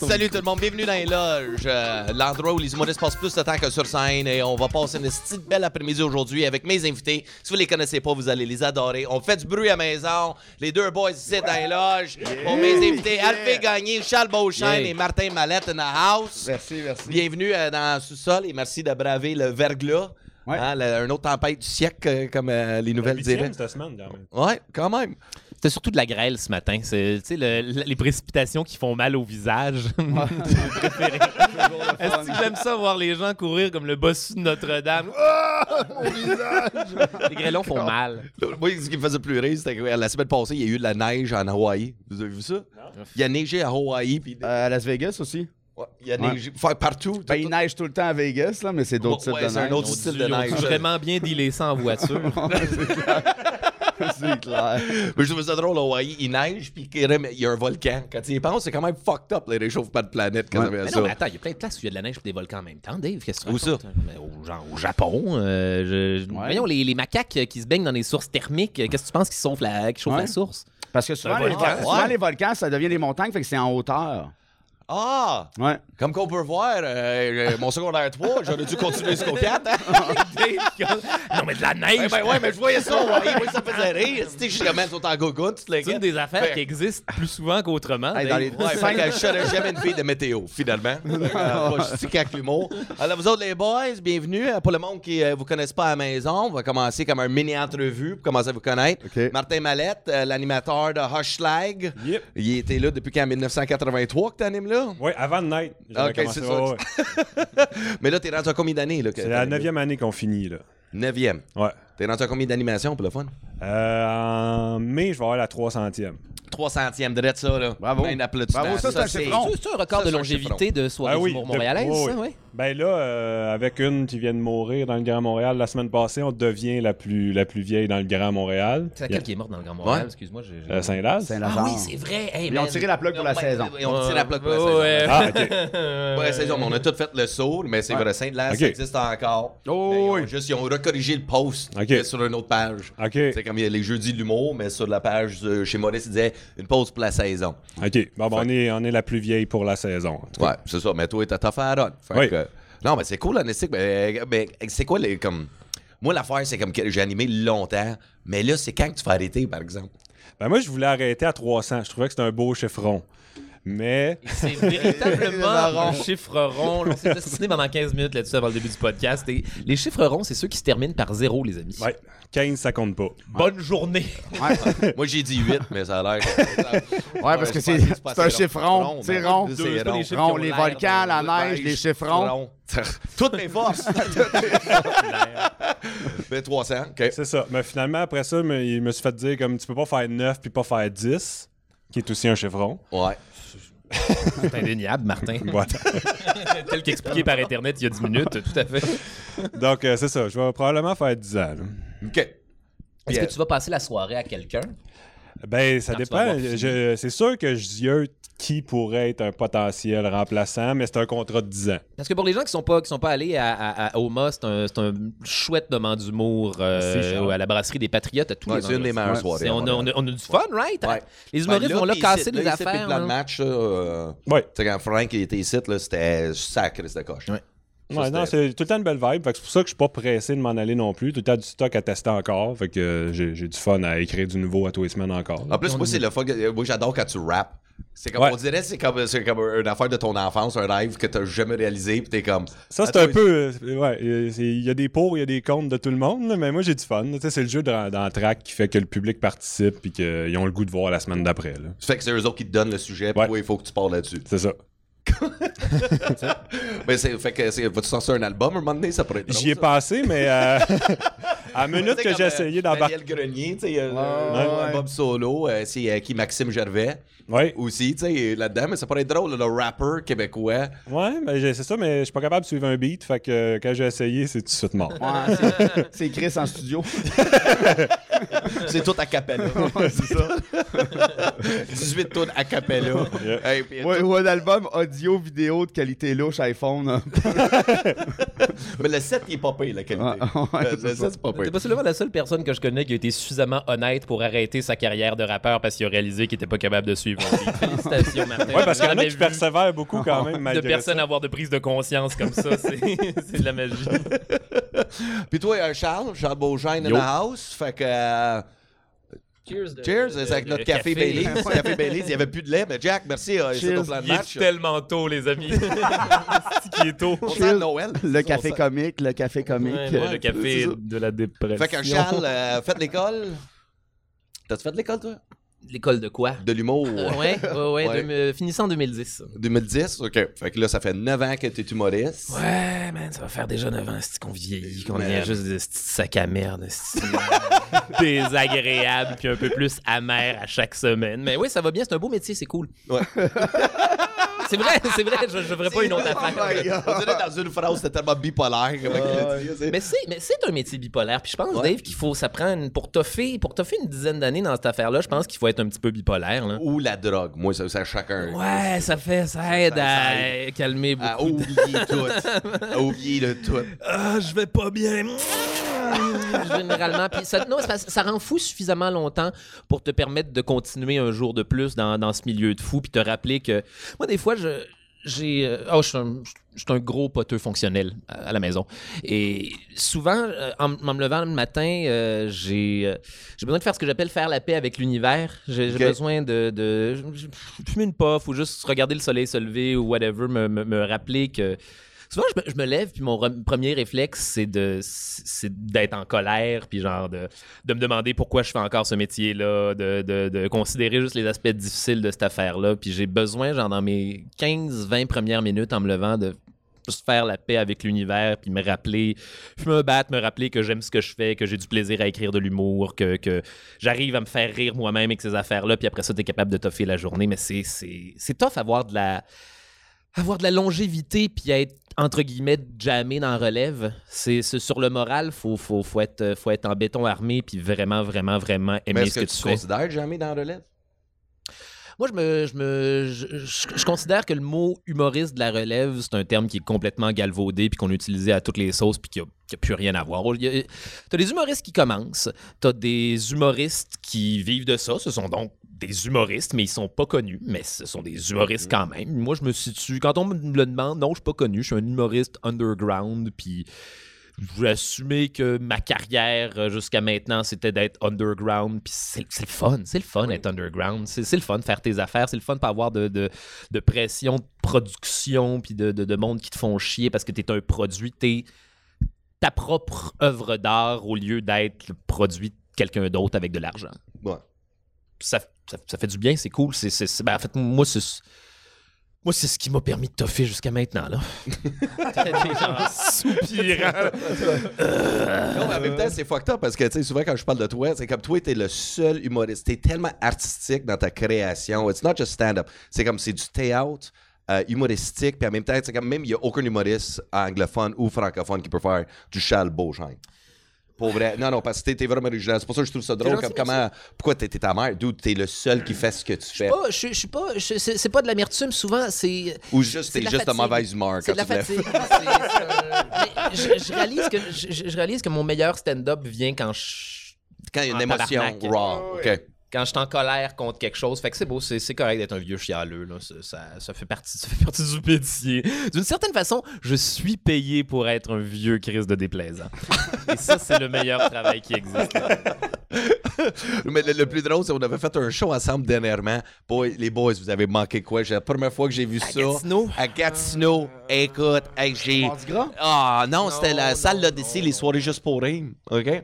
Salut tout le monde, bienvenue dans les loges. Euh, L'endroit où les humoristes passent plus de temps que sur scène et on va passer une petite belle après-midi aujourd'hui avec mes invités. Si vous les connaissez pas, vous allez les adorer. On fait du bruit à la maison. Les deux boys ici dans les loges. Pour mes invités, Alphée Gagné, Charles Beauchesne Yeah. et Martin Mallette in the house. Merci, merci. Bienvenue euh, dans le sous-sol et merci de braver le verglas. Ouais. Hein, le- un autre tempête du siècle, euh, comme euh, les nouvelles diraient. cette semaine, quand même. Ouais, quand même. C'était surtout de la grêle ce matin. C'est tu sais, le- le- les précipitations qui font mal au visage. Est-ce que j'aime ça voir les gens courir comme le bossu de Notre-Dame? Ah, mon visage! Les grêlons font mal. Moi, ce qui me faisait pleurer, c'était que la semaine passée, il y a eu de la neige en Hawaï. Vous avez vu ça? Il a neigé à Hawaï, Euh, à Las Vegas aussi. ouais, il a Ouais. neigé faire partout. Ben, il neige tout le temps à Vegas, là, mais c'est d'autres Ouais, types de c'est un neige. autre ont style de neige. vraiment bien dealer ça en voiture. c'est clair. Mais je trouve ça drôle, Hawaï, il neige, puis qu'il il y a un volcan. Quand tu y penses, c'est quand même fucked up, les réchauffements de planète, quand Ouais. Mais ça. non, mais attends, il y a plein de places où il y a de la neige et des volcans en même temps, Dave. Qu'est-ce que tu Où ça? Mais au, genre, au Japon. euh, je- Ouais. Voyons, les, les macaques qui se baignent dans des sources thermiques, qu'est-ce que tu penses qui chauffent la, qui chauffent Ouais. la source? Parce que souvent, Un les, volcan. vo- souvent Ouais. les volcans, ça devient des montagnes, fait que c'est en hauteur. Ah! Ouais. Comme qu'on peut voir, euh, euh, mon secondaire 3, j'aurais dû continuer jusqu'au 4. Hein? non, mais de la neige! Eh ben ouais, mais je voyais ça, ouais, moi, ça me faisait rire. Tu sais, je suis tout en gogoon, tu te C'est une des affaires qui existent plus souvent qu'autrement. Hey, dans les- Ouais, fait que je serais jamais une fille de météo, finalement. Euh, je suis qu'avec l'humour. Alors, vous autres, les boys, bienvenue. Pour le monde qui ne vous connaisse pas à la maison, on va commencer comme un mini-entrevue pour commencer à vous connaître. Martin Mallette, euh, l'animateur de Hushlag. Yep. Il était là depuis quand, 1983 que tu animes là? Oui, avant de naître. Ok, c'est ça. ouais. Mais là, t'es rendu à combien d'années? C'est la neuvième année qu'on finit, là. Neuvième. Ouais. T'es rendu à combien d'animations pour le fun? Euh, en mai, je vais avoir la 300e. 300e de ça, là. Bravo. Plein d'applaudissements. Bravo, ça, c'est un chiffron. C'est un record Ça, de longévité de soirée Ah oui, d'humour de- montréalaise, oui, ça, oui. Ben là, euh, avec une qui vient de mourir dans le Grand Montréal la semaine passée, on devient la plus, la plus vieille dans le Grand Montréal. C'est a- laquelle qui est morte dans le Grand Montréal? Ouais. Excuse-moi, euh, Saint-Laz. Ah Saint-Lazare. oui, c'est vrai! Hey, Ils ont tiré la plug pour la saison. ouais, on tire la plug pour la saison. ouais. Ah, ok. Ça, mais on a tout fait le saut, mais c'est Ouais. vrai, Saint-Laz, ça existe encore. Oh, ils ont oui. juste, ils ont recorrigé le post sur une autre page. OK. Comme il y a les jeudis de l'humour, mais sur la page euh, chez Maurice, il disait une pause pour la saison. OK. Bon, on, est, on est la plus vieille pour la saison. en tout cas. Ouais, c'est ça, mais toi, t'as tough à run. Fait Oui. que- non, mais c'est cool, l'anesthésie. Mais, mais c'est quoi les. Comme, moi, l'affaire, c'est comme que j'ai animé longtemps, mais là, c'est quand que tu fais arrêter, par exemple? Ben, moi, je voulais arrêter à 300. Je trouvais que c'était un beau chiffron. Mais C'est véritablement un chiffre rond. On s'est destiné pendant 15 minutes là-dessus avant le début du podcast. Et les chiffres ronds, c'est ceux qui se terminent par zéro, les amis. ouais, 15, ça compte pas. Bonne journée! Ouais, Moi, j'ai dit 8, mais ça a l'air. que- Ouais, parce que c'est un chiffre rond. C'est rond. C'est rond. les volcans, la neige, les chiffres ronds. Toutes mes forces. mais 300, OK. C'est ça. Mais finalement, après ça, il me suis fait dire comme tu peux pas faire 9 puis pas faire 10, qui est aussi un chiffron. Ouais. C'est indéniable, Martin. Tel qu'expliqué par Internet il y a 10 minutes, tout à fait. Donc, euh, c'est ça. Je vais probablement faire 10 ans. là. OK. Est-ce Yeah. que tu vas passer la soirée à quelqu'un? Ben, ça Quand tu vas dépend. avoir fini. Je- C'est sûr que je ziote qui pourrait être un potentiel remplaçant, mais c'est un contrat de 10 ans. Parce que pour les gens qui sont pas qui sont pas allés à, à, à Oma, c'est un, c'est un chouette moment d'humour euh, à la brasserie des Patriotes à tous Ouais, les c'est une des meilleures soirées. On, a, on, a, on a du fun, right? Ouais. Les Ben, humoristes vont là casser des là, ici, puis affaires. le plan de là. match, là, euh, Ouais. tu sais, quand Frank il était ici, c'était sacré, c'était coche. Ouais. Ça, Ouais, non, c'est tout le temps une belle vibe. C'est pour ça que je suis pas pressé de m'en aller non plus. Tout le temps du stock à tester encore. Fait que euh, j'ai du fun à écrire du nouveau à tous les semaines encore. En plus, moi, c'est le fun. que- Moi, j'adore quand tu rappes. C'est comme, Ouais. on dirait, c'est comme, c'est comme une affaire de ton enfance, un rêve que t'as jamais réalisé, pis t'es comme. Ça, c'est Attends, un peu. euh, ouais, euh, il y a des pour, il y a des contre de tout le monde, là, mais moi, j'ai du fun. C'est le jeu dans, dans le track qui fait que le public participe et qu'ils ont le goût de voir la semaine d'après. là. Ça fait que c'est eux autres qui te donnent le sujet, pis Ouais. toi, il faut que tu parles là-dessus. C'est ça. Mais c'est, fait que, c'est, vas-tu sortir un album un moment donné, ça pourrait être. drôle, J'y ai ça. passé, mais euh, à la minute que j'ai essayé d'embarquer. Daniel Grenier, tu sais, Ouais, un ouais. album solo, euh, c'est euh, qui Maxime Gervais Ouais, aussi, tu sais, là-dedans, mais ça pourrait être drôle, le rapper québécois. ouais ben, j'ai- c'est ça, mais je suis pas capable de suivre un beat. Fait que euh, quand j'ai essayé, c'est tout de suite mort. Ouais, c'est- Chris en studio. C'est tout a cappella. Ouais, c'est ça. 18 tonnes a cappella. Yeah. Hey, puis Ouais, ou un album Odyssey. audio, vidéo de qualité louche iPhone. hein. Mais le 7, il est pas payé, la qualité. Ouais, ouais, le c'est le 7, c'est pas T'es possiblement la seule personne que je connais qui a été suffisamment honnête pour arrêter sa carrière de rappeur parce qu'il a réalisé qu'il était pas capable de suivre. Beat. Félicitations, Martin. Ouais, parce qu'il y en a qui persévèrent beaucoup quand même, de ça. avoir de prise de conscience comme ça, c'est c'est de la magie. Puis toi, euh, Charles, Charles Beaugène in the house. Fait que. euh, Cheers. de- cheers, de- c'est avec de notre café, Baileys. café Baileys, il n'y avait plus de lait. Mais Jack, merci. euh, c'est Cheers. ton plan de Il est tellement tôt, les amis. C'est qui est tôt. On sent le Noël. Le café comique, le café comique. Ouais, le- café de la dépression. Fait que Charles, euh, fait l'école. T'as-tu fait l'école, toi? L'école de quoi? De l'humour. Euh, ouais, ouais, ouais, de finissant en 2010. 2010, OK. Fait que là, ça fait 9 ans que t'es humoriste. Ouais, man, ça va faire déjà 9 ans, c'est qu'on vieillit, qu'on devient juste des petits sacs à merde, désagréable, puis un peu plus amer à chaque semaine. Mais oui, ça va bien, c'est un beau métier, c'est cool. Ouais. c'est vrai, c'est vrai, je ne ferais pas une autre Oh affaire. God. On dirait dans une phrase, c'était tellement bipolaire. comment il a dit, c'est- Mais c'est, mais c'est un métier bipolaire. Puis je pense, Ouais. Dave, qu'il faut, ça prend une, pour toffer, pour toffer une dizaine d'années dans cette affaire-là, je pense qu'il faut être un petit peu bipolaire. Là. Ou la drogue. Moi, ça, ça chacun. Ouais, ça fait, ça aide Ça- ça à calmer beaucoup. À oublier tout. À oublier le tout. Ah, je vais pas bien. Généralement. Puis ça, non, que ça rend fou suffisamment longtemps pour te permettre de continuer un jour de plus dans, dans ce milieu de fou, puis te rappeler que moi, des fois, je. J'ai. euh, oh, je suis un, je suis un gros poteux fonctionnel à, à la maison. Et souvent, euh, en, en me levant le matin, euh, j'ai j'ai besoin de faire ce que j'appelle faire la paix avec l'univers. J'ai besoin de, de fumer une puff ou juste regarder le soleil se lever ou whatever, me, me, me rappeler que Souvent, je me, lève, puis mon re- premier réflexe, c'est de c'est d'être en colère, puis genre de, de me demander pourquoi je fais encore ce métier-là, de, de- considérer juste les aspects difficiles de cette affaire-là. Puis j'ai besoin, genre, dans mes 15-20 premières minutes en me levant, de juste faire la paix avec l'univers, puis me rappeler, puis me battre, me rappeler que j'aime ce que je fais, que j'ai du plaisir à écrire de l'humour, que, que j'arrive à me faire rire moi-même avec ces affaires-là, puis après ça, tu es capable de toffer la journée. Mais c'est- c'est c'est tough avoir de la avoir de la longévité puis être entre guillemets jamais dans relève c'est sur le moral faut faut faut être euh, faut être en béton armé puis vraiment vraiment vraiment aimer Mais ce que, que tu tu considères jamais dans relève? moi je me je me je, je- je considère que le mot humoriste de la relève c'est un terme qui est complètement galvaudé puis qu'on utilisait à toutes les sauces puis qui a, qui a plus rien à voir t'as des humoristes qui commencent t'as des humoristes qui vivent de ça ce sont donc des humoristes, mais ils sont pas connus, mais ce sont des humoristes quand même. Moi, je me situe, quand on me le demande, non, je suis pas connu, je suis un humoriste underground, puis je vais assumer que ma carrière euh, jusqu'à maintenant, c'était d'être underground, puis c'est le fun, c'est le fun d'être underground, c'est le fun de faire tes affaires, c'est le fun de pas avoir de, de, de pression de production, puis de, de, de monde qui te font chier parce que t'es un produit, t'es ta propre œuvre d'art au lieu d'être le produit de quelqu'un d'autre avec de l'argent. Ouais. Ça, ça, ça fait du bien, c'est cool. C'est, c'est- c'est- ben, en fait, moi, c'est, moi, c'est ce qui m'a permis de toffer jusqu'à maintenant. Là. Des gens soupirants. Non, mais en même temps, c'est fucked up parce que, tu sais, souvent quand je parle de toi, c'est comme toi, t'es le seul humoriste. T'es tellement artistique dans ta création. It's not just stand-up. C'est comme, c'est du théâtre. euh, humoristique, puis en même temps, c'est comme même il n'y a aucun humoriste anglophone ou francophone qui peut faire du Charles Beauchamp. Pour vrai. Non, non, parce que t'es- vraiment original. C'est pour ça que je trouve ça drôle. Comme, comment, pourquoi t'es ta mère? D'où t'es le seul qui fait ce que tu fais? Je, suis pas. c'est, pas de l'amertume, souvent. C'est. Ou juste, t'es juste de mauvaise humeur quand de la tu te lèves. fatigue. Mais je, je réalise que, je, je- je réalise que mon meilleur stand-up vient quand je. Quand il y a une émotion raw. OK. Quand je suis en colère contre quelque chose. Fait que c'est beau, c'est correct d'être un vieux chialeux. Là. Ça, ça, ça fait partie, ça fait partie du métier. D'une certaine façon, je suis payé pour être un vieux Chris de déplaisant. Et ça, c'est le meilleur travail qui existe. Mais le, le plus drôle, c'est qu'on avait fait un show ensemble dernièrement. Boy, les boys, vous avez manqué quoi? C'est la première fois que j'ai vu À ça. Gatineau? À Gatineau. Écoute, hey, j'ai. Ah non, c'était la Non, salle non, l'Odyssée, les soirées juste pour rire. OK? Et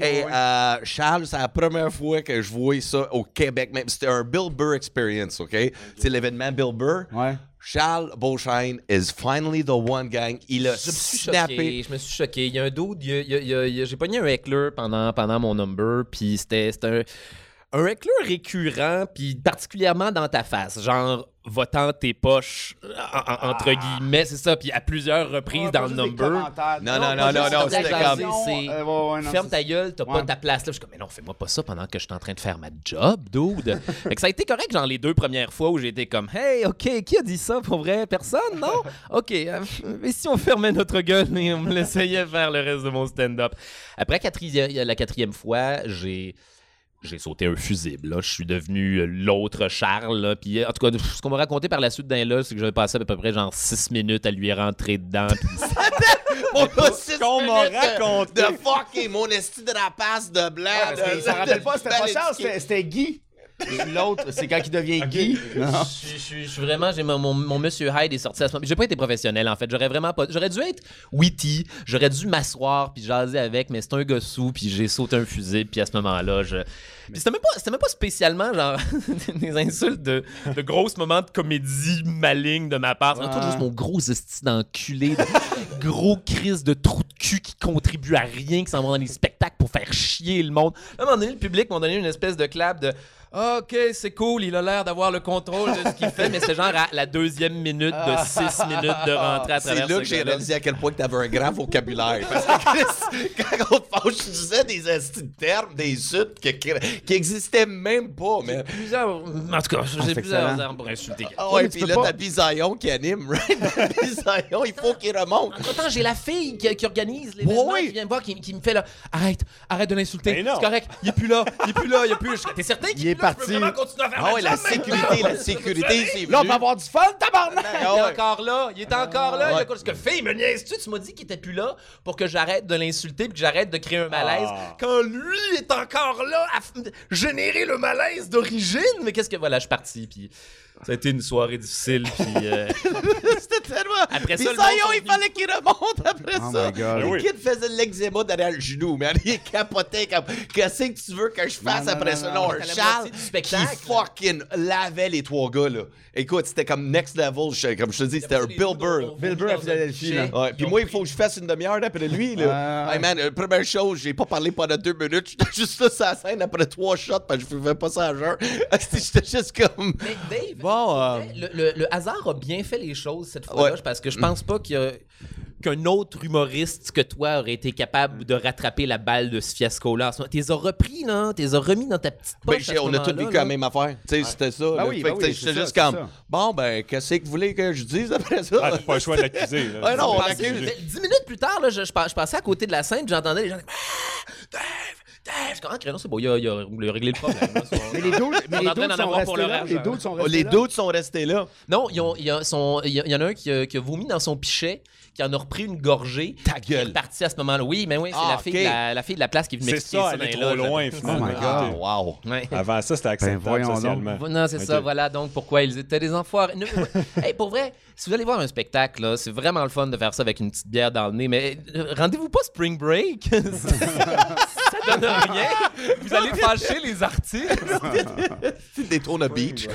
ouais. euh, Charles, c'est la première fois que je voyais ça au Québec. Même c'était un Bill Burr experience, OK? C'est l'événement Bill Burr. Ouais. Charles Beauchesne is finally the one gang. Il a Je me suis snappé. choqué. Je me suis choqué. Il y a un dude, j'ai pogné un heckler pendant, pendant mon number, puis c'était c'était un, un heckler récurrent, puis particulièrement dans ta face. Genre, votant tes poches, en- en- entre guillemets, c'est ça, puis à plusieurs reprises dans le number. Non, non, non, non, non, comme c'était comme- c'est Euh, ferme ta gueule, t'as pas ta place là. Je suis comme, mais non, fais-moi pas ça pendant que je suis en train de faire ma job, dude. fait que ça a été correct, genre les deux premières fois où j'ai été comme, hey, ok, qui a dit ça pour vrai? Personne, non? Ok, euh, et si on fermait notre gueule et on me laissait faire le reste de mon stand-up? Après la quatrième fois, j'ai. J'ai sauté un fusible, là. Je suis devenu euh, l'autre Charles, là. Puis, euh, en tout cas, ce qu'on m'a raconté par la suite d'un là, c'est que j'avais passé à peu près genre six minutes à lui rentrer dedans. puis On a qu'on m'a raconté. De fucking mon esti de rapace de blanc. Ah, de- s'en de- rappelle pas, c'était pas Charles, c'était Guy. L'autre, c'est quand il devient Guy. Non. Je suis- je suis je suis vraiment, j'ai mon, mon, mon Monsieur Hyde est sorti à ce moment. J'ai pas été professionnel en fait. J'aurais vraiment pas. J'aurais dû être witty. J'aurais dû m'asseoir puis jaser avec, mais c'est un gars sous puis j'ai sauté un fusil puis à ce moment-là, je. Puis c'était même pas, c'était même pas spécialement genre des insultes de, de grosses moments de comédie maligne de ma part. C'est Ouais. juste mon gros esti d'enculé, de gros crise de trou de cul qui contribue à rien, qui s'en va dans les spectacles pour faire chier le monde. À un moment donné, le public m'a donné une espèce de clap de Ah, OK, c'est cool, il a l'air d'avoir le contrôle de ce qu'il fait, mais c'est genre à la deuxième minute de six minutes de rentrer à C'est travers là ce que j'ai réalisé à quel point que t'avais un grand vocabulaire. Parce que Chris, quand on te fâche, tu disais des termes, des suites qui, qui existaient même pas, mais. Plusieurs... En tout cas, j'ai c'est plusieurs armes pour insulter. Ah Ouais, puis là, t'as Bisaillon qui anime, right? Bisaillon, il faut qu'il remonte. Attends, j'ai la fille qui, qui organise Oui. qui vient me voir, qui, qui me fait là, arrête, arrête de l'insulter. C'est correct, il est plus là, il est plus là, il est plus. là. T'es certain qu'il Il est parti. vraiment continuer à faire Ah ouais, la sécurité, la sécurité, c'est Là, on peut avoir du fun, tabarnak! Ah Il est encore là, il est encore là. Il y a Ouais. quoi? Parce que fille, me niaises-tu? Tu m'as dit qu'il était plus là pour que j'arrête de l'insulter puis que j'arrête de créer un malaise. Ah. Quand lui est encore là à générer le malaise d'origine. Mais qu'est-ce que. Voilà, je suis parti. Puis ça a été une soirée difficile. Puis. euh, C'était tellement. Après ça, il fallait qu'il remonte après Oh ça. my God. Le Oui. kid faisait de l'eczéma derrière le genou, mais il capotait comme. Qu'est-ce que tu veux que je fasse Non, après non, ça? non, Charles moitié du spectacle. qui fucking lavait les trois gars, là. Écoute, c'était comme next level. je- Comme je te dis, c'était un Bill Burr. Bill Burr à Philadelphie, là. Ouais, puis moi, il faut que je fasse une demi-heure d'après lui. Là. Ouais. Hey man, euh, première chose, j'ai pas parlé pendant deux minutes. J'étais juste là sur la scène après trois shots parce que je faisais pas ça à jeun. J'étais juste comme. Mais Dave, Bon, euh, le, le- le hasard a bien fait les choses cette fois-là Ouais. parce que je pense pas qu'il y a qu'un autre humoriste que toi aurait été capable de rattraper la balle de ce fiasco-là. Tu les as repris, là. Tu les as remis dans ta petite Ben, poche. à j'ai- ce on a tous vécu la même affaire. Tu sais, c'était ça. Ben oui, ben oui, j'étais juste comme, ça. bon, ben, qu'est-ce que vous voulez que je dise après ça? Ah, t'as pas le choix de l'accuser. Ouais, non, on Dix minutes plus tard, là, je, je, pa- je passais à côté de la scène, j'entendais les gens dire Ah, Dave. Je ah, Crénon, c'est bon, il a, il a- il a réglé le problème. là. Mais les doutes, mais les sont restés leur là. Les doutes sont Oh, restés les là. doutes sont restés là. Non, il y, en a un qui a, qui a vomi dans son pichet, qui en a repris une gorgée. Ta qui est gueule. parti à ce moment-là. Oui, mais oui, c'est Ah, la, fille ok. de la, la fille de la place qui est venue C'est m'expliquer ça, ça. elle est trop loges. loin, Oh finalement. my Oh, God. wow. Ouais. Avant ça, c'était acceptable voyons donc. socialement. Non, c'est ça, voilà donc pourquoi ils étaient des enfoirés. Hey, pour vrai, si vous allez voir un spectacle, là, c'est vraiment le fun de faire ça avec une petite bière dans le nez, mais euh, rendez-vous pas Spring Break. donne rien. Vous allez fâcher les artistes. Tu détournes à beach.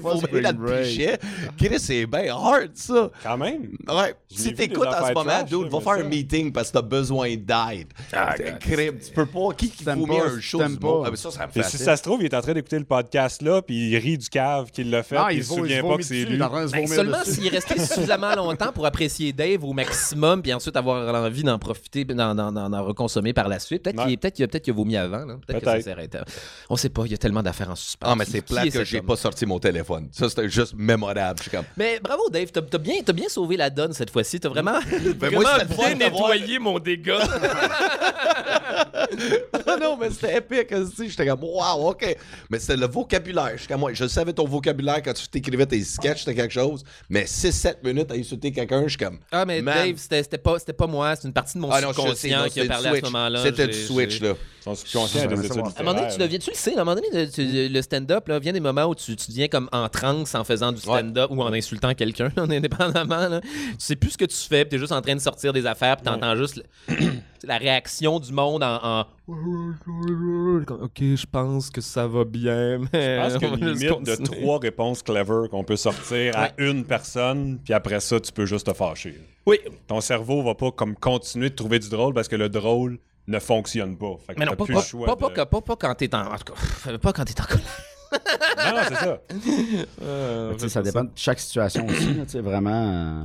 Faut Spring mettre dans le pichet. Chris, c'est bien hard, ça. Quand même. Ouais. Si t'écoutes des en ce moment, trash, dude, va faire ça. un meeting parce que t'as besoin d'aide. Ah, crime. Tu peux pas. Qui qui vous pas, un show du monde? pas. Ah, mais ça, ça me Puis fait si ça se trouve, il est en train d'écouter le podcast là, puis il rit du cave qu'il l'a fait, puis il il se souvient il pas que c'est lui. Ben, seulement s'il est resté suffisamment longtemps pour apprécier Dave au maximum, puis ensuite avoir l'envie d'en profiter, d'en, reconsommer par la suite. Peut-être qu'il, est- peut-être qu'il a, peut-être qu'il a vomi avant. là. Peut-être, que ça arrêté. On sait pas, il y a tellement d'affaires en suspens. Ah, mais c'est plate que j'ai pas sorti mon téléphone. Ça, c'était juste mémorable. Je suis comme. Mais bravo Dave, t'as, t'as bien, t'as bien sauvé la donne cette fois-ci. T'as vraiment, Ben, vraiment moi, bien nettoyé mon dégât. Ah non, mais c'était épique aussi. J'étais comme, wow, OK. Mais c'était le vocabulaire. Je, suis comme, je savais ton vocabulaire quand tu t'écrivais tes sketchs, c'était quelque chose. Mais 6-7 minutes à insulter quelqu'un, je suis comme. Ah, mais Man. Dave, c'était, c'était pas, c'était pas moi, c'est une partie de mon Ah non, je sais, subconscient non, qui a parlé à ce moment-là. C'était J'ai- du switch, là. Des études. À un moment donné, tu, deviens, tu le sais, à un moment donné, tu- le stand-up là, vient des moments où tu, tu deviens comme en transe en faisant du stand-up ou en insultant quelqu'un, là, indépendamment. Là. Tu sais plus ce que tu fais, puis t'es juste en train de sortir des affaires, puis t'entends juste le- la réaction du monde en, Ok, je pense que ça va bien, mais. Je pense qu'il y a une limite de trois réponses clever qu'on peut sortir à Ouais. une personne, puis après ça, tu peux juste te fâcher. Oui, Ton cerveau va pas comme continuer de trouver du drôle parce que le drôle ne fonctionne pas. Fait que mais non, t'as pas, plus pas, pas, pas de- que- pas- pas quand t'es en. En tout cas, pas quand t'es en colère. Non, c'est ça. Ça dépend de chaque situation aussi, là, vraiment. euh,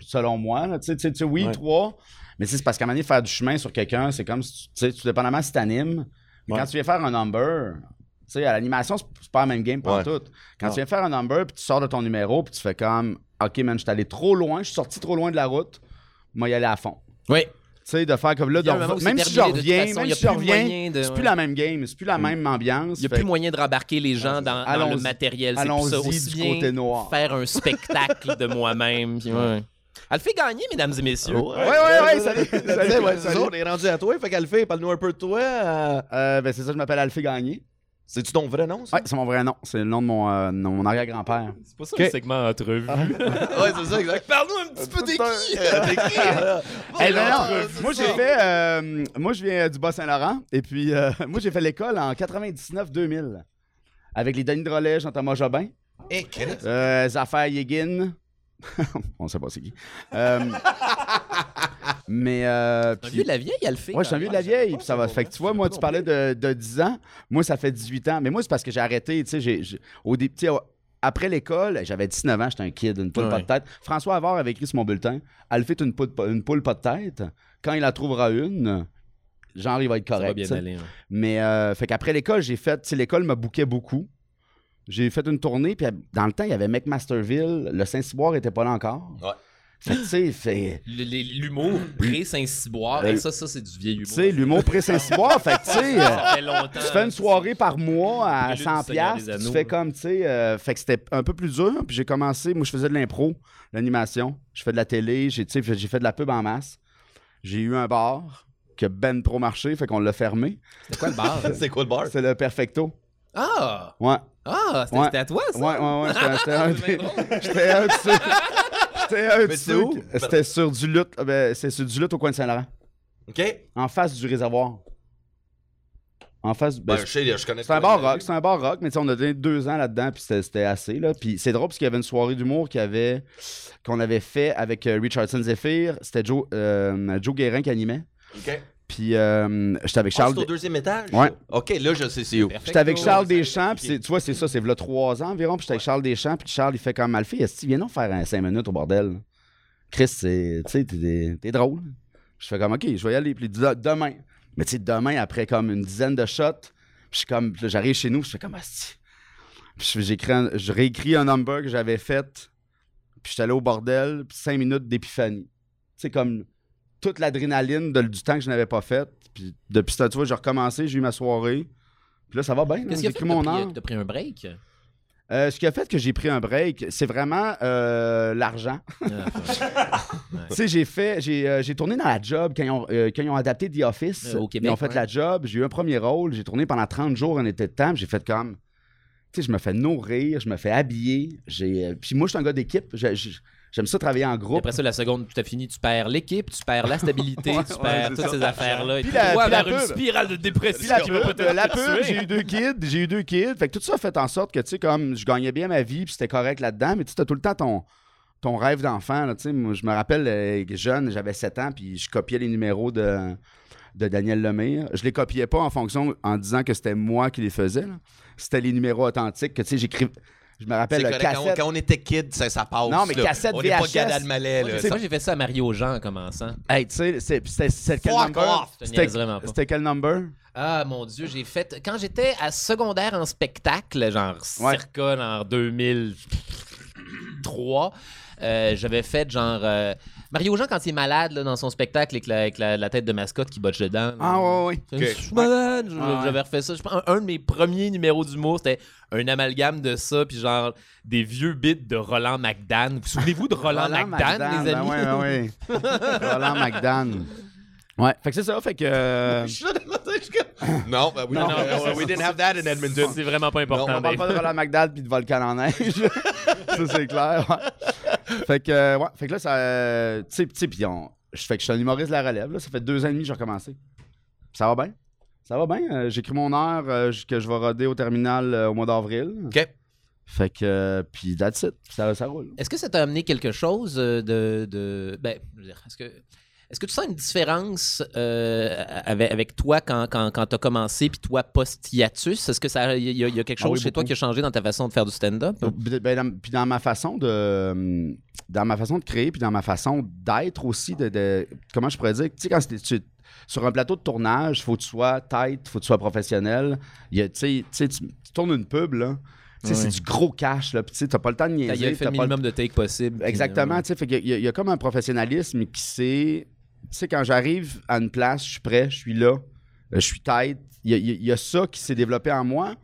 selon moi, là, oui, Ouais. trois. Mais c'est parce qu'à un moment donné, faire du chemin sur quelqu'un, c'est comme si tu tu sais, tout dépendamment si t'animes. Mais Ouais. quand tu viens faire un number, tu sais, à l'animation, c'est pas la même game pour Ouais. tout. Quand Non. tu viens faire un number, puis tu sors de ton numéro, puis tu fais comme, OK, man, je suis allé trop loin, je suis sorti trop loin de la route, moi, y aller à fond. Oui. Tu sais, de faire comme là, c'est même si je reviens, façon, même il y a si je plus reviens, de- c'est plus la même game, c'est plus la même ambiance. Il n'y a fait plus moyen de rembarquer les gens dans, dans le matériel. Allons-y du côté noir. faire un spectacle de moi-même. ouais. Elle fait gagner, mesdames et messieurs. Ouais, ouais, ouais, salut. Salut, ouais, on est rendu à toi. Fait qu'Alphée, parle-nous un peu de toi. euh, Euh, ben, c'est ça, je m'appelle Alphée Gagné. C'est-tu ton vrai nom, ça? Ouais, c'est mon vrai nom. C'est le nom de mon, euh, mon arrière-grand-père. C'est pas ça Ok. le segment entrevue. ouais, c'est ça, exact. Parle-nous un petit peu des qui. euh, T'es qui? euh? Hey, Bon, non, non, euh, c'est moi, j'ai fait. euh, moi, je viens du Bas-Saint-Laurent. Et puis, euh, moi, j'ai fait l'école en 99-2000. Avec les Denis Drolet, Jean-Thomas Jobin, Eh, Chris. euh, Zaffaire Yegin. On sait pas c'est qui. Euh, mais. Euh, Un puis- vieux de la vieille, elle le fait. Ouais, je suis un vieux de la vieille. Puis ça va. Fait que tu vois, moi, tu parlais de, de 10 ans. Moi, ça fait 18 ans. Mais moi, c'est parce que j'ai arrêté. Tu sais, au dé- tu sais, après l'école, j'avais 19 ans, j'étais un kid, une poule pas de tête. François Havard avait écrit sur mon bulletin Elle fait une poule, une poule pas de tête. Quand il la trouvera une, genre, il va être Ça correct. va bien aller. hein. Mais, euh, fait qu'après l'école, j'ai fait. Tu sais, l'école me bouquait beaucoup. J'ai fait une tournée, puis dans le temps, il y avait McMasterville. Le Saint-Cyboire était pas là encore. Ouais. Fait que, tu sais, fait. Le- les- L'humour pré-Saint-Cyboire, Euh, ça, ça c'est du vieil humour. Tu sais, l'humour pré-Saint-Cyboire. fait que, tu sais. euh, Ça fait longtemps. tu fais une soirée par mois à Prélude 100 du Seigneur piastres, tu fais comme, tu sais, euh, fait que c'était un peu plus dur, puis j'ai commencé, moi je faisais de l'impro, l'animation, je fais de la télé, j'ai, tu sais, j'ai fait de la pub en masse, j'ai eu un bar qui a ben trop marché, fait qu'on l'a fermé, C'est quoi le bar? C'est quoi le bar? c'est le Perfecto, Ah! ouais, Ah! C'était Ouais. à toi, ça? ouais, ouais, ouais, j'étais- un de ceux- ceux où? C'était sur du lutte, euh, ben, c'est sur du lutte au coin de Saint-Laurent, OK. en face du réservoir. En face, ben, Ben, je sais, je connais C'est un bar rock, c'est un bar rock, mais tu sais, on a donné deux ans là-dedans, puis c'était c'était assez, là. Puis c'est drôle parce qu'il y avait une soirée d'humour qui avait- qu'on avait fait avec euh, Richardson Zephyr. C'était Joe, euh, Joe Guérin qui animait. OK. Puis euh, j'étais avec Ah, Charles... c'est au deuxième étage? Ouais. OK, là, je sais c'est où. J'étais avec Charles. Deschamps, puis tu vois, c'est ça, c'est là trois ans environ, puis j'étais avec Charles Deschamps, puis Charles, il fait comme Alfie, est-ce que viens donc faire un cinq minutes au bordel? Chris, c'est, tu sais, t'es, drôle. Je fais comme, OK, je vais y aller, puis Ah, demain. Mais tu sais, demain, après comme une dizaine de shots, puis je suis comme, j'arrive chez nous, je fais comme, Asti. Puis je, j'écris un- je réécris un number que j'avais fait, puis j'étais allé au bordel, puis cinq minutes d'épiphanie. Tu sais, comme toute l'adrénaline de- du temps que je n'avais pas fait. Puis depuis ça, tu vois, j'ai recommencé, j'ai eu ma soirée. Puis là, ça va bien. Qu'est-ce J'ai qui a fait mon pris, un break? Euh, ce qui a fait que j'ai pris un break, c'est vraiment euh, l'argent. Ah, tu sais, j'ai fait, j'ai, euh, j'ai tourné dans la job quand ils ont, quand ils ont adapté The Office. Au Québec, ils ont fait ouais. la job, j'ai eu un premier rôle, j'ai tourné pendant 30 jours en été de temps, j'ai fait comme. Tu sais, je me fais nourrir, je me fais habiller. J'ai, puis moi, je suis un gars d'équipe. J'aime ça travailler en Et groupe. après ça, la seconde, tu as fini, tu perds l'équipe, tu perds la stabilité, Ouais, tu perds toutes ça. ces affaires-là. Puis tu la- puis la vers une pub. spirale de Puis dépression. la qui va pub, la te pub, j'ai eu deux kids, j'ai eu deux kids. Fait que tout ça a fait en sorte que, tu sais, comme je gagnais bien ma vie, puis c'était correct là-dedans, mais tu as tout le temps ton, ton rêve d'enfant. là, tu sais. Moi, je me rappelle, euh, jeune, j'avais 7 ans, puis je copiais les numéros de, de Daniel Lemire. Je les copiais pas en fonction, en disant que c'était moi qui les faisais. C'était les numéros authentiques que, tu sais, j'écrivais. Je me rappelle, le correct, quand, on, quand on était kid, ça, ça passe. Non, mais là. cassette On n'est pas VHS. Gad Elmaleh, Moi, là. j'ai- Moi, j'ai fait ça à Mario Jean en commençant. Hey, tu sais, c'est- c'était c'était quel Fuck number? C'était niaise vraiment pas. c'était quel number? Ah mon dieu, j'ai fait quand j'étais à secondaire en spectacle, genre Ouais. circa en 2003, euh, j'avais fait genre euh, Mario Jean quand il est malade là, dans son spectacle avec, la, avec la- la tête de mascotte qui botte dedans. là. Ah, ouais, ouais. Je suis malade. Ouais. J'avais refait ça. Je pense, un, un de mes premiers numéros d'humour, c'était un amalgame de ça, puis genre des vieux bits de Roland McDan. Vous souvenez-vous de Roland, McDan, les ben amis? ouais, ben ouais. Roland McDan. Ouais, fait que c'est ça, fait que... euh, Je suis comme- Non, ben oui. Non, non, non, we didn't have that in Edmonton. C'est vraiment pas important. on parle Dave. pas de Roland McDan puis de Volcan en neige. ça, c'est clair, ouais. Fait que, euh, ouais, fait que là, ça... euh, Tu sais, tu sais, puis on... Je fais que je suis un humoriste de la relève, là. Ça fait deux ans et demi que j'ai recommencé. Ça va bien? Ça va bien? Euh, J'écris mon heure euh, que je vais roder au terminal euh, au mois d'avril. OK. Fait que... euh, puis that's it. Ça, ça roule. Est-ce que ça t'a amené quelque chose euh, de. de... Ben, je veux dire, est-ce que. Est-ce que tu sens une différence euh, avec, avec toi quand, quand, quand tu as commencé, puis toi post-hiatus? Est-ce que ça il y, y a quelque Ah chose oui, chez toi qui a changé dans ta façon de faire du stand-up? Ben, ben, dans, puis dans ma façon de dans ma façon de créer puis dans ma façon d'être aussi de, de- comment je pourrais dire? Tu sais quand tu- sur un plateau de tournage faut que tu sois tête faut que tu sois professionnel il y a tu sais tu tournes une pub là Ouais. c'est du gros cash là puis tu t'as pas le temps de Quand il niaiser a fait le minimum de take possible. exactement euh, fait qu'il y, a- il y a comme un professionnalisme qui sait tu sais quand j'arrive à une place je suis prêt je suis là euh, je suis tête il y a, y y ça qui s'est développé en moi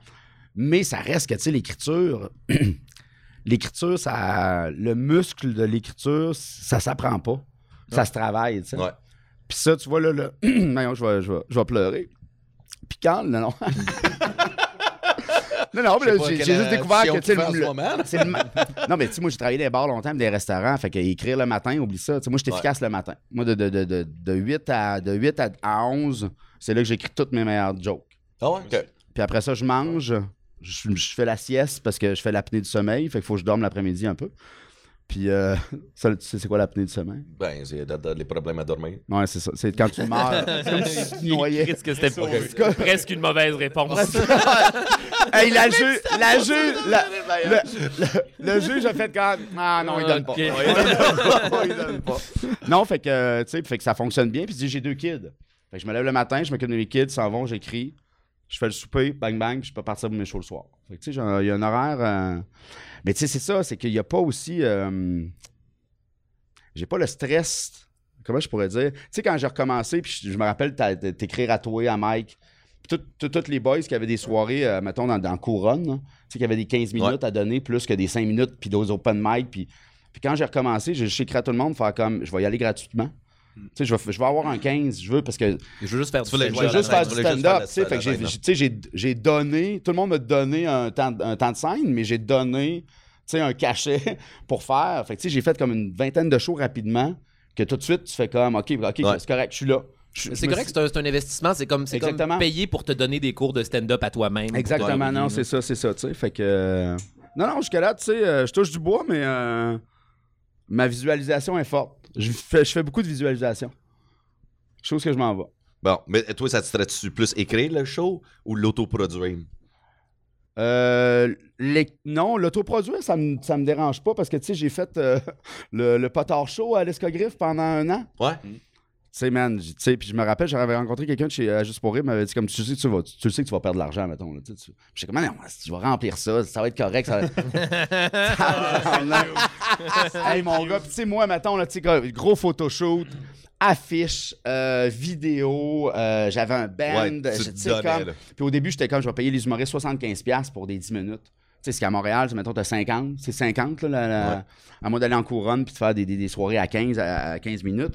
mais ça reste que, tu sais, l'écriture, l'écriture, ça, le muscle de l'écriture, ça s'apprend pas. Ça se travaille, tu sais. Ouais. Puis ça, tu vois, là, là non, je vais, je, vais, je vais pleurer. Puis quand, non, non. non, non, mais j'ai juste découvert que, tu sais, non, mais tu sais, moi, j'ai travaillé les bars longtemps, des restaurants. Fait que écrire le matin, oublie ça. Tu sais, moi, j'étais Ouais. efficace le matin. Moi, de, de, de, de, de 8, à, de 8 à, à 11, c'est là que j'écris toutes mes meilleures jokes. Ah ouais? OK. Puis après ça, je mange. Je, je fais la sieste parce que je fais l'apnée du sommeil. Fait qu'il faut que je dorme l'après-midi un peu. Puis, euh, ça, tu sais, c'est quoi l'apnée du sommeil? Ben, c'est de- de- les problèmes à dormir. Ouais, c'est ça. C'est quand tu meurs. C'est comme si tu te noyais. Qu'est-ce que c'était presque une mauvaise réponse. hey, la juge, la juge, la- le, le- le juge a fait comme ah non, il donne pas. Ok. Il donne pas. Il donne pas. Non, fait que euh, tu sais, fait que ça fonctionne bien. Puis je dis, j'ai deux kids. Fait que je me lève le matin, je m'occupe de mes kids, ils s'en vont, j'écris, je fais le souper, bang bang, puis je peux partir pour mes shows le soir. Fait que tu sais, j'ai un- il y a un horaire. euh, Mais tu sais, c'est ça, c'est qu'il n'y a pas aussi. euh, J'ai pas le stress. Comment je pourrais dire? Tu sais, quand j'ai recommencé, puis je, je me rappelle t'écrire à toi, à Mike, tous les boys qui avaient des soirées, euh, mettons, dans, dans Couronne, tu sais, qui avaient des 15 minutes à donner, plus que des 5 minutes, puis d'autres open mic. Puis, puis quand j'ai recommencé, j'ai écrit à tout le monde, faire comme, je vais y aller gratuitement. Tu sais, je vais, je vais avoir un 15, je veux, parce que Je veux juste faire du voulais je stand-up. veux juste faire du stand-up, tu sais. j'ai- donné, tout le monde m'a donné un temps, un temps de scène, mais j'ai donné, tu sais, un cachet pour faire. Fait que, tu sais, j'ai fait comme une vingtaine de shows rapidement, que tout de suite, tu fais comme, OK, OK, Ouais. c'est correct, je suis là. C'est correct, c'est un, investissement. C'est comme, c'est comme payer pour te donner des cours de stand-up à toi-même. Exactement, non, c'est ça, c'est ça, tu sais. Fait que. euh, Non, non, jusque-là, tu sais, euh, je touche du bois, mais euh, ma visualisation est forte. Je fais, je fais beaucoup de visualisation. Chose que je m'en vais. Bon, mais toi, ça te serait-tu plus écrire le show ou l'autoproduire? Euh, les- Non, l'autoproduire, ça me, ça me dérange pas parce que, tu sais, j'ai fait euh, le, le potard show à l'Escogriffe pendant un an. Ouais. Tu sais, man, tu sais, puis je me rappelle, j'avais rencontré quelqu'un de chez euh, Juste pour rire, m'avait dit comme tu sais que tu vas, tu, le sais que tu vas perdre de l'argent, mettons. Là, tu sais, j'étais comme, Ah non, tu vas remplir ça, ça va être correct. Ça va... hey, mon gars, puis tu sais, moi, mettons, là, tu sais, gros photoshoot, affiche, euh, vidéo, euh, j'avais un band. Ouais, tu sais, comme-. Puis au début, j'étais comme, je vais payer les humoristes 75$ pour des 10 minutes. Tu sais, c'est qu'à Montréal, mettons, t'as 50, c'est 50, là, la- la- Ouais. à moi d'aller en couronne puis de faire des, des- des soirées à 15, à, à 15 minutes.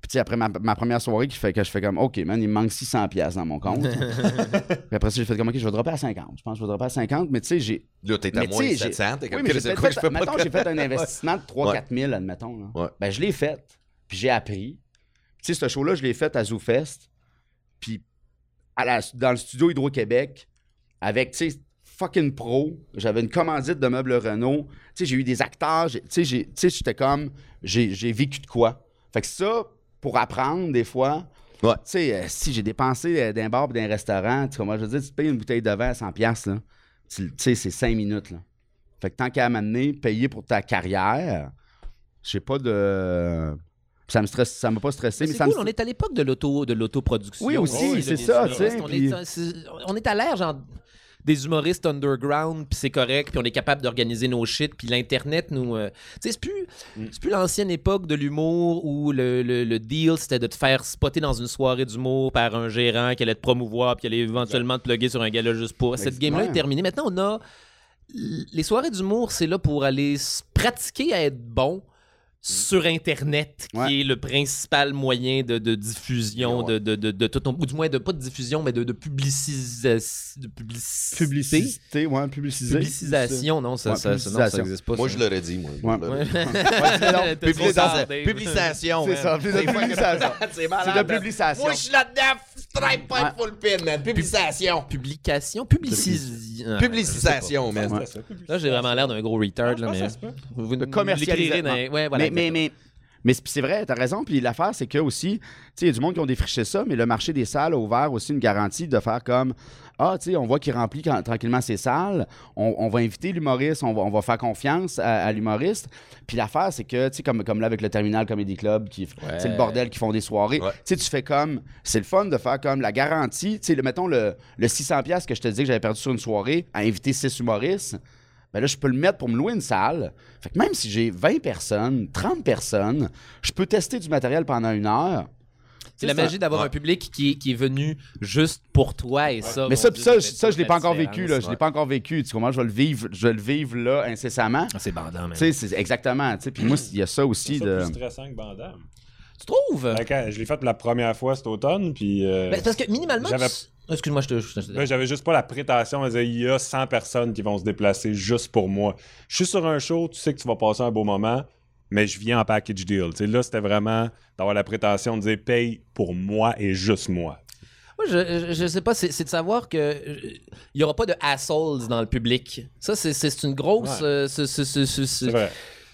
Puis tu sais, après ma, ma première soirée, qui fait que je fais comme, OK, man, il me manque 600 pièces dans mon compte. puis après ça, j'ai fait comme, OK, je vais dropper à 50. Je pense que je vais dropper à 50, mais tu sais, j'ai... Là, t'es à Mais moins tu sais, 700. T'es Oui, comme, mais quoi que je fait, mettons, de- j'ai fait un investissement de 3-4 Ouais. 000, admettons. Là. Ouais. Ben, je l'ai fait. Puis j'ai appris. Tu sais, ce show-là, je l'ai fait à ZooFest. Puis à la- dans le studio Hydro-Québec, avec, tu sais, fucking pro. J'avais une commandite de meubles Renault. Tu sais, j'ai eu des acteurs. Tu sais, j'étais comme, j'ai j'ai vécu de quoi. Fait que ça, pour apprendre, des fois, Ouais. tu sais, euh, si j'ai dépensé euh, d'un bar et d'un restaurant, tu sais, comment je veux dire, tu te payes une bouteille de vin à 100$, piastres, là. Tu sais, c'est 5 minutes, là. Fait que tant qu'à m'amener, payer pour ta carrière, j'ai pas de. Ça me stresse, ça m'a pas stressé, mais, ça cool, me on est à l'époque de l'auto de l'autoproduction. Oui, aussi, là, c'est ça, humoristes. tu sais, On, puis- est, c'est- on est à l'ère, genre, des humoristes underground, puis c'est correct, puis on est capable d'organiser nos shit, puis l'Internet nous... euh, tu sais, c'est plus, Mm. c'est plus l'ancienne époque de l'humour où le, le- le deal, c'était de te faire spotter dans une soirée d'humour par un gérant qui allait te promouvoir, puis qui allait éventuellement te plugger sur un gala juste pour... Cette game-là est terminée. Maintenant, on a... Les soirées d'humour, c'est là pour aller se pratiquer à être bon sur Internet, qui Mm. Ouais. est le principal moyen de, de diffusion de, de, de, de tout ton- ou du moins de pas de diffusion, mais de, de, publicis- de publicité. Publicité, ouais, publiciser. Publicisation, non, ça, Ouais, ça, ça, non, ça publicisation. existe pas. Moi, ça. je l'aurais dit, moi. Publicisation. Publicisation. C'est man. ça, c'est la publicisation. C'est la man. publicisation. Moi, je suis là-dedans. Stripe pas Ouais. full pin, man. Publication. Publication, publicis... ah, Publicisation, man. Ouais. Là, j'ai vraiment l'air d'un gros retard, là, Ah, mais... se peut. Vous Ouais, voilà. Mais, mais, mais, Mais c'est vrai, t'as raison. Puis l'affaire, c'est que aussi, tu sais, il y a du monde qui ont défriché ça, mais le marché des salles a ouvert aussi une garantie de faire comme Ah, tu sais, on voit qu'il remplit quand- tranquillement ses salles. On, on va inviter l'humoriste, on va, on va faire confiance à, à l'humoriste. Puis l'affaire, c'est que, tu sais, comme, comme là avec le Terminal Comedy Club, qui, c'est le bordel qui font des soirées. Ouais. Tu sais, tu fais comme. C'est le fun de faire comme la garantie. Tu sais, le- mettons le, le 600$ que je te disais que j'avais perdu sur une soirée à inviter six humoristes. Ben là, je peux le mettre pour me louer une salle. Fait que même si j'ai 20 personnes, 30 personnes, je peux tester du matériel pendant une heure. C'est la ça. magie d'avoir Ouais. un public qui, qui est venu juste pour toi et ça. Mais ça, Dieu, ça, ça, je l'ai la pas encore vécu. Là. Je l'ai pas encore vécu. Tu comprends? Je vais le vivre, je vais le vivre là incessamment. Ah, C'est bandant, man. Tu sais, c'est exactement. tu sais. Puis moi, il y a ça aussi C'est de. plus stressant que Bandam. Tu trouves? Ben, quand- je l'ai fait pour la première fois cet automne, puis euh, Ben, parce que minimalement. J'avais- tu- Excuse-moi, je te. je te- là, j'avais juste pas la prétention de dire il y a 100 personnes qui vont se déplacer juste pour moi. Je suis sur un show, tu sais que tu vas passer un beau moment, mais je viens en package deal. Tu sais, là, c'était vraiment d'avoir la prétention de dire paye pour moi et juste moi. Moi, je, je, je sais pas, c'est c'est de savoir que euh, il y aura pas de assholes dans le public. Ça, c'est- c'est c'est une grosse. Ouais. euh, C'est vrai.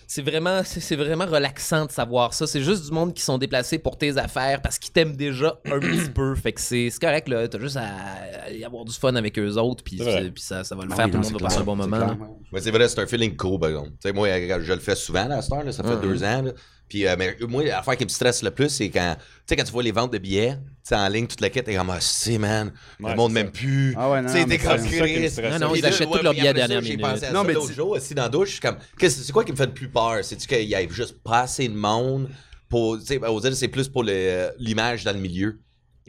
C'est vraiment, c'est c'est vraiment relaxant de savoir ça. C'est juste du monde qui sont déplacés pour tes affaires parce qu'ils t'aiment déjà un petit peu. Fait que c'est c'est correct, là. T'as juste à, à y avoir du fun avec eux autres, puis puis ça, ça va le Ah faire. oui, Tout le monde va passer un bon moment. c'est vrai, c'est un feeling cool, par exemple. Tu sais, moi, je le fais souvent, là, à cette heure, là, ça fait Ouais, deux ans. là. Puis, euh, mais moi, l'affaire qui me stresse le plus, c'est quand, tu sais, quand tu vois les ventes de billets, tu sais, en ligne, toute la quête, t'es comme, ah, c'est, man, Ouais, le monde m'aime plus. Ah ouais, non, tu sais, non, t'es comme. Non, non, ils là, achètent ouais, tous leurs billets dernière J'ai minute. pensé à Non, ça mais l'autre jour, aussi dans la douche. je suis comme, c'est quoi qui me fait le plus peur? C'est-tu qu'il y ait juste pas assez de monde pour, tu sais, on va dire, c'est plus pour le- l'image dans le milieu.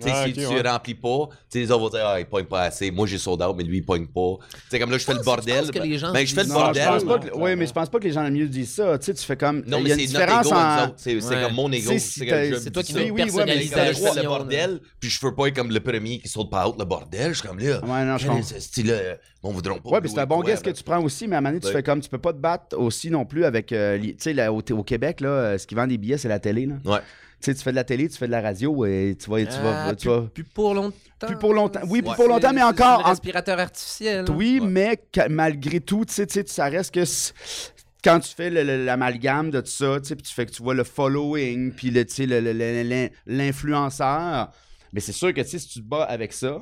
Ah, si tu ouais. remplis pas, les autres vont dire, ah, il pogne pas assez. Moi, j'ai sold out, mais lui, il pogne pas. Tu sais, comme là, je fais le bordel. gens Ben, je fais le Non, bordel. pense pas non, que, oui, mais je pense pas que les gens le mieux disent ça. Tu fais comme. Non, mais c'est notre ego, en. C'est comme mon ego. C'est toi qui Oui, veux oui, ouais, mais personnaliser Quand la je fais le bordel, puis je veux pas être comme le premier qui saute par out le bordel. Je suis comme là. Ouais, non, je style-là? Bon, voudront pas. Ouais, puis c'est un bon guess que tu prends aussi, mais à un moment donné, tu fais comme tu peux pas te battre aussi non plus avec. euh, tu sais, au, Québec, là, euh, ce qui vend des billets, c'est la télé. Là. Ouais. Tu sais, tu fais de la télé, tu fais de la radio et tu vas. Tu vas, Ah, tu plus, vas- plus pour longtemps. Plus pour longtemps. Oui, plus pour longtemps, mais encore- un respirateur artificiel. Oui, Ouais. mais malgré tout, tu sais, ça reste que quand tu fais l'amalgame de tout ça, tu sais, puis tu fais que tu vois le following, puis le, tu sais, l'influenceur, mais c'est sûr que tu sais, si tu te bats avec ça,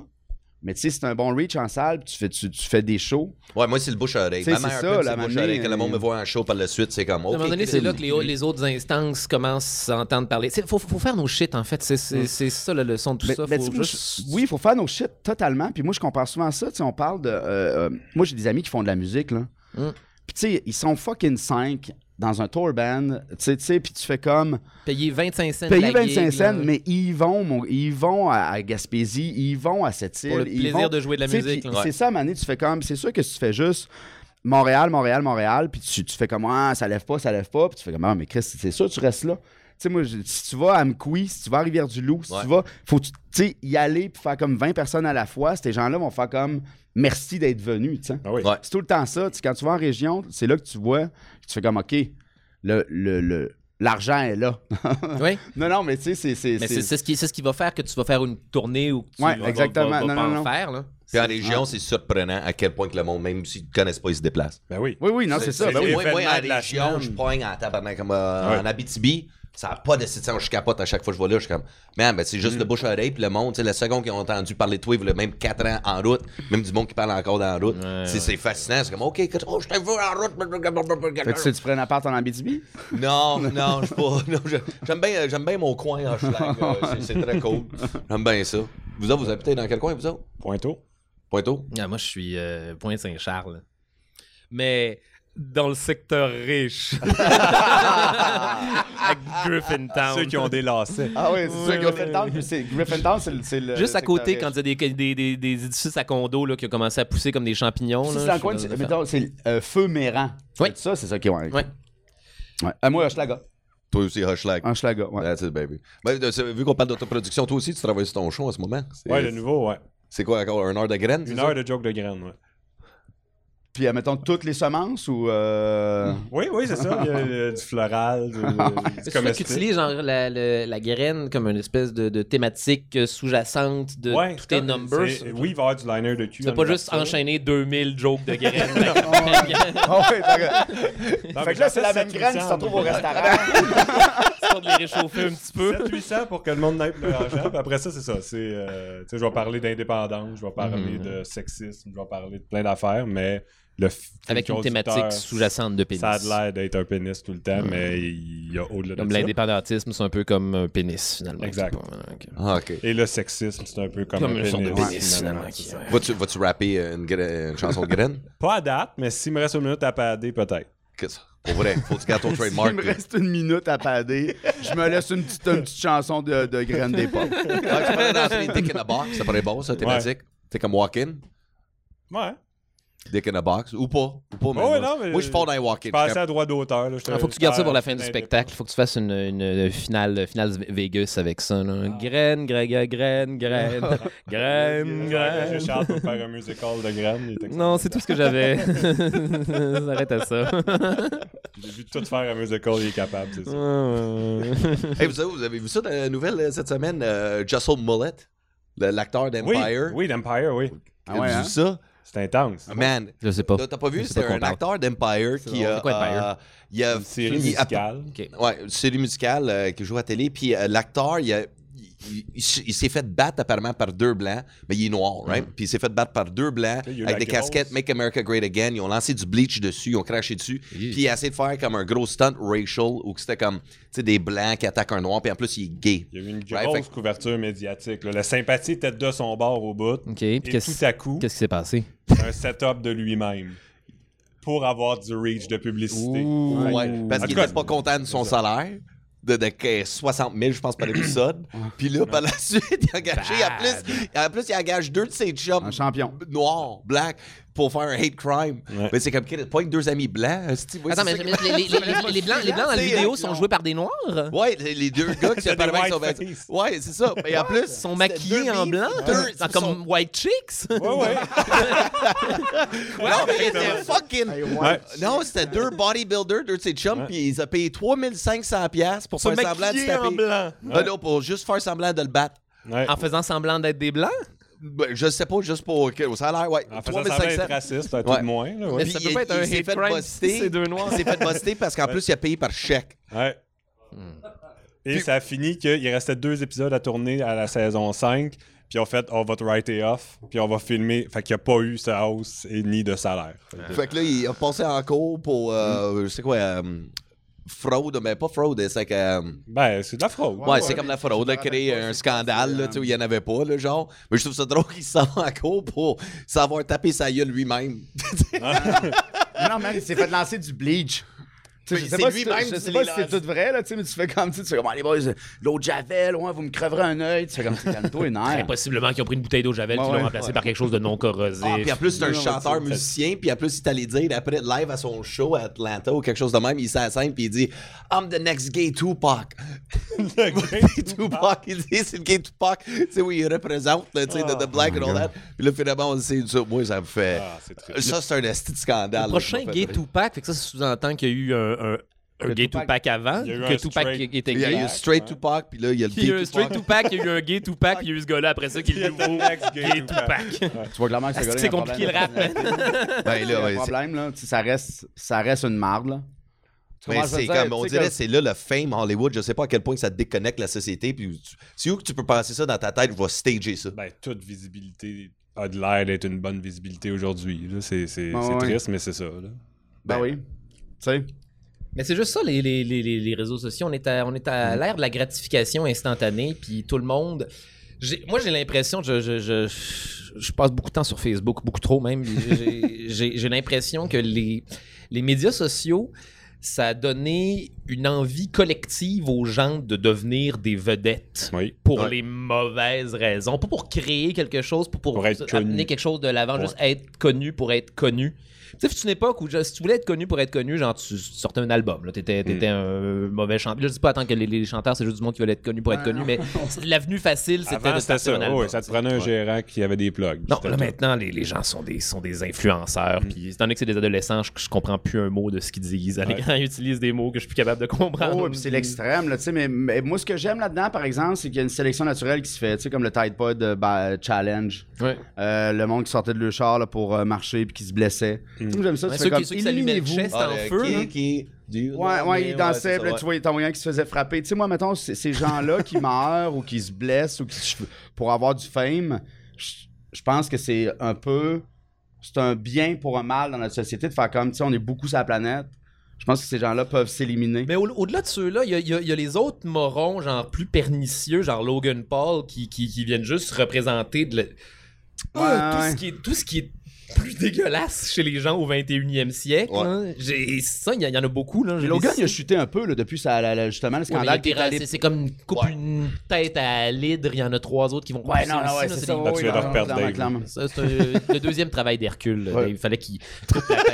mais tu sais, c'est un bon reach en salle, puis tu fais, tu, tu fais des shows. Ouais, moi, c'est le bouche à oreille. Tu sais, Ma c'est mère, ça, la c'est le bouche oreille. Quand le monde euh, me voit en show par la suite, c'est comme. À un moment OK, donné, c'est là que les, les autres instances commencent à entendre parler. Il faut, faut faire nos shit, en fait. C'est c'est- c'est ça la leçon de tout Mais- ça. mais Faut juste- oui, il faut faire nos shit totalement. Puis moi, je compare souvent ça. Tu sais, on parle de. euh, euh, moi, j'ai des amis qui font de la musique, là. Mm. Puis tu sais, ils sont fucking 5 dans un tour band. Tu sais, puis tu fais comme. Payer 25 cents. Payer la 25 gig, cents, mais ils vont, mon- ils vont à, à Gaspésie, ils vont à cette île. Pour le plaisir vont- de jouer de la musique. C'est ça, Mané, tu fais comme. C'est sûr que si tu fais juste. Montréal, Montréal, Montréal, puis tu, tu fais comme, ah, ça lève pas, ça lève pas, puis tu fais comme, ah, mais Chris, c'est sûr, tu restes là. Tu sais, moi, je- si tu vas à Mkoui, si tu vas à Rivière-du-Loup, si Ouais. tu vas, faut tu sais, y aller puis faire comme 20 personnes à la fois. Ces gens-là vont faire comme, merci d'être sais. Ah oui. Ouais. C'est tout le temps ça. Quand tu vas en région, c'est là que tu vois, tu fais comme, OK, le, le, le- l'argent est là. Oui, non, non, mais tu sais, c'est. c'est- mais c'est- ce, qui, c'est ce qui va faire que tu vas faire une tournée ou que tu Ouais, vas, exactement. vas- vas- vas Non, pas non, en non. faire. Là. Puis en région, c'est surprenant à quel point que le monde, même s'ils ne connaissent pas, ils se déplacent. Ben oui. Oui, oui, non, c'est ça. ben oui. moi, en région, je pogne en tabarnak comme euh, Ouais. en Abitibi. Ça n'a pas de sitting, je capote à chaque fois que je vois là. Je suis comme, man, ben, c'est Mm. juste le bouche à oreille. Puis le monde, tu sais, la seconde qu'ils ont entendu parler de toi, ils voulaient même 4 ans en route, même du monde qui parle encore dans la route. Ouais, c'est ouais. c'est fascinant. C'est comme, OK, oh, je t'ai vu en route. Fait que tu sais, tu prends un appart en Abitibi? Non, non, je suis pas. non, je- j'aime bien, j'aime bien mon coin en schlag. euh, c'est- C'est très cool. J'aime bien ça. Vous autres, vous habitez dans quel coin, vous autres? Pointeau. Pointeau? Ah, moi, je suis euh, Pointe-Saint-Charles. Mais dans le secteur riche. à Griffintown. Ceux qui ont des lacets. Ah oui, c'est Ouais, ça. Griffintown, c'est- Griffintown, c'est le- c'est le. Juste à côté, quand il y a des, des, des, des édifices à condos là, qui ont commencé à pousser comme des champignons. Si là, c'est dans je le coin, c'est- mettons, c'est euh, Feu Méran. Oui. C'est ça, c'est ça qui est. Ouais. Ouais. Ouais. Euh, moi, Hochelaga. Toi aussi, Hushlag. Hochelaga, ouais. That's it, baby. Ben, de- c'est- vu qu'on parle d'autoproduction, toi aussi, tu travailles sur ton show en ce moment? C'est- Ouais, le nouveau, ouais. C'est quoi encore? Un heure de graines? c'est Une ça? heure de joke de graines, ouais. Puis, mettons, toutes les semences ou. euh, Oui, oui, c'est ça. Il y a euh, du floral, du, du comestible. utilise genre la, graine comme une espèce de, de thématique sous-jacente de Ouais, tous tes numbers. Oui, il va y avoir du liner de cul. Tu vas en pas juste enchaîner 2000 jokes de graines. Ah ouais, d'accord. Non, Fait que là, c'est la même graine qui se retrouve au restaurant. histoire de les réchauffer un petit peu. 700-800 pour que le monde n'aille plus l'argent. Puis après ça, c'est ça. C'est, euh, tu sais, je vais parler d'indépendance, je vais parler Mhm. de sexisme, je vais parler de plein d'affaires, mais le Avec une thématique sous-jacente de pénis. Ça a de l'air d'être un pénis tout le temps, mais il y a au-delà Comme de ça. l'indépendantisme, c'est un peu comme un pénis, finalement. Exact. Pas- ok. Ah. Et le sexisme, c'est un peu comme, Comme un une sorte de pénis. finalement. Vas-tu, vas-tu rapper euh, une, gra- une chanson de graine? Pas à date, mais s'il me reste une minute à pader, peut-être. Qu'est-ce? Pour vrai, faut que tu gardes ton Il trademark. me puis- reste une minute à pader. Je me laisse une petite, une petite chanson de, de graines d'époque. Ah, tu pourrais rentrer Dick in a Box, ça paraît bon, ça, thématique. C'est comme Walk-in, Ouais. Dick in a Box, ou pas. Ou pas, mais Oh, ouais, non, mais- moi, je suis fort dans les Walk-in. Je pensais à droit d'auteur. je te- Ah, faut que tu gardes ça pour la fin du je- spectacle. Faut que tu fasses une, une, une finale, finale Vegas avec ça. Là. Graine, graine, graine, graine, graine, Je graine. Charles pour faire un musical de graines. il était Non, c'est tout ce que j'avais. Arrête à ça. J'ai vu tout faire un musical, il est capable, c'est ça. Hey, vous, avez, vous avez vu ça dans la nouvelle euh, cette semaine? euh, Jussel Mullet, le- l'acteur d'Empire? oui, d'Empire, oui. Ah Vous ouais, avez hein? vu ça? C'est intense. Man, Je sais pas. t'as pas vu? C'est un acteur d'Empire qui C'est a... quoi, Empire? euh, il a Une série il- musicale. Ouais, une série musicale euh, qui joue à télé. Puis euh, l'acteur, il, a- il- il- il- il s'est fait battre apparemment par deux blancs, mais il est noir, right? Puis il s'est fait battre par deux blancs avec des grosse- casquettes Make America Great Again. Ils ont lancé du bleach dessus, ils ont craché dessus. Puis il a essayé de faire comme un gros stunt racial où c'était comme, tu sais, des blancs qui attaquent un noir, puis en plus, il est gay. Il y a eu une grosse couverture médiatique. là. La sympathie était de son bord au bout. Ok. Et Puis tout à coup, qu'est-ce qui s'est passé? Un setup de lui-même pour avoir du reach de publicité. Ouh. Ouais, parce qu'il était pas content de son salaire. De, de que 60 000, je pense, par épisode. Puis là, par la suite, il a engagé. En plus, en plus, il engage deux de ses chums Un champion. noirs, black, pour faire un hate crime. Ouais. Mais c'est comme, pas avec deux amis blancs. ouais, Attends, mais, que- les, les- les- les blancs, les blancs dans la vidéo sont joués par des noirs? Ouais, les, deux gars qui se parlent des avec son white vêtement. face. Ouais, c'est ça. Mais en plus, Ils sont c'était maquillés en blanc? deux- comme sont- white chicks? Ouais, ouais. Non, mais ils étaient fucking. Non, c'était deux bodybuilders, deux de ses chums, puis ils ont payé 3500$ piastres pour Se faire semblant de se en taper. blanc. Ah non, pour juste faire semblant de le battre. Ouais. En faisant semblant d'être des blancs? Ben, je sais pas, juste pour que au salaire, ouais. En faisant semblant d'être 3500. raciste, à tout Ouais. de moins. Là, ouais. Mais ça peut il- pas être un hate fait crime buster. si c'est deux noirs. Il s'est fait buster parce qu'en plus, il a payé par chèque. Ouais. Hmm. Et ça a fini qu'il restait deux épisodes à tourner à la saison 5. Puis en fait, on va te writer off. Puis on va filmer. Fait qu'il n'y a pas eu sa hausse et ni de salaire. Fait que- Fait que là, il a passé en cours pour, euh, je sais quoi, euh, fraude, mais pas fraude, c'est que. euh, Ben, c'est de la fraude. Ouais, c'est comme la fraude, là, créer un scandale, là, tu sais, où il n'y en avait pas, là, genre. Mais je trouve ça drôle qu'il s'en va en cours pour savoir taper sa gueule lui-même. Mais non, man, il s'est fait lancer du bleach. Je sais c'est pas si, lui-même je qui sais les pas si c'est tout vrai, là, tu sais, mais tu fais comme, tu fais comme, allez, boys, l'eau de Javel, ouais, vous me creverez un œil. Tu fais comme, calme-toi, une nerf. possiblement qu'ils ont pris une bouteille d'eau Javel Ouais, qui l'ont remplacée par quelque chose de non corrosif. Ah, puis en plus, c'est un chanteur musicien, puis en plus, il est allé dire après live à son show à Atlanta ou quelque chose de même, il scène, puis il dit I'm the next gay Tupac. Tupac, il dit c'est le gay Tupac, tu sais, où il représente, tu sais, the, the black and all that. Puis là, finalement, on sait ça. Moi, ça me fait. Ah, ça, c'est un esti de scandale. Le prochain gay. Tupac, fait que ça, ça sous-entend qu'il y a eu un, un, un gay Tupac- Tupac avant, Il y a eu que un Tupac straight- était Il y a eu gay. straight Tupac, puis là, il y a le Puis il y a eu gay un straight Tupac. Tupac, il y a eu un gay Tupac, puis il y a eu ce gars-là après ça qui est le nouveau next gay gay Tupac. Tupac. Tu vois clairement que ce gars-là, c'est compliqué le rap? Ben là, problème, là. Ça reste, ça reste une marde, là. Mais c'est comme, on dirait, c'est là le fame Hollywood. Je sais pas à quel point ça déconnecte la société. Puis c'est où que tu peux penser ça dans ta tête? Je vais stager ça? Ben, toute visibilité a de l'air d'être une bonne visibilité aujourd'hui. C'est ouais. triste, mais c'est ça. là. Ben oui. Tu sais. Mais c'est juste ça, les, les, les, réseaux sociaux. On est à, on est à l'ère de la gratification instantanée, puis tout le monde. j'ai- Moi, j'ai l'impression, je, je, je, je passe beaucoup de temps sur Facebook, beaucoup trop même. J'ai- J'ai j'ai l'impression que les, les médias sociaux, ça a donné une envie collective aux gens de devenir des vedettes Oui. Pour Ouais. les mauvaises raisons, pas pour créer quelque chose, pas pour, Pour être amener connu. quelque chose de l'avant, Ouais. juste être connu pour être connu. Tu sais, c'est une époque où, si tu voulais être connu pour être connu, genre, tu sortais un album, là, t'étais, Mm. t'étais un mauvais chanteur. Je dis pas tant que les, les chanteurs, c'est juste du monde qui veut être connu pour être connu, mais l'avenue facile, c'était Avant, de c'était starter ça. un Oh, album. ouais, ça te prenait un gérant qui avait des plugs. Non, là tout. maintenant, les, les gens sont des, sont des influenceurs. Mm. Puis, étant donné que c'est des adolescents, je, je comprends plus un mot de ce qu'ils disent. Les Ouais. grands utilisent des mots que je suis plus capable de comprendre. Oh, puis c'est l'extrême, là, tu sais. Mais, mais moi, ce que j'aime là-dedans, par exemple, c'est qu'il y a une sélection naturelle qui se fait, tu sais, comme le Tide Pod euh, bah, Challenge. Ouais. Euh, le monde qui sortait de le char là, pour euh, marcher puis qui se blessait. Mm. J'aime ça. Ouais, tu ceux fais qui- comme, ceux qui s'allumaient le en le feu, qui- là. qui- du- Ouais, ouais, il c'est dansait, ça, puis là, ouais. tu vois, t'en voyais un qui se faisait frapper. Tu sais, moi, mettons, ces gens-là qui meurent ou qui se blessent ou qui pour avoir du fame, je je pense que c'est un peu. C'est un bien pour un mal dans notre société de faire comme, tu sais, on est beaucoup sur la planète. Je pense que ces gens-là peuvent s'éliminer. Mais au- au-delà de ceux-là, il y a, y y les autres morons, genre plus pernicieux, genre Logan Paul, qui, qui, qui viennent juste représenter de le- tout, ouais. Ce qui est, tout ce qui est plus dégueulasse chez les gens au 21e siècle. Ouais. hein. J'ai- Ça, il y, y en a beaucoup. Là. J'ai Logan, des- il a chuté un peu là, depuis ça, la- la- justement le Ouais, mais scandale est allé-. C'est comme une coupe Ouais. une tête à l'hydre, il y en a trois autres qui vont Ouais, pousser non, non, aussi, ouais, là, c'est c'est ça. des- Là, tu oui, viens de non, reperdre clairement, Dave. clairement. Ça, c'est le deuxième travail d'Hercule. Ouais. Il fallait qu'il coupe la tête.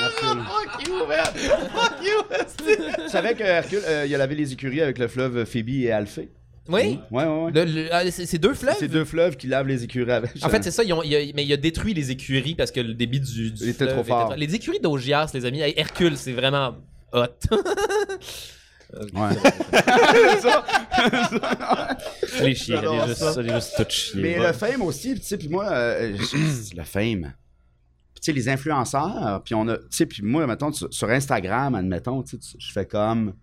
Hercule. You, man! Fuck you, esti. Tu savais que Hercule, euh, il a lavé les écuries avec le fleuve Phoebe et Alphée? Oui? Ouais, ouais, ouais. Ah, c'est deux fleuves? C'est deux fleuves qui lavent les écuries avec. En fait, c'est ça, ils ont- il a- mais il a détruit les écuries parce que le débit du, du Il était trop fort. Les écuries d'Augias, les amis, Hercule, c'est vraiment hot. Ouais. les chiens, J'adore les juste, ça. ça, les juste tout chier. Mais Ouais. le fame aussi, tu sais, puis moi, euh, je- le fame. Tu sais, les influenceurs, puis on a, tu sais, puis moi, mettons, sur, Instagram, admettons, tu sais, je fais comme,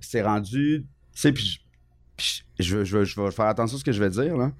c'est rendu, tu sais, puis je- je, veux- je, vais faire attention à ce que je vais dire, là,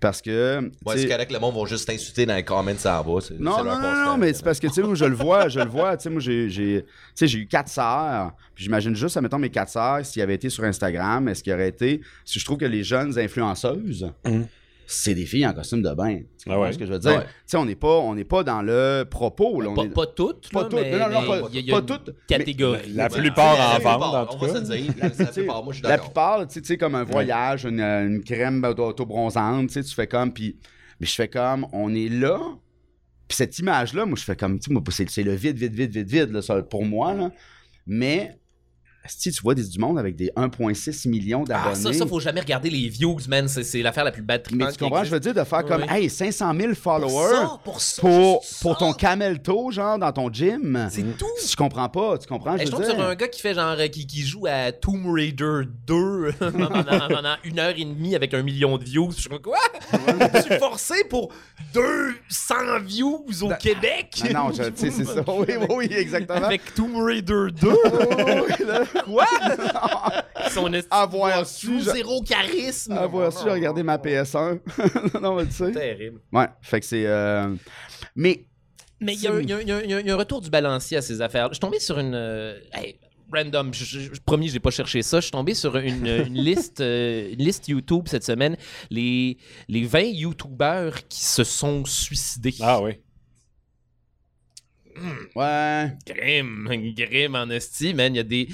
parce que, Ouais, c'est correct, le monde va juste t'insulter dans les comments en bas. c'est- non, non, non, non, mais c'est parce que, tu sais, moi, je le vois, je le vois, tu sais, moi, j'ai, j'ai, tu sais, j'ai eu quatre sœurs, puis j'imagine juste, admettons, mes quatre sœurs, s'ils avaient été sur Instagram, est-ce qu'il y aurait été, parce que je trouve que les jeunes influenceuses, Mhm. C'est des filles en costume de bain. Tu comprends Ah ouais? ce que je veux dire? Ouais. Tu sais, on n'est pas, on n'est pas dans le propos, là, on pas, est... pas toutes, Pas là, toutes, mais, non, non, mais pas- il y a, il y a pas une toutes, catégorie. La Ouais. plupart La en plupart, vente, en tout On va cas. se dire, la, la plupart, moi, je suis La d'accord. plupart, tu sais, tu sais, comme un voyage, une, une crème auto- auto-bronzante, tu sais, tu fais comme, puis... Mais je fais comme, on est là, puis cette image-là, moi, je fais comme, tu sais, moi, c'est c'est le vide, vide, vide, vide, vide, là, ça, pour moi, là. Mais, si tu vois des, du monde avec des 1,6 millions d'abonnés... Ah, ça, ça, faut jamais regarder les views, man. C'est, l'affaire la plus bad mais tu comprends, je veux dire, de faire comme, Oui. hey, 500 000 Pour followers ça, pour ça, pour, pour ton camel toe, genre, dans ton gym. C'est tout. Je comprends pas, tu comprends, je je veux tombe dire. sur un gars qui fait genre euh, qui, qui joue à Tomb Raider 2 pendant, pendant une heure et demie avec un million de views. Je suis comme quoi? Je suis forcé pour 200 views au Québec? Non, non, je- tu sais, c'est ça. Oui, oui, oui, exactement. Avec Tomb Raider 2. Quoi? Son Avoir de su, je- zéro charisme. Avoir su regarder ma PS1. non, mais tu sais. Terrible. Ouais, fait que c'est. euh, Mais. Mais il y, a un- y y y a retour du balancier à ces affaires. Je suis tombé sur une. euh, hey, random, je, je, je- promis, j'ai pas cherché ça. Je suis tombé sur une, une liste, euh, une liste YouTube cette semaine. Les, les 20 YouTubeurs qui se sont suicidés. Ah oui. Ouais. Grim, grim en esti, man. Il y a des.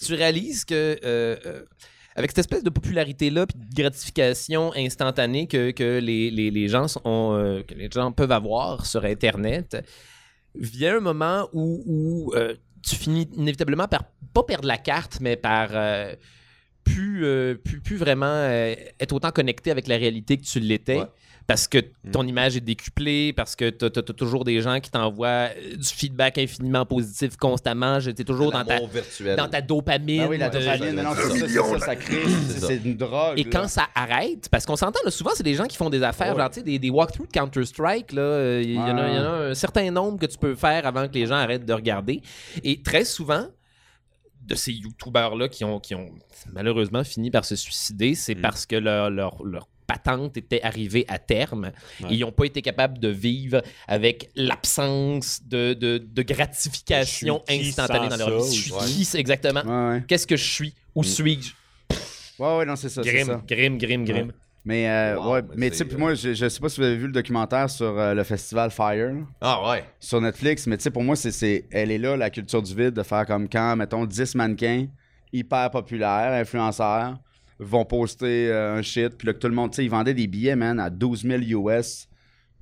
Tu réalises que. euh, euh, avec cette espèce de popularité-là, puis de gratification instantanée que, que les, les- gens sont, euh, que les gens peuvent avoir sur Internet, vient un moment où, tu finis inévitablement par pas perdre la carte, mais par plus, plus, plus vraiment être autant connecté avec la réalité que tu l'étais. Parce que ton image est décuplée, parce que tu as, toujours des gens qui t'envoient euh, du feedback infiniment positif constamment. J'étais toujours dans ta, virtuel. dans ta dopamine. Ah oui, la dopamine, c'est une drogue. Et là. quand ça arrête, parce qu'on s'entend, là, souvent, c'est des gens qui font des affaires, Ouais. genre, tu sais, des, des walkthroughs de Counter-Strike, là, euh, il y, en a- Ouais. il y en a un certain nombre que tu peux faire avant que les gens arrêtent de regarder. Et très souvent, de ces YouTubers-là qui ont, qui ont malheureusement fini par se suicider, c'est Mm. parce que leur, leur, leur patente était arrivée à terme. Ouais. Et ils n'ont pas été capables de vivre avec l'absence de, de, de gratification instantanée dans leur vie. Je suis qui, c'est exactement? Ouais, ouais. Qu'est-ce que je suis? Où suis-je? Ouais, ouais, non, c'est ça. Grim, ça. grim, grim, grim. Mais, euh, Wow, ouais, mais tu sais, moi, je, je sais pas si vous avez vu le documentaire sur euh, le festival Fire. là. Ah ouais. sur Netflix, mais tu sais, pour moi, c'est, c'est, elle est là, la culture du vide, de faire comme quand, mettons, 10 mannequins hyper populaires, influenceurs, vont poster euh, un shit, puis là, que tout le monde, tu sais, ils vendaient des billets, man, à 12 000 US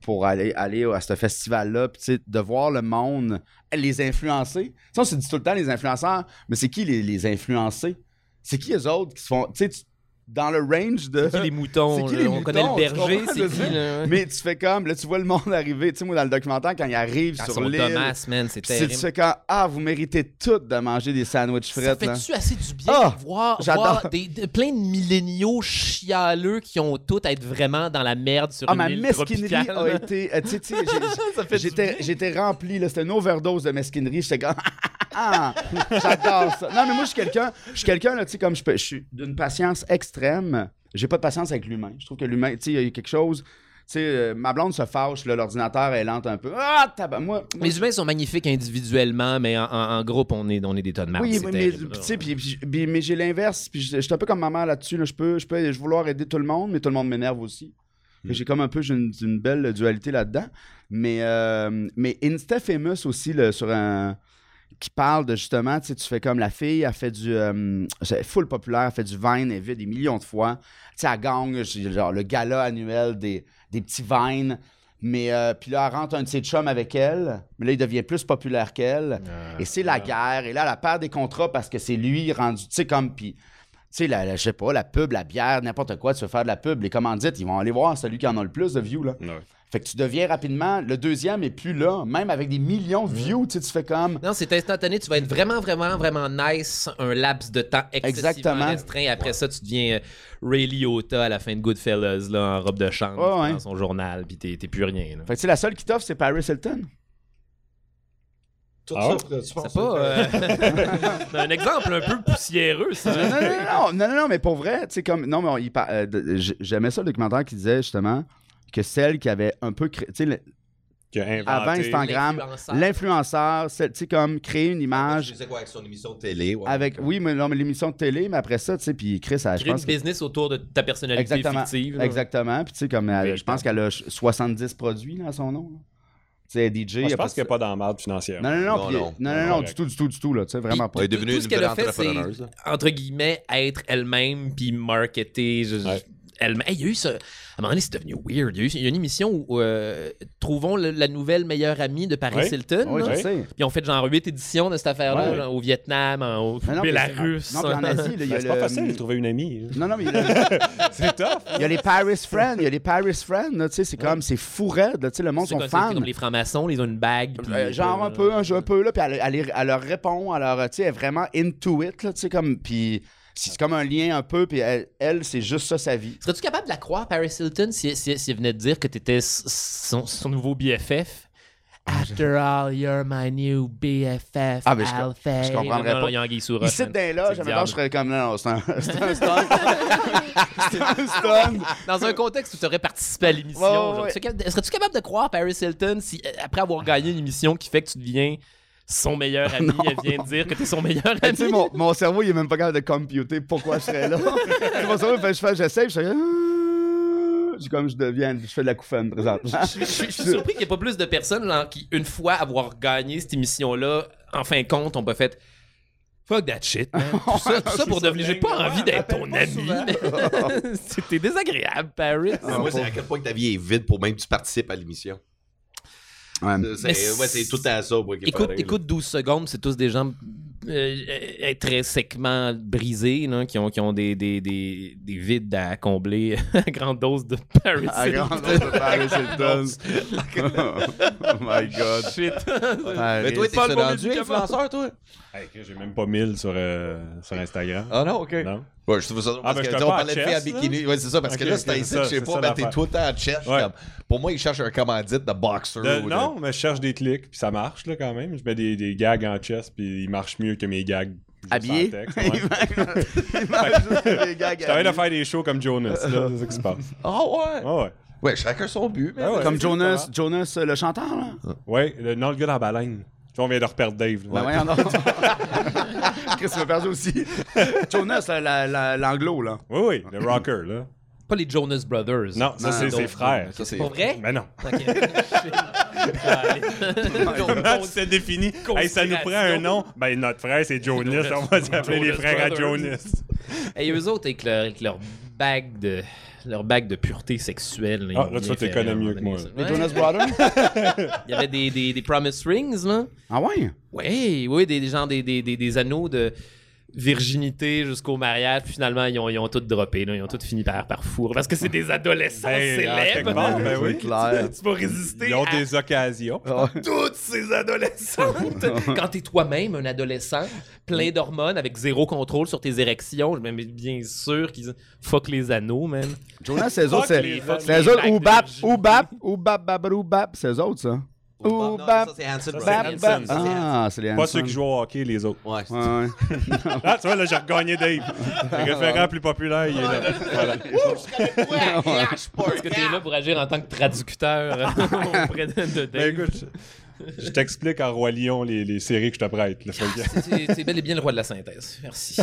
pour aller, à ce festival-là, puis tu sais, de voir le monde les influencer. Tu sais, on se dit tout le temps les influenceurs, mais c'est qui les, les influencés? C'est qui les autres qui se font. Tu sais, dans le range de. C'est qui les moutons? Qui les On connaît le berger, c'est c'est qui? ça? là? Mais tu fais comme, là, tu vois le monde arriver. Tu sais, moi, dans le documentaire, quand il arrive Ah, sur l'île. Thomas, man, c'est Tu sais, tu terrible. fais quand, ah, vous méritez toutes de manger des sandwichs Ça frites, là. fait-tu assez du bien Ah, de voir, voir des, de- plein de milléniaux chialeux qui ont tout à être vraiment dans la merde sur Ah, une ma île mesquinerie tropicale. a été. euh, tu sais, tu sais, j'ai- Ça fait du j'étais, bien. j'étais rempli, là. C'était une overdose de mesquinerie. J'étais comme. Ah, j'adore ça. Non, mais moi, je suis quelqu'un, je suis quelqu'un, là, tu sais, comme je, peux- je suis d'une patience extrême. J'ai pas de patience avec l'humain. Je trouve que l'humain, tu sais, il y a quelque chose. Tu sais, euh, ma blonde se fâche, là, l'ordinateur est lente un peu. Ah, tabac, moi. moi, Les humains sont magnifiques individuellement, mais en, en- en groupe, on est, on est des tonnes de marde. Oui, mais, tu là. sais, puis- puis- puis- mais j'ai l'inverse. Puis je suis un peu comme ma mère là-dessus. là. Je peux, je peux vouloir aider tout le monde, mais tout le monde m'énerve aussi. Que J'ai comme un peu une belle dualité là-dedans. Mais, euh, mais Insta Famous aussi, là, sur un. Qui parle de justement, tu sais, tu fais comme la fille, elle fait du. euh, full populaire, elle fait du Vine, elle vit des millions de fois. Tu sais, elle gagne genre, le gala annuel des, des petits Vines. Mais euh, puis là, elle rentre un de ses chums avec elle. Mais là, il devient plus populaire qu'elle. et c'est la guerre. Et là, elle perd des contrats parce que c'est lui rendu. Tu sais, comme. Puis. Tu sais, la, la- je sais pas, la pub, la bière, n'importe quoi, tu veux faire de la pub, les commandites, ils vont aller voir celui qui en a le plus de views, là. Ouais. Fait que tu deviens rapidement, le deuxième est plus là, même avec des millions de views, tu sais, tu fais comme... Non, c'est instantané. Tu vas être vraiment, vraiment, vraiment nice un laps de temps excessivement Exactement. restreint. Et après ça, tu deviens euh, Ray Liotta à la fin de Goodfellas, là, en robe de chambre, ouais. dans son journal, puis t'es t'es plus rien. là. Fait que tu sais, la seule qui t'offre, c'est Paris Hilton. Tout Ah ça, tu penses C'est pas euh, un exemple un peu poussiéreux, ça. non, non, non, non, non, non, non, mais pour vrai, tu sais, comme... Non, mais on- il par- euh, j'aimais ça, le documentaire qui disait, justement, que celle qui avait un peu... cré- Tu sais, le- a avant Instagram, L'influenceur. sais, comme créer une Je image sais quoi, avec son émission de télé. ouais. avec... Oui, mais non, mais l'émission de télé, mais après ça, tu sais, puis Chris, elle, je Créer une pense... que- business autour de ta personnalité Exactement. fictive. là. Exactement. Puis tu sais, comme elle- je pense qu'elle a 70 produits là, à son nom. là. Tu sais, DJ. Moi, je a pense pas qu'il n'y a pas dans la marde financière. Non, non, non, Non, puis- non. non, non, non, du tout, du tout, du tout, là, tu sais, vraiment pas. Elle est devenue Tout ce une qu'elle a fait, c'est, entre guillemets, être elle-même, puis marketer. je- je- Ouais. Hey, il y a eu ça. À un moment donné, c'est devenu weird. Il y a eu il y a une émission où euh, Trouvons le- la nouvelle meilleure amie de Paris. Hilton. Oui, là. je sais. Puis on fait genre 8 éditions de cette affaire-là, Ouais. genre, au Vietnam, en- au Mais non, mais Bélarus. c'est- Non, puis en Asie, là, il y Ben, a c'est pas le- facile de trouver une amie. Non, non, mais il y a le- C'est tough. il y a les Paris Friends, il y a les Paris Friends, là, tu sais, c'est comme, c'est fou raide, là, tu sais, le monde C'est sont comme, c'est fans. comme les francs-maçons, ils ont une bague. puis- Euh, genre un peu, un, jeu un peu, là, puis elle, elle, elle leur répond, elle, leur, tu sais, elle est vraiment into it, là, tu sais, comme, puis c'est comme un lien un peu, puis elle, elle, c'est juste ça sa vie. Serais-tu capable de la croire, Paris Hilton, si, si, si elle venait de dire que t'étais son, son nouveau BFF? After all, you're my new BFF, Ah, mais je- comprendrais Non, non, pas. il cite d'un là, je serais comme, non, c'est un, c'est un stunt. c'est un stunt. Dans un contexte où tu aurais participé à l'émission, Ouais, ouais, genre, ouais. serais-tu capable- de croire Paris Hilton si, après avoir gagné une émission qui fait que tu deviens son meilleur ami, Non. elle vient de dire que t'es son meilleur Tu ami? sais, mon, mon cerveau, il est même pas capable de computer pourquoi je serais là. mon cerveau, il fait, je fais, j'essaie, je fais. ah, Je, comme je deviens, je fais de la couffaine présentement. Je, je- je suis surpris qu'il n'y ait pas plus de personnes qui, une fois avoir gagné cette émission-là, en fin de compte, ont pas fait Fuck that shit, man. Tout ça, tout ça pour devenir. J'ai pas envie d'être ton ami. C'était désagréable, Paris. Ah, moi, c'est à quel point que ta vie est vide pour même que tu participes à l'émission? Ouais. C'est ouais, tout à ça. moi, Écoute, pareil, écoute 12 secondes, c'est tous des gens euh, euh, très secement brisés, là, qui ont, qui ont des, des, des, des vides à combler à grande dose de Paris. À Hilton. grande dose de Paris Hilton. oh my god. Shit. Mais toi, Pas t'es le bon rendu influenceur, toi? Hey, j'ai même pas 1000 sur, euh, sur Instagram. Ah non, ok. Non? Ouais, je trouve ça drôle Ah, parce ben, que on parlait de à filles à chess, bikini. Ouais, c'est ça, parce que là, c'était c'est ici, je sais pas, mais t'es tout le temps à suis Ouais. comme- Pour moi, ils cherchent un commandite de boxer. De- ou de- non, mais je cherche des clics, puis ça marche là, quand même. Je mets des, des gags en chess, puis ils marchent mieux que mes gags. juste en Habillé. texte, ouais. Il mange juste des gags de habillés. faire des shows comme Jonas, là, c'est ça qui se passe. Ah ouais? Ah ouais. Ouais, chacun son but. mais- Ah ouais. Comme Jonas. Jonas euh, le chanteur, là. Ouais, le, non, le gars dans la baleine. Tu vois, on vient de reperdre Dave. là. Ben voyons donc. Chris m'a perdu aussi. Jonas, la- la- la- l'anglo, là. Oui, oui, le rocker, là. Pas les Jonas Brothers. Non, ça, Non, c'est non, ses frères. Ça, c'est Pour vrai? Mais non. Ok. Comment t'es défini? Hey, ça nous prend un nom? Ben, notre frère, c'est Jonas. On va s'appeler les frères à. Jonas. Et eux autres, avec leur, avec leur bague de leur bague de pureté sexuelle. ils Ah, ont là, tu bien vas fait mieux que moi, Les. Jonas. Brothers? Il y avait des, des, des promise rings, là. Ah ouais? Oui, oui, des, des gens, des, des, des, des anneaux de. Virginité jusqu'au mariage, puis finalement, ils ont, ils ont tout droppé, là. ils ont tout fini par, par fourrer. Parce que c'est des adolescents Ben, en quelque célèbres. part, ben oui. Clair. tu vas résister Ils ont à des occasions. Ah, toutes ces adolescentes. Quand t'es toi-même un adolescent, plein d'hormones, avec zéro contrôle sur tes érections, mais bien sûr qu'ils fuck les anneaux, man. Jonas, c'est eux autres, c'est eux autres, ou bap, ou bap, ou bap, bap, ou bap, c'est eux autres, ça. Ou non, bap, ça, c'est Hanson c'est Ah, c'est les Pas Hanson. ceux qui jouent au hockey, les autres. Ouais. Ouais, ouais. Ah, tu vois, là, j'ai regagné Dave. Le référent plus populaire, il est là. Voilà. Parce que t'es là pour agir en tant que traducteur auprès de, Ben, Dave? écoute, je, je t'explique en Roi Lion les, les séries que je te prête. là. C'est bel et bien le roi de la synthèse. Merci.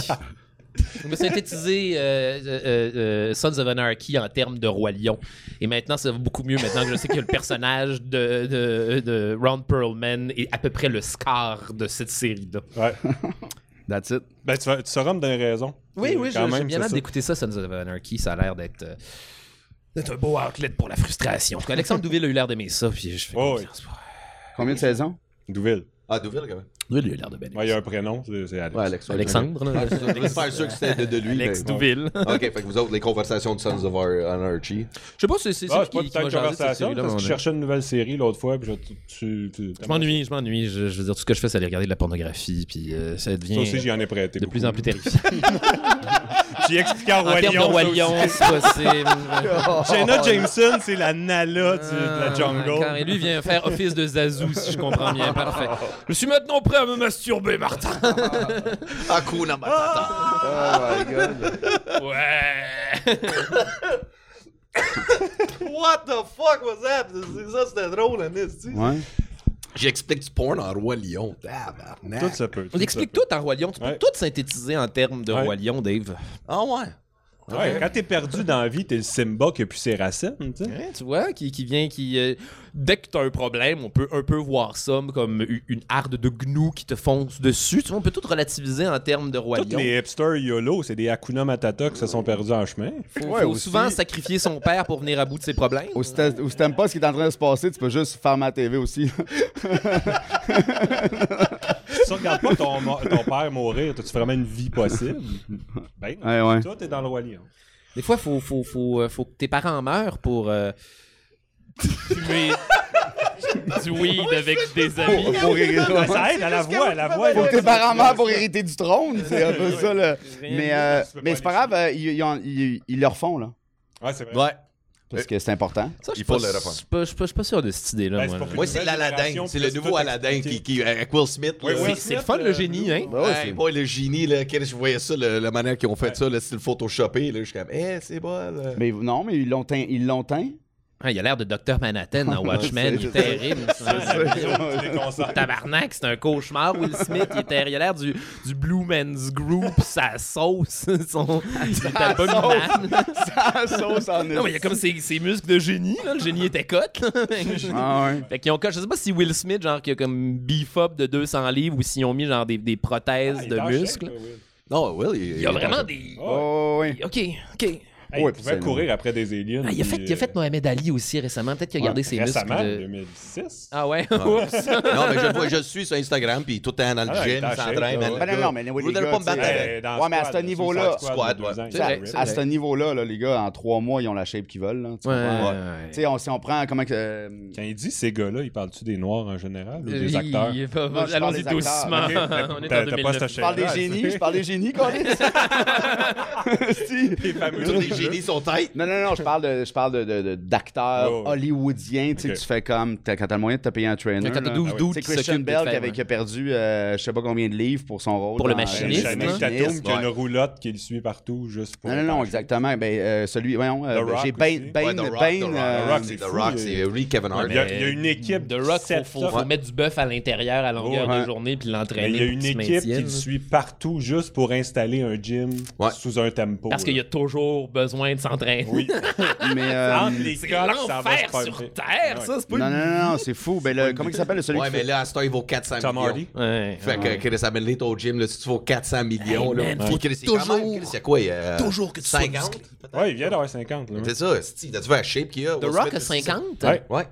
Je me synthétisé euh, euh, euh, Sons of Anarchy en termes de roi lion. Et maintenant, ça va beaucoup mieux maintenant que je sais que le personnage de, de, de Ron Perlman est à peu près le scar de cette série-là. Ouais. That's it. Ben, tu, vas- tu sauras me donner raison. Oui, oui, j'ai bien hâte d'écouter ça, Sons of Anarchy. Ça a l'air d'être euh, d'être un beau outlet pour la frustration. En tout cas, Alexandre Douville a eu l'air d'aimer ça, puis je fais Oh, confiance. Combien de saisons? Douville. Ah, Douville, quand même. Oui, il a l'air de bien aimer Ouais, il y a un prénom, c'est Alex. Ouais, Alex. Alexandre. Je voulais faire sûr que c'était de, de lui. Alex mais- Douville. Ok, fait que vous autres, les conversations de Sons of Ar- Anarchy. Je sais pas, c'est c'est Ah, ça c'est pas conversation, parce que je cherchais une nouvelle série l'autre fois, puis je, tu, m'ennuie, je m'ennuie. Je, je veux dire, tout ce que je fais, c'est aller regarder de la pornographie, puis euh, ça devient Ça aussi, j'y en ai prêté. de beaucoup. plus en plus terrifiant. J'ai expliqué en en Roi Lion. roi c'est possible. Jenna Jameson, c'est la Nala du- de la Ah, jungle. car- Et lui vient faire office de Zazu, si je comprends bien. Parfait. Je suis maintenant prêt à me masturber, Martin. Hakuna Matata. Oh my god. Ouais. What the fuck was that? C'est ça, c'était drôle, Anis, tu sais. Ouais. J'explique du porn en Roi Lion. Tabarnak. Tout ça peut. On explique tout en roi lion. Tu peux Ouais. tout synthétiser en termes de Ouais. roi lion, Dave. Ah ouais. Ouais, quand t'es perdu dans la vie, t'es le Simba qui a plus ses racines, tu sais. Ouais, tu vois, qui, qui vient, qui... euh, dès que t'as un problème, on peut un peu voir ça comme u- une harde de gnous qui te fonce dessus. Tu vois, on peut tout relativiser en termes de roi Tous lion. les hipsters YOLO, c'est des Hakuna Matata qui se sont perdus en chemin. Faut, Ouais, faut aussi. souvent sacrifier son père pour venir à bout de ses problèmes. Ou si t'a- ou si t'aimes pas ce qui est en train de se passer, tu peux juste faire ma TV aussi. Si tu regardes pas ton, ton père mourir, as-tu vraiment une vie possible? Ben, non. Ouais, ouais. Toi, t'es dans le Roi Lion. Des fois, faut, faut, faut, euh, faut que tes parents meurent pour euh, fumer du weed avec des amis. Pour hériter- Ben, ça aide à la voix, la voix. Faut que tes parents meurent pour hériter du trône. C'est un peu ça, là. Mais, euh, mais c'est pas grave, euh, ils, ils- ils le refont, là. Ouais, c'est vrai. Ouais. Parce que c'est important. Ça, je suis Il faut pas- le refaire. Je suis pas- je suis pas- je suis pas sûr de cette idée-là. Ben, moi, Moi, c'est l'Aladin. C'est le nouveau expliqué. qui, qui, avec Will Smith. Oui, là. Will C'est- Smith, c'est le fun, le euh, génie, hein? Ben ouais, Ouais, c'est- boy, le génie, là, quel- je voyais ça, le- la manière qu'ils ont fait Ouais. ça, le style photoshopé, là, je suis comme, eh, c'est bon, là. Mais non, mais ils l'ont teint. Ils l'ont teint. Ah, il a l'air de Dr. Manhattan dans Watchmen. il est terrible. concentres. Tabarnak, c'est un cauchemar, Will Smith. Il, était, il a l'air du, du Blue Man's Group, sa sauce, son, abominable. Ça sauce en Non, mais il y a comme ses, ses muscles de génie, là. Le génie était cote. Ah ouais. Fait qu'ils ont je sais pas si Will Smith, genre, qui a comme beef up de 200 livres ou s'ils ont mis, genre, des, des prothèses Ah, de muscles. Non, Will, il, Il y a vraiment des. Oh, ouais. Ok, ok. Hey, Ouais, il pouvait courir après des aliens. Ah, il, a fait, puis, il a fait euh, Mohamed Ali aussi récemment. Peut-être qu'il a Ouais, gardé ses récemment, muscles. de- 2006. Ah ouais? Non, mais je le vois, je suis sur Instagram, puis tout le temps dans le Ah, gym, s'entraîne. ouais. le non, non, mais anyway, Je les gars, pas me battre dans Ouais, mais à squad, ce là, niveau-là- À ce niveau-là, là, les gars, en trois mois, ils ont la shape qu'ils veulent. là, tu Ouais, comprends? ouais. Tu sais, on- si on prend comment que. euh, Quand il dit ces gars-là, il parle-tu des Noirs en général ou des acteurs? je parle Allons-y acteurs. doucement. On est en t'as pas 2009. cette Je parle des génies, je parle des génies, Colin. Si. Les fameux Génies sont têtes. Non, non, non, je parle de, je parle de, de- de- d'acteurs Oh, ouais. hollywoodiens, tu sais, tu fais comme, t'as- quand t'as le moyen de te payer un trainer. Quand t'as là. 12 Ah oui. dudes Tu sais, qui Christian Bell qui, avait, qui a perdu euh, je sais pas combien de livres pour son rôle. Pour le machiniste, le Channing. Tatum qui a une roulotte qui le suit partout juste pour. Non, non, non, exactement. Ben, euh, celui, voyons, euh, The Rock j'ai. Bane, The Rock, Bane, The Rock, The c'est The Rick Kevin Hart. Il y a, une équipe De Rock, faut, mettre du bœuf à l'intérieur à longueur de journée puis l'entraîner. il y a une équipe qui le suit partout juste pour installer un gym sous un tempo. Parce qu'il y a toujours besoin de s'entraîner. Oui. mais, euh, C'est l'enfer sur. Terre, Ouais. ça, c'est pas non, une- non, non, non, c'est fou. Ben, le, comment il s'appelle, le celui Ouais, qui mais fait... là, à ce temps, il vaut 400 Tom millions. Hardy? Ouais. Fait que Chris amène au gym, là, si tu vaux 400 millions, Hey, là, man, faut faut que toujours- Chris, il y a quoi, il y a toujours que tu sois 50? musclé. peut-être? Ouais, il vient d'avoir 50. Là. C'est ça, c'est- t'as-tu vu la shape qu'il a? The Rock a c'est ça? 50? Ouais. Ouais.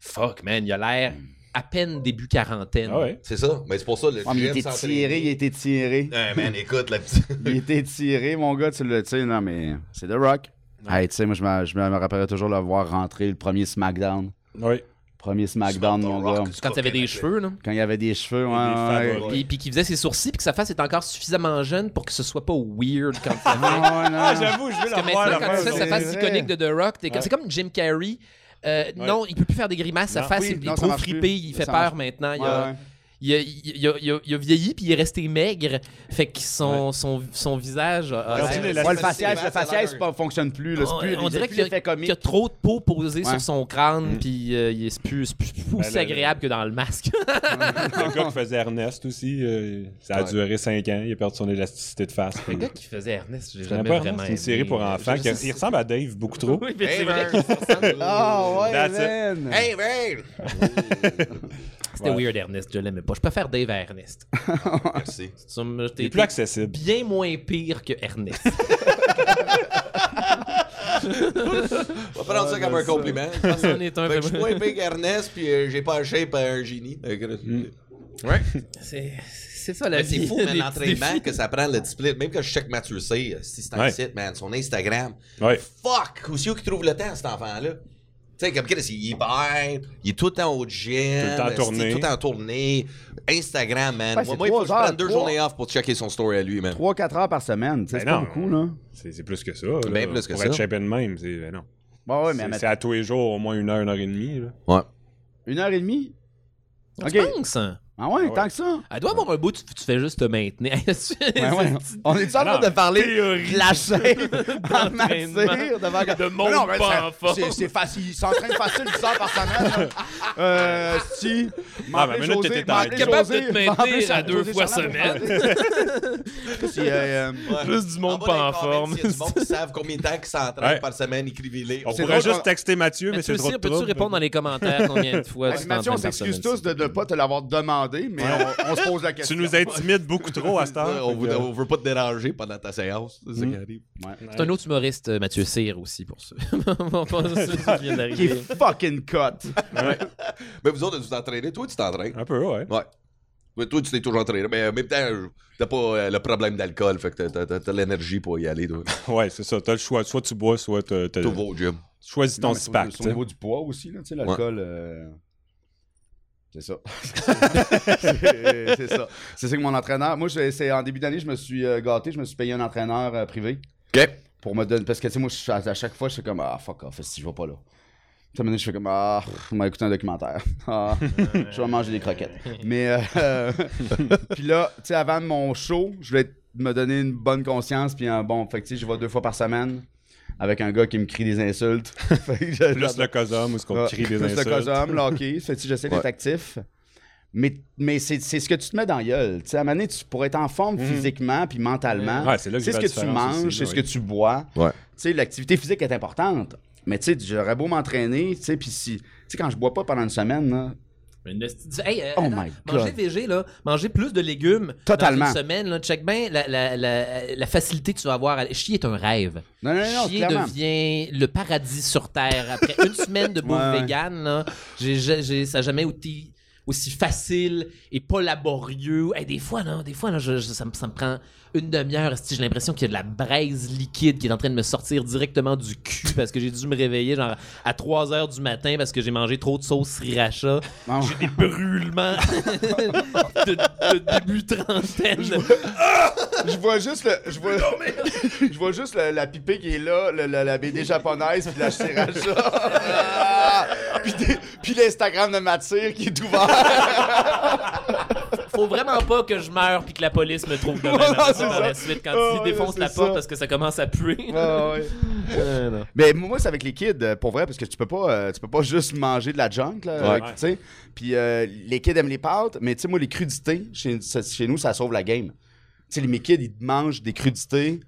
Fuck, man, il a l'air à peine début quarantaine. Ah ouais. C'est ça. Mais c'est pour ça, le Ah, mais il était tiré, il était tiré. Man, écoute, la petite. Il était tiré, mon gars, tu le sais, non, mais c'est The Rock. Hey, tu sais, moi, je me, je me rappellerai toujours le voir rentrer le premier SmackDown. Oui. Premier SmackDown, mon gars. Quand il avait des cheveux, là. Quand il avait des cheveux, ouais, des ouais. Puis, puis qu'il faisait ses sourcils, puis que sa face est encore suffisamment jeune pour que ce soit pas weird fait. Ah, ouais, non. Ah, j'avoue, je Parce la que voir quand tu fais sa face iconique de The Rock, t'es comme- c'est comme Jim Carrey. Euh, Non, il peut plus faire des grimaces. Sa face Oui, est, non, trop plus. Il fait peur maintenant. Il Ouais, a, ouais. Il a, il a- il a- il a vieilli puis il est resté maigre. Fait que son, son, son visage Ouais, le faciès, le faciès fonctionne plus. Là, on, plus on dirait qu'il y, fait a- comique. qu'il y a trop de peau posée Ouais. sur son crâne, Mm. puis euh, il est c'est plus, plus- plus Ben, aussi le- agréable que dans le masque. Le gars qui faisait Ernest aussi, euh, ça a Ouais. duré 5 ans. Il a perdu son élasticité de face. le gars qui faisait Ernest, j'ai Je jamais pas vraiment Ernest, c'est une série pour enfants. Qui- il ressemble à Dave beaucoup trop. Oui, c'est Hey, vrai qu'il ressemble. Ah, ouais, That's it. man. Hey, man! C'était Ouais. weird, Ernest. Je l'aimais pas. Je préfère Dave à Ernest. Merci. T'es plus accessible. bien moins pire que Ernest. On va prendre ça comme un compliment. C'en est un Fait que je suis moins big Ernest, puis euh, j'ai pas le shape à un génie. Fait que- Ouais. C'est c'est ça la c'est fou, man, l'entraînement que ça prend le discipline. Même que je check Mathieu C, euh, si c'est un Ouais. site, man, son Instagram. Ouais. Fuck! Aussi, où qui trouve le temps, cet enfant-là? Tu sais, comme Chris, il est bien, il est tout le temps au gym. Tout le temps tournée. Tout le temps en tournée. Instagram, man. Ouais, moi, il faut que je prenne deux trois- journées off pour checker son story à lui, man. 3-4 heures par semaine, Ben c'est pas beaucoup, là. C'est c'est plus que ça. là. Ben plus que pour ça. être shape de même, c'est ben non. Bon, ouais, mais C'est- à tous les jours au moins une heure, une heure et demie. là. Ouais. une heure et demie? Tu Ok. penses? hein? Ah ouais, ouais. tant que ça. Elle doit avoir un bout, tu, tu fais juste te maintenir. Ouais, ouais. On est en train de parler théorie de la chaîne en d'entraînement. nature devant... De monde Non, pas ça- en forme. c'est- C'est facile, il s'entraîne facile 10 heures par semaine. là. Euh, si. Ah, ben, minute, t'étais Capable de te maintenir à deux fois semaine. Si, euh, Juste du monde pas en forme. y a du monde qui savent combien de temps qu'ils s'entraînent par semaine, écrivez-les. On pourrait juste texter Mathieu, mais c'est trop de peux-tu répondre dans les commentaires combien de fois tu Mathieu, on s'excuse tous de ne pas te l'avoir demandé, mais on, on se pose la Tu question. nous intimides beaucoup trop à cette heure. on, on veut pas te déranger pendant ta séance. C'est ça Mm. un autre humoriste, euh, Mathieu Cyr aussi, pour ceux ceux qui est fucking cut. Ouais. Mais vous autres, vous entraînez. Toi, tu t'entraînes. Un peu, ouais. Ouais. Ouais, toi, tu t'es toujours entraîné. Mais en même temps, t'as pas euh, le problème d'alcool. Fait que t'as- l'énergie pour y aller. Toi. Ouais, c'est ça. T'as le choix. Soit tu bois, soit t'as- t'as- Tout va au gym. choisis ton mais SPAC. Au niveau du poids aussi, là, tu sais, l'alcool. euh, C'est ça. c'est ça. C'est ça que mon entraîneur. Moi, c'est en début d'année, je me suis euh, gâté, je me suis payé un entraîneur euh, privé. OK. Pour me donner. Parce que, tu sais, moi, je- à, à chaque fois, je suis comme, ah, fuck off, si je vais pas là. Tu sais, je fais comme, ah, on m'a écouté un documentaire. Ah, je vais manger des croquettes. Mais, euh, puis là, tu sais, avant mon show, je voulais me donner une bonne conscience, puis un bon, fait que, tu sais, je vais deux fois par semaine avec un gars qui me crie des insultes. Plus le cosum ou ce qu'on ah, crie des plus insultes. le cosum, le hockey. Fait que, tu sais, j'essaie d'être Ouais. actif. Mais, mais c'est c'est ce que tu te mets dans la gueule. À un moment donné, tu pourrais être en forme Mhm. physiquement puis mentalement. Ouais, c'est là que c'est j'ai ce que tu manges, aussi, c'est ce oui. que tu bois. Ouais. L'activité physique est importante. Mais tu sais, j'aurais beau m'entraîner, tu sais, puis si... Tu sais, quand je bois pas pendant une semaine, là, Hey, euh, Oh attends, my manger végé, là, manger plus de légumes Totalement. dans une semaine, là, check bien la, la, la, la facilité que tu vas avoir. à- Chier est un rêve. Non, non, non, Chier clairement. devient le paradis sur Terre. Après une semaine de bouffe Ouais, vegan, là, ça n'a jamais été aussi facile et pas laborieux. Hey, des fois, là, des fois là, je- je- ça, me, ça me prend une demi-heure. J'ai l'impression qu'il y a de la braise liquide qui est en train de me sortir directement du cul parce que j'ai dû me réveiller genre à 3 heures du matin parce que j'ai mangé trop de sauce sriracha. J'ai des brûlements de, de début trentaine. Je vois juste le. Je vois, je vois juste le- la pipée qui est là, le- le- la BD japonaise, puis la sriracha. puis l'Instagram de Mathir qui est ouvert. Faut vraiment pas que je meure puis que la police me trouve demain matin par la suite quand Ah, ils défoncent la porte ça. parce que ça commence à puer. Euh, non. Mais moi, c'est avec les kids, euh, pour vrai, parce que tu peux pas, euh, tu peux pas juste manger de la junk, là, Ouais. euh, tu sais. Puis euh, les kids aiment les pâtes, mais tu sais, moi, les crudités, chez nous, ça sauve la game. Tu sais, les mes kids, ils mangent des crudités.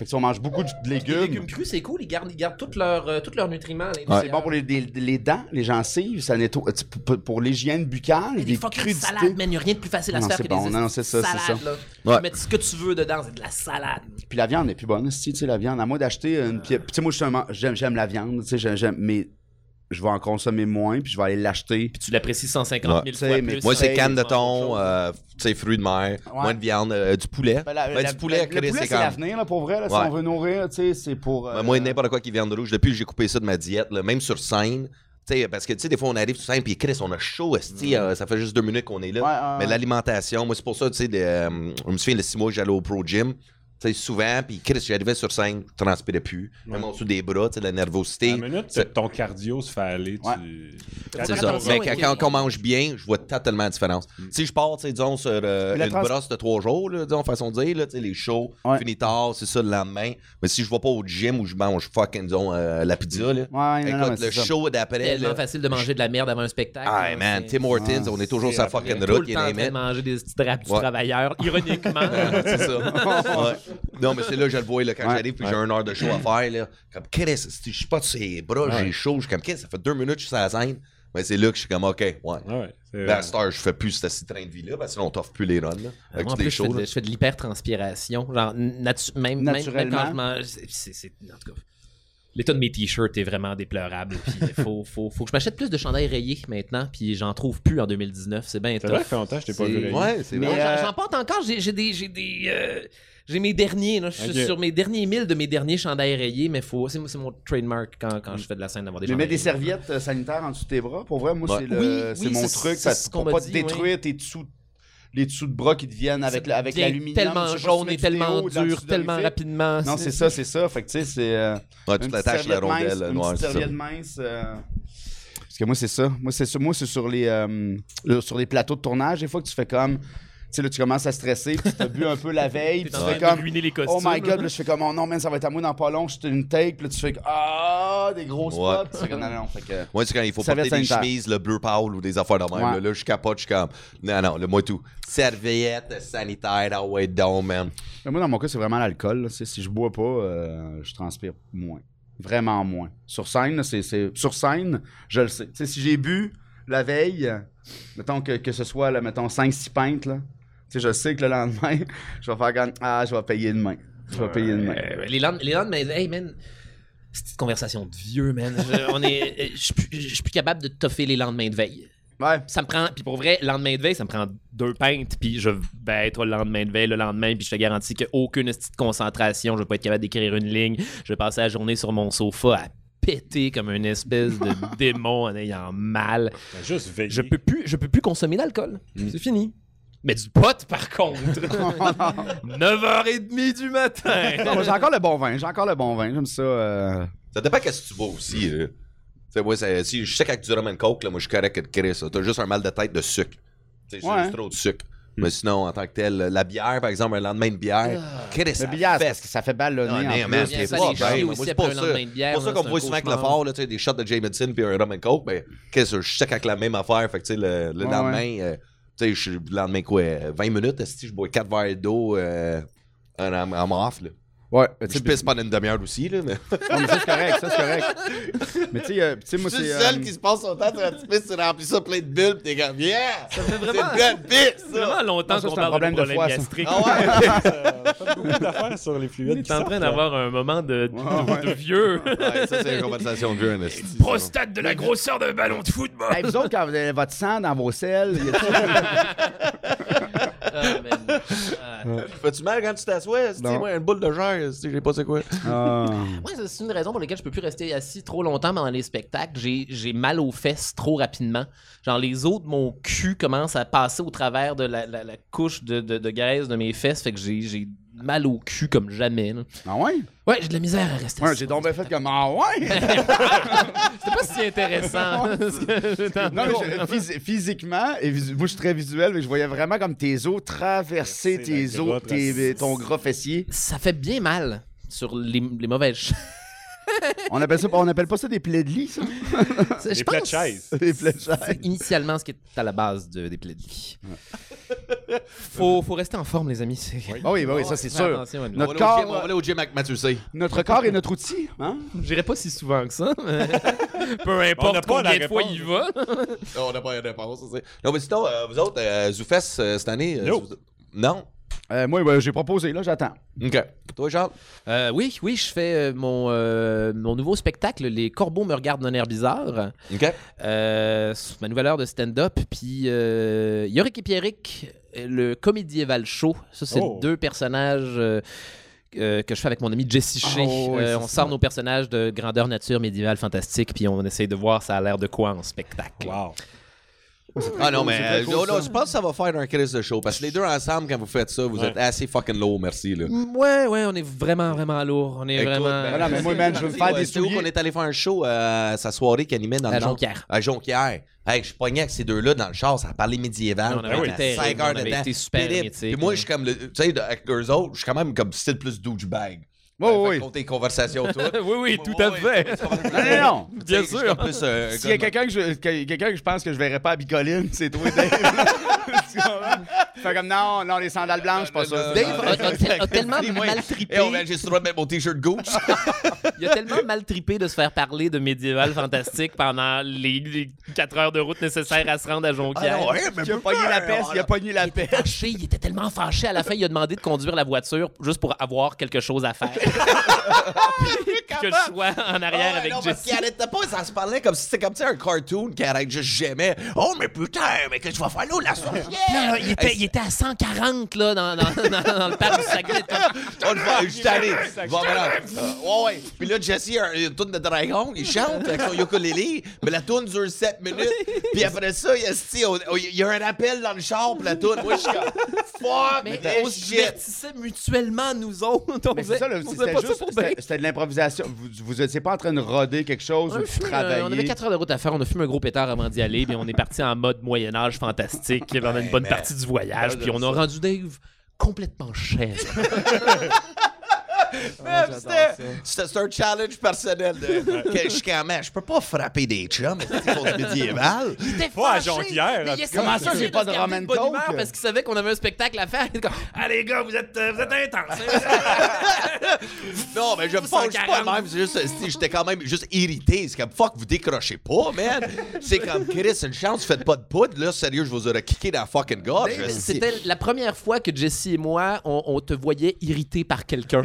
Fait que si on mange beaucoup de Les légumes, légumes crus, c'est cool. Ils gardent, ils gardent tous leurs euh, tous leurs nutriments. l'intérieur. c'est bon pour les, les- les dents, les gencives, ça nettoie, sais, pour, pour l'hygiène buccale, les des fucking salades, man. Il n'y a rien de plus facile à Non, se faire c'est que bon. des Non, c'est ça, c'est salades, là. Ouais. Tu mets ce que tu veux dedans, c'est de la salade. Puis la viande n'est plus bonne, si, tu sais, la viande. À moi d'acheter une pièce. Tu sais, moi, j'aime, j'aime la viande, tu sais, j'aime, j'aime- mais je vais en consommer moins, puis je vais aller l'acheter. Puis tu l'apprécies 150 000 Ouais. Tu sais, fois mais plus. Moi, c'est canne de thon, euh, tu sais, fruits de mer, moins de viande, euh, du poulet. Ben, la- Ben, la- du poulet, le Chris, poulet, c'est l'avenir, là, pour vrai. Là, Si on veut nourrir, tu sais, c'est pour. euh, Ben, moi, n'importe quoi qui viande rouge, depuis que j'ai coupé ça de ma diète, là, même sur scène, tu sais, parce que, tu sais, des fois, on arrive sur scène, puis Chris, on a chaud, esti, euh, ça fait juste deux minutes qu'on est là. Ouais, Mais l'alimentation, moi, c'est pour ça, tu sais, de, euh, je me souviens, le six mois j'allais au Pro Gym, sais, souvent, puis Chris, j'arrivais sur scène, je transpirais plus, même en dessous des bras, tu sais, la nervosité. À la minute, C'est- ton cardio se fait aller. Tu... Ouais. C'est ça. Mais ouais, quand, ouais. quand on mange bien, je vois totalement la différence. Si je pars, tu sais, disons, sur euh, une trans- brosse de trois jours, là, disons, façon de dire, là, tu sais, les shows, Ouais. fini tard, c'est ça le lendemain. Mais si je vais pas au gym où je mange fucking, disons, euh, la pizza, là, Ouais, non, non, écoute, c'est le ça. show d'après, tellement là, facile de manger de la merde avant un spectacle. Ah, man, c'est- Tim Hortons, on est toujours c'est sur la après. fucking route, il est train de manger des petits draps du Ouais. travailleur, ironiquement. c'est ça. Non, mais c'est là que je le vois là, quand Ouais. j'arrive puis Ouais. j'ai une heure de show à faire. Là, comme, qu'est-ce que je suis pas de ses bras, j'ai chaud. Je suis comme, qu'est-ce que ça fait deux minutes que je suis sur la scène. Mais c'est là que je suis comme, OK, ouais. Ouais, Ben, à cette heure, je fais plus ce petit train de vie-là, parce que sinon, on t'offre plus les runs. Là, avec Moi, en tous les plus, je fais, shows. de, là. je fais de l'hypertranspiration. Genre, natu- même, Naturellement. quand je mange. c'est- en tout cas, l'état de mes t-shirts est vraiment déplorable. Puis il faut, faut, faut que je m'achète plus de chandails rayés maintenant. Puis j'en trouve plus en 2019. C'est bien C'est vrai, tough. ça fait longtemps que je t'ai pas vu. rayer. Ouais, c'est vrai. Euh, j'en- J'en porte encore. J'ai j'ai des. J'ai des. euh, j'ai mes derniers, là. je suis sur mes derniers milles de mes derniers chandails rayés, mais faut, c'est, c'est mon trademark quand, quand je fais de la scène d'avoir des Mais mets des serviettes euh, sanitaires en dessous de tes bras. Pour vrai, moi, Ouais. c'est le- Oui, c'est oui, mon c'est- truc. c'est Ça, ce pour qu'on pas m'a te dit, détruire tes dessous, les dessous de bras qui deviennent avec, la- avec l'aluminium. Tellement jaune et tellement dur, tellement rapidement. Non, c'est ça, c'est ça. Fait que tu sais, c'est. euh, Ouais, une tu petite l'attaches la rondelle une noire, ça. serviette mince. euh, Parce que moi, c'est ça. Moi, c'est ça. Moi, c'est sur les, euh, le- sur les plateaux de tournage. Des fois que tu fais comme. Tu sais, là, tu commences à stresser, puis tu as bu un peu la veille, puis tu fais comme. ruiner les costumes. Oh my god, là. je fais comme, oh non, man, ça va être à moi dans pas long, je te une take, puis là, tu fais ah, des gros spots. Ouais. Tu fais comme, non, non, fait que. Moi, c'est quand il faut porter des sanitaire. chemises, le bleu pâle ou des affaires de même. Ouais. Là, là, je capote, je suis comme, non, non, le moi tout. Serviette sanitaire, ah ouais, down, man. Mais moi, dans mon cas, c'est vraiment l'alcool. Si je bois pas, euh, je transpire moins. Vraiment moins. Sur scène, là, c'est, c'est- sur scène, je le sais. Tu sais, si j'ai bu la veille, mettons que, que ce soit, là, mettons, 5-6 pintes, là, sais, je sais que le lendemain, je vais faire comme, ah, je vais payer demain. Je vais payer demain. Euh, les lendemains, les lendemains, hey man, c'est une conversation de vieux, man. Je, on est, euh, je suis plus- je suis plus capable de toffer les lendemains de veille. Ouais. Ça me prend, puis pour vrai, lendemain de veille, ça me prend deux pintes, puis je vais être le lendemain de veille le lendemain, puis je te garantis qu'aucune petite concentration, je vais pas être capable d'écrire une ligne. Je vais passer la journée sur mon sofa à péter comme une espèce de démon en ayant mal. Juste veiller. Je peux plus, je peux plus consommer d'alcool. C'est fini. Mais du pot, par contre. 9h30 du matin. Non, mais j'ai encore le bon vin. J'ai encore le bon vin. J'aime ça. euh, Ça dépend qu'est-ce que tu bois aussi. là. Tu sais, moi, c'est- si je sais qu'avec du rum and coke, là, moi, je suis correct que de Chris. là. T'as juste un mal de tête de sucre. Tu sais, c'est Ouais. juste trop de sucre. Mais sinon, en tant que tel, la bière, par exemple, un lendemain de bière, Chris, Le ça billard, c'est fait parce que ça fait ballonner. Ah, en non, plus. man, c'est ça, pas les bien. chiens Moi, aussi c'est après pas un ça. lendemain de bière, C'est pour ça là, qu'on c'est voit un souvent avec le cauchemar. fort, là, tu sais, des shots de Jameson puis un rum and coke, ben, qu'est-ce que je sais qu'avec la même affaire, fait que, tu sais, le, le Ouais, lendemain, euh, sais, je suis- le lendemain, quoi, euh, 20 minutes, si je bois 4 verres d'eau euh, en, en off, là. Ouais, tu Je sais, pisse pendant une demi-heure aussi, là, mais... non, mais ça, c'est correct. Ça, c'est correct. Mais tu sais, euh, tu sais, moi, Je suis c'est. le seul euh, qui se passe son temps sur la petite pisse, tu remplis ça plein de bulles, pis t'es comme, yeah! Ça fait C'est vraiment, une bonne pisse, c'est ça! vraiment longtemps qu'on c'est un parle problème de problème gastrique. Ah ouais? Beaucoup d'affaires sur les fluides. T'es qui en train d'avoir un moment de, de, Ouais, ouais. de vieux. Ouais, ça, c'est une conversation de vieux, un esti, ça. Prostate de la grosseur d'un ballon de football. Hey, vous autres, quand vous avez votre sang dans vos selles, il y a Ah. Fais-tu mal quand tu t'assois? esti? Non. Moi, une boule de pas c'est quoi. Ah. Moi, c'est une raison pour laquelle je peux plus rester assis trop longtemps pendant les spectacles. J'ai, j'ai mal aux fesses trop rapidement. Genre, les os de mon cul commencent à passer au travers de la, la- la couche de, de, de graisse de mes fesses. Fait que j'ai mal au cul comme jamais. là. Ah ouais? Ouais, j'ai de la misère à rester Ouais, assis j'ai donc bien fait comme Ah ouais? C'était pas si intéressant. parce que j'étais en Non, mais train je- phys- physiquement, et visu- moi je suis très visuel, mais je voyais vraiment comme tes os traverser tes la os, grotte, tes- ton gras fessier. Ça fait bien mal sur les, les mauvaises choses. On appelle ça, on appelle pas ça des plaies de lit, ça? Je Des plaies de pense- chaise. Des plaies de chaise. C'est initialement ce qui est à la base de- des plaies de lit. Faut, faut rester en forme, les amis. c'est- Ah oui, bah oui, ça c'est sûr. Notre aller au gym, on va corps, aller au gym avec Mathieu C. notre corps est notre outil. Hein? J'irai pas si souvent que ça. mais Peu On n'a importe pas combien la de fois il va. on n'a pas de réponse, c'est ça. Non, mais sinon, euh, vous autres, euh, Zoufest, euh, cette année... euh, No. vous- Non? Euh, moi, ben, j'ai proposé, là, j'attends. OK. Toi, Charles? Euh, oui, oui, je fais euh, mon, euh, mon nouveau spectacle, Les Corbeaux me regardent d'un air bizarre. OK. Euh, ma nouvelle heure de stand-up. Puis euh, Yorick et Pierrick, le Comédieval Show. Ça, c'est Oh. deux personnages euh, euh, que je fais avec mon ami Jesse Shea. Oh, oui, Euh, c'est on ça. sort nos personnages de grandeur nature médiévale fantastique, puis on essaye de voir ça a l'air de quoi en spectacle. Wow. Ah non, mais euh, non, je pense que ça va faire un crise de show. Parce que les deux ensemble, quand vous faites ça, vous Ouais. êtes assez fucking low, merci. Là. Mm, Ouais, ouais, on est vraiment, vraiment lourd. On est Écoute, vraiment. ben, Voilà, mais moi, man, je veux me faire des qu'on est allé faire un show euh, à sa soirée qu'il animait dans À le? Jonquière. À Jonquière. Hey, je suis pogné avec ces deux-là dans le char, ça a parlé médiéval. On avait été cinq terrible, heures on de avait temps. été super Pénible. hermétique, Puis moi, je suis comme, le- tu sais, de- avec eux autres, je suis quand même comme style plus douchebag. Oui, Fait oui. compter les conversations toutes. oui, oui, tout à fait. Non, non, Bien sûr. euh, S'il y a quelqu'un que, je- que- quelqu'un que je pense que je verrais pas à Bicoline, c'est toi, Dave. Comprends? Fait comme, non, non, les sandales blanches, pas ça. Dave a, a tel- a tellement mal trippé. Eh, on vient juste le droit de mettre mon t-shirt Gooch. Il a tellement mal trippé de se faire parler de médiéval fantastique pendant les, 4 heures de route nécessaires à se rendre à Jonquière. Ah, ouais, mais Il a peu pogné la peur, peste, il a pogné la peste. Fâché, il était tellement fâché. À la fin, il a demandé de conduire la voiture juste pour avoir quelque chose à faire. Que je sois en arrière Ah avec non, parce Jesse. qu'il arrêtait pas, ça se parlait comme si c'était comme tu sais, un cartoon qui arrête juste jamais. Oh, mais putain, mais qu'est-ce que tu vas faire là, la sorcière? Là, il, était, il était à 140 là, dans, dans, dans, dans le parc du Saguenay. On le voit, je suis allé. Bon, ben. Euh, ouais, ouais. Puis là, Jesse a une tourne de dragon, il chante avec son ukulélé, mais la tourne dure 7 minutes. Puis après ça, il y a, il y a un appel dans le char pour la tourne. Moi, je suis comme, fuck, Mais on se divertissait mutuellement, nous autres. Mais c'est ça, c'était juste, de l'improvisation. Vous, vous étiez pas en train de roder quelque chose On, ou de travailler? on avait 4 heures de route à faire, on a fumé un gros pétard avant d'y aller, puis on est parti en mode Moyen-Âge fantastique une bonne partie du voyage, puis on a rendu Dave complètement cher. Même, c'était- un challenge personnel. De, que je suis quand même, je peux pas frapper des chums c'est contre médiéval? C'était Pas à Jonquière, mais Comment ça, de j'ai pas de and bonne coke? humeur Parce qu'il savait qu'on avait un spectacle à faire. Ah les gars, vous êtes, euh, vous êtes intenses. Non, mais je me fâche pas 140. même. C'est juste, c'est- j'étais quand même juste irrité. C'est comme, fuck, vous décrochez pas, man. C'est comme, Chris, une chance, faites pas de poudre. Là, sérieux, je vous aurais kické dans la fucking gorge. C'était la première fois que Jesse et moi, on, on te voyait irrité par quelqu'un.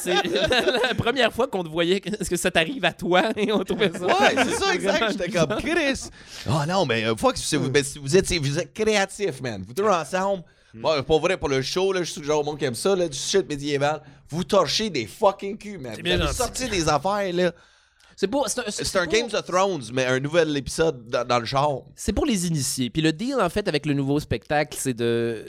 C'est- la première fois qu'on te voyait. Est-ce que ça t'arrive à toi? Et on trouvait ça. Ouais, c'est ça, exact. J'étais comme, Chris. Oh non, mais euh, fuck, c'est- vous, mais si vous, êtes, vous êtes créatifs, man. Vous deux ensemble. Bon, pas vrai, pour le show, là, je suis genre au monde qui aime ça, là, du shit médiéval. Vous torchez des fucking culs, man. Vous avez sorti des affaires, là. C'est pour, c'est un, pour- Games of Thrones, mais un nouvel épisode dans, dans le genre. C'est pour les initiés. Puis le deal, en fait, avec le nouveau spectacle, c'est de.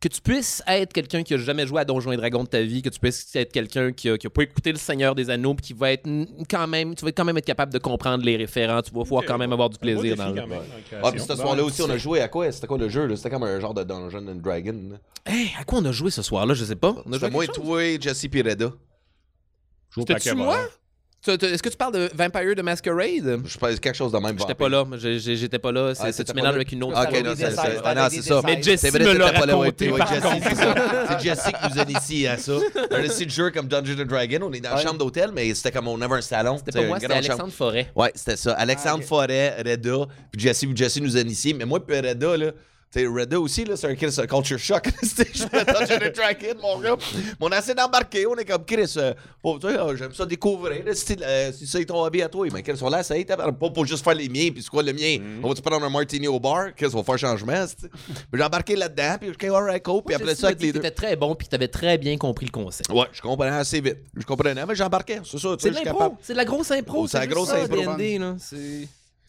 Que tu puisses être quelqu'un qui a jamais joué à Donjons et Dragons de ta vie, que tu puisses être quelqu'un qui a, qui a pas écouté Le Seigneur des Anneaux, puis qui va être quand même, tu vas quand même être capable de comprendre les référents, tu vas pouvoir quand même avoir du plaisir dans le. Ah, puis ce soir-là aussi, on a joué à quoi? C'était quoi le jeu? C'était comme un genre de Dungeon and Dragon. Hey, à quoi on a joué ce soir-là? Je sais pas. On a joué moi, toi, Jesse Pireda. C'était-tu moi? Est-ce que tu parles de Vampire de Masquerade? Je pense quelque chose de même. J'étais pas là, j'étais pas là. C'est Ah, tu mélanges avec une autre. Ah, ok, non, c'est ah, non, c'est ça. Mais Jesse C'est vrai, me l'a raconté, c'est Jesse qui nous a initiés à ça. Un aussi de jeu comme Dungeon and Dragon. On est dans la chambre d'hôtel, mais c'était comme on avait un salon. C'était pas moi, c'était. Alexandre Forêt. Ouais, c'était ça. Alexandre. Forêt, Reda, puis Jesse, Jesse nous a initiés. Mais moi, puis Reda, là, sais, Reda aussi, là, c'est un Chris, culture shock. Je fais Dungeon and Dragon, mon gars. Mais on a essayé d'embarquer. On est comme Chris, euh, pour, euh, j'aime ça découvrir. Là, si, euh, si ça est ton hobby à toi, mais Chris, on t'as- Pas pour juste faire les miens, puis c'est quoi le mien? Mm-hmm. On va-tu prendre un martini au bar? Chris, on va faire changement. c'est- Mais j'ai embarqué là-dedans, puis OK, alright, cool. Puis après ça, avec les deux. C'était très bon, puis t'avais très bien compris le concept. Ouais, je comprenais assez vite. Je comprenais, mais j'embarquais. C'est ça, tu sais, C'est je de l'impro, c'est de la grosse impro. Oh, c'est la grosse impro.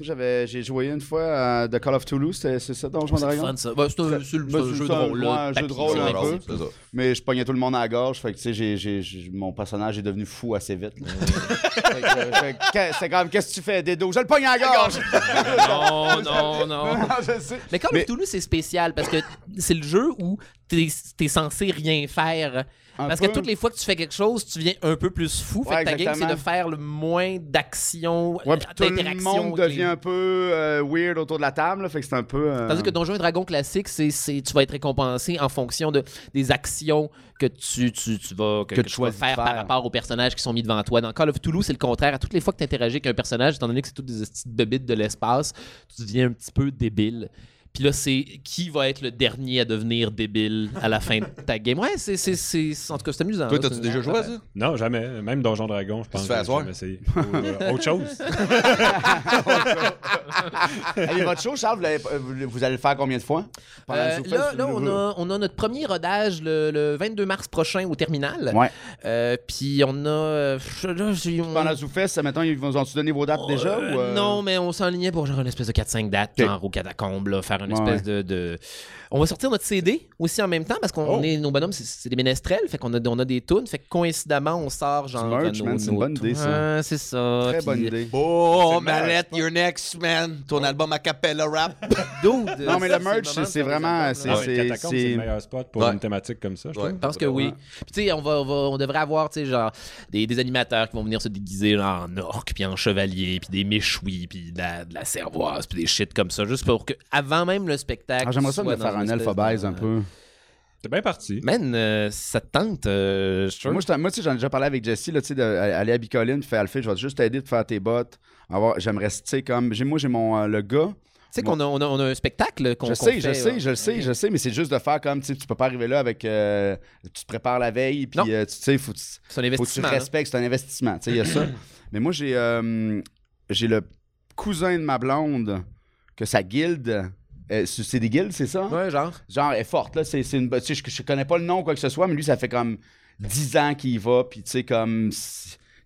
J'avais, j'ai joué une fois à The Call of Toulouse, c'est ça, Donjon Dragon? Bah, c'est un, c'est le- Bah, c'est un jeu de rôle, un jeu de rôle un peu. c'est ça. Mais je pognais tout le monde à la gorge, fait que tu sais, j'ai, j'ai- j'ai- mon personnage est devenu fou assez vite. là. Fait que, euh, c'est comme, qu'est-ce que tu fais, Dedo? Je le pogne à la gorge! Non, non, non. Non, je sais. Mais comme Mais- Toulouse, c'est spécial parce que c'est le jeu où t'es es censé rien faire. Parce peu. que toutes les fois que tu fais quelque chose, tu viens un peu plus fou. Fait Ouais, que ta game, c'est exactement. de faire le moins d'actions, Ouais, puis tout le d'interactions. monde les- devient un peu euh, weird autour de la table, là, fait que c'est un peu... euh, Tandis que Donjons et Dragons classique, c'est, c'est- tu vas être récompensé en fonction de, des actions que tu, tu, tu vas, que, Que que tu vas faire, par rapport aux personnages qui sont mis devant toi. Dans Call of Toulouse, c'est le contraire. À toutes les fois que tu interagis avec un personnage, étant donné que c'est toutes des petites bebites de l'espace, tu deviens un petit peu débile. Puis là, c'est qui va être le dernier à devenir débile à la fin de ta game. Ouais, c'est, c'est, c'est, en tout cas, c'est amusant. Toi, t'as-tu déjà joué à ça? Non, jamais. Même Donjon Dragon, je pense. tu fais que j'ai essayé. Ou, euh, autre chose. Allez, votre show, Charles, vous, l'avez- euh, vous- vous allez le faire combien de fois? Pendant Euh, là, on, a, on a notre premier rodage le, le 22 mars prochain au terminal. Ouais. Euh, puis on a. là, j'ai- on- Pendant le Zoufest, mettons, ils vous ont-tu donné vos dates déjà? Euh, ou, euh? Non, mais on s'enlignait pour genre une espèce de 4-5 dates, genre au catacombe, là, faire une Ouais, espèce de, de- On va sortir notre CD aussi en même temps parce qu'on Oh. est nos bonhommes, c'est- c'est des ménestrels, fait qu'on a, on a des tunes, fait que coïncidemment on sort genre. merch, nos- man, c'est une nos bonne idée, ça. C'est ça. Très puis- bonne idée. Oh, Manette, you're next, man. Ton album a cappella rap. Dude, Non, mais le merch, c'est- vraiment- albums, c'est- le meilleur spot pour Ouais. une thématique comme ça, je Ouais. pense que oui. Puis tu sais, on, va, on, va- on devrait avoir, tu sais, genre, des, des animateurs qui vont venir se déguiser genre, en orque, puis en chevalier, puis des méchouis, puis de la, de la cervoise, puis des shit comme ça, juste pour que, avant même le spectacle. Ah, J'aimerais ça me faire un de- un peu. C'est bien parti. Man, euh, ça te tente, euh, je trouve. Moi, je- moi, tu sais, j'en ai déjà parlé avec Jessie, là, tu sais, d'aller à Bicoline, puis faire Alphée, je vais juste t'aider de faire tes bottes. Avoir- J'aimerais, tu sais, comme. Moi, j'ai mon. euh, le gars. Tu sais qu'on a, on a, on a un spectacle qu'on Je sais, fait, je sais, ouais. je le sais, je sais, mais c'est juste de faire comme, tu sais, tu peux pas arriver là avec. euh, tu te prépares la veille, puis euh, tu sais, faut, faut que tu respectes, c'est un investissement, tu sais, il y a ça. Mais moi, j'ai euh, j'ai le cousin de ma blonde, que sa guilde. Euh, c'est des guildes, c'est ça? Ouais, genre. genre, elle est forte, là. C'est, c'est une, tu sais, je, je connais pas le nom ou quoi que ce soit, mais lui, ça fait comme 10 ans qu'il y va, puis tu sais, comme.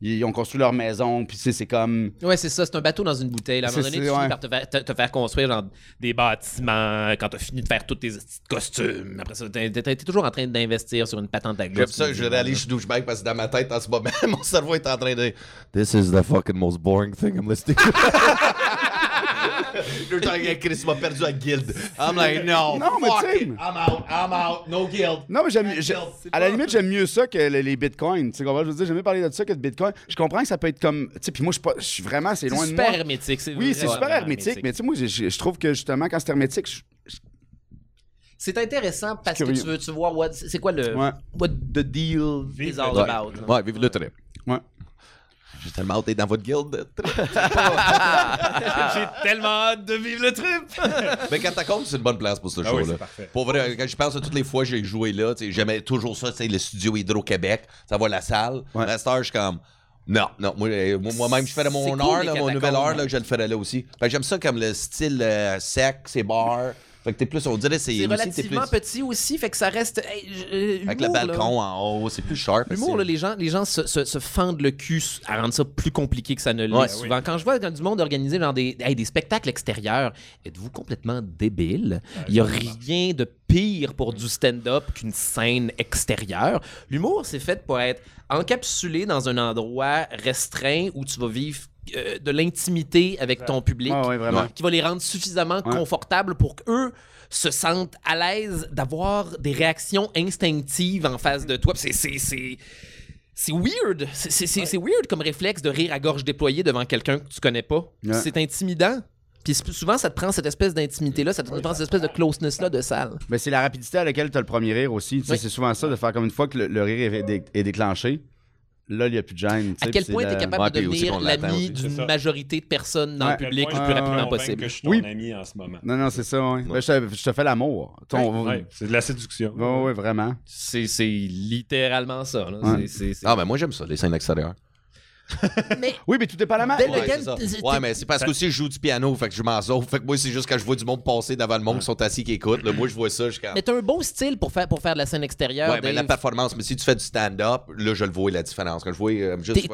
Ils ont construit leur maison, puis tu sais, c'est comme. Ouais, c'est ça, c'est un bateau dans une bouteille. là. À un moment donné, tu c'est- finis ouais. par te faire, te- te faire construire genre, des bâtiments quand t'as fini de faire tous tes petits costumes. Après ça, t'es, t'es- t'es toujours en train d'investir sur une patente à J'aime ça, je réalise, je suis douchebag parce que dans ma tête, en ce moment, mon cerveau est en train de. This is the fucking most boring thing I'm listening to. Le temps que Chris m'a perdu à Guild. I'm like, no, Non, mais fuck tu sais- it. I'm out, I'm out, no Guild. Non, mais j'aime. j'ai- À la limite, j'aime mieux ça que les, les bitcoins. Tu sais, comprends? Je veux dire, j'aime mieux parler de ça que de bitcoin. Je comprends que ça peut être comme. Tu sais, puis moi, je suis pas- je suis vraiment, c'est C'est loin de super moi. hermétique. C'est Oui, c'est vraiment super hermétique, mais tu sais, moi, je- je je trouve que justement, quand c'est hermétique, je- C'est intéressant parce que Curieux. tu veux tu vois what, c'est quoi le Ouais. what the deal Vive is all le- about. Ouais, vive le trip. J'ai tellement hâte d'être dans votre guild. J'ai tellement hâte de vivre le trip. Mais Catacombe, c'est une bonne place pour ce Ah oui, show-là. c'est parfait. Pour vrai, quand je pense à toutes les fois que j'ai joué là, j'aimais toujours ça, tu sais, le studio Hydro-Québec, ça va la salle. Ouais. La star, je suis comme. Non, non, moi, euh, moi- moi-même, je ferais mon cool, les là, mon nouvelle heure, là, je le ferais là aussi. J'aime ça comme le style euh, sec, c'est bar. Fait que t'es plus, on dirait, c'est aussi, relativement plus. petit aussi, fait que ça reste. hey, euh, Avec le là. balcon en haut, c'est plus sharp. L'humour, les gens, les gens se, se- se fendent le cul à rendre ça plus compliqué que ça ne l'est Ouais, souvent. Quand je vois quand du monde organiser genre des, hey, des spectacles extérieurs, êtes-vous complètement débile? Il n'y a rien de pire pour du stand-up qu'une scène extérieure. L'humour, c'est fait pour être encapsulé dans un endroit restreint où tu vas vivre euh, de l'intimité avec ton public Ouais, ouais, vraiment. qui va les rendre suffisamment confortables pour qu'eux se sentent à l'aise d'avoir des réactions instinctives en face de toi. C'est, c'est, weird. C'est, weird comme réflexe de rire à gorge déployée devant quelqu'un que tu connais pas. Ouais. C'est intimidant. Puis souvent, ça te prend cette espèce d'intimité-là, ça te prend cette espèce de closeness-là de salle. Mais c'est la rapidité à laquelle tu as le premier rire aussi. Tu sais, Oui. C'est souvent ça, de faire comme une fois que le, le rire est, dé- est déclenché, là, il n'y a plus de gêne. À quel point tu es capable Ouais, de devenir l'ami d'une majorité de personnes dans Ouais. le public le plus rapidement possible. que je suis ton Oui. ami en ce moment. Non, non, c'est ça, ouais. Ben, je, te, je te fais l'amour. Ton... Ouais, c'est de la séduction. Ouais, ouais, vraiment. C'est, c'est littéralement ça. là. Ah, ben moi, j'aime ça, les scènes extérieures. Mais Oui, mais tout est pas la main. Dès le- Ouais, mais c'est parce que aussi je joue du piano, fait que je m'en sauve. Fait que moi, c'est juste quand je vois du monde passer devant le monde qui sont assis qui écoutent. là, moi, je vois ça, je. Mais t'as un beau style pour faire, pour faire de la scène extérieure. Ouais, mais la performance, mais si tu fais du stand-up, là, je le vois la différence. Quand je vois euh, juste. T'es-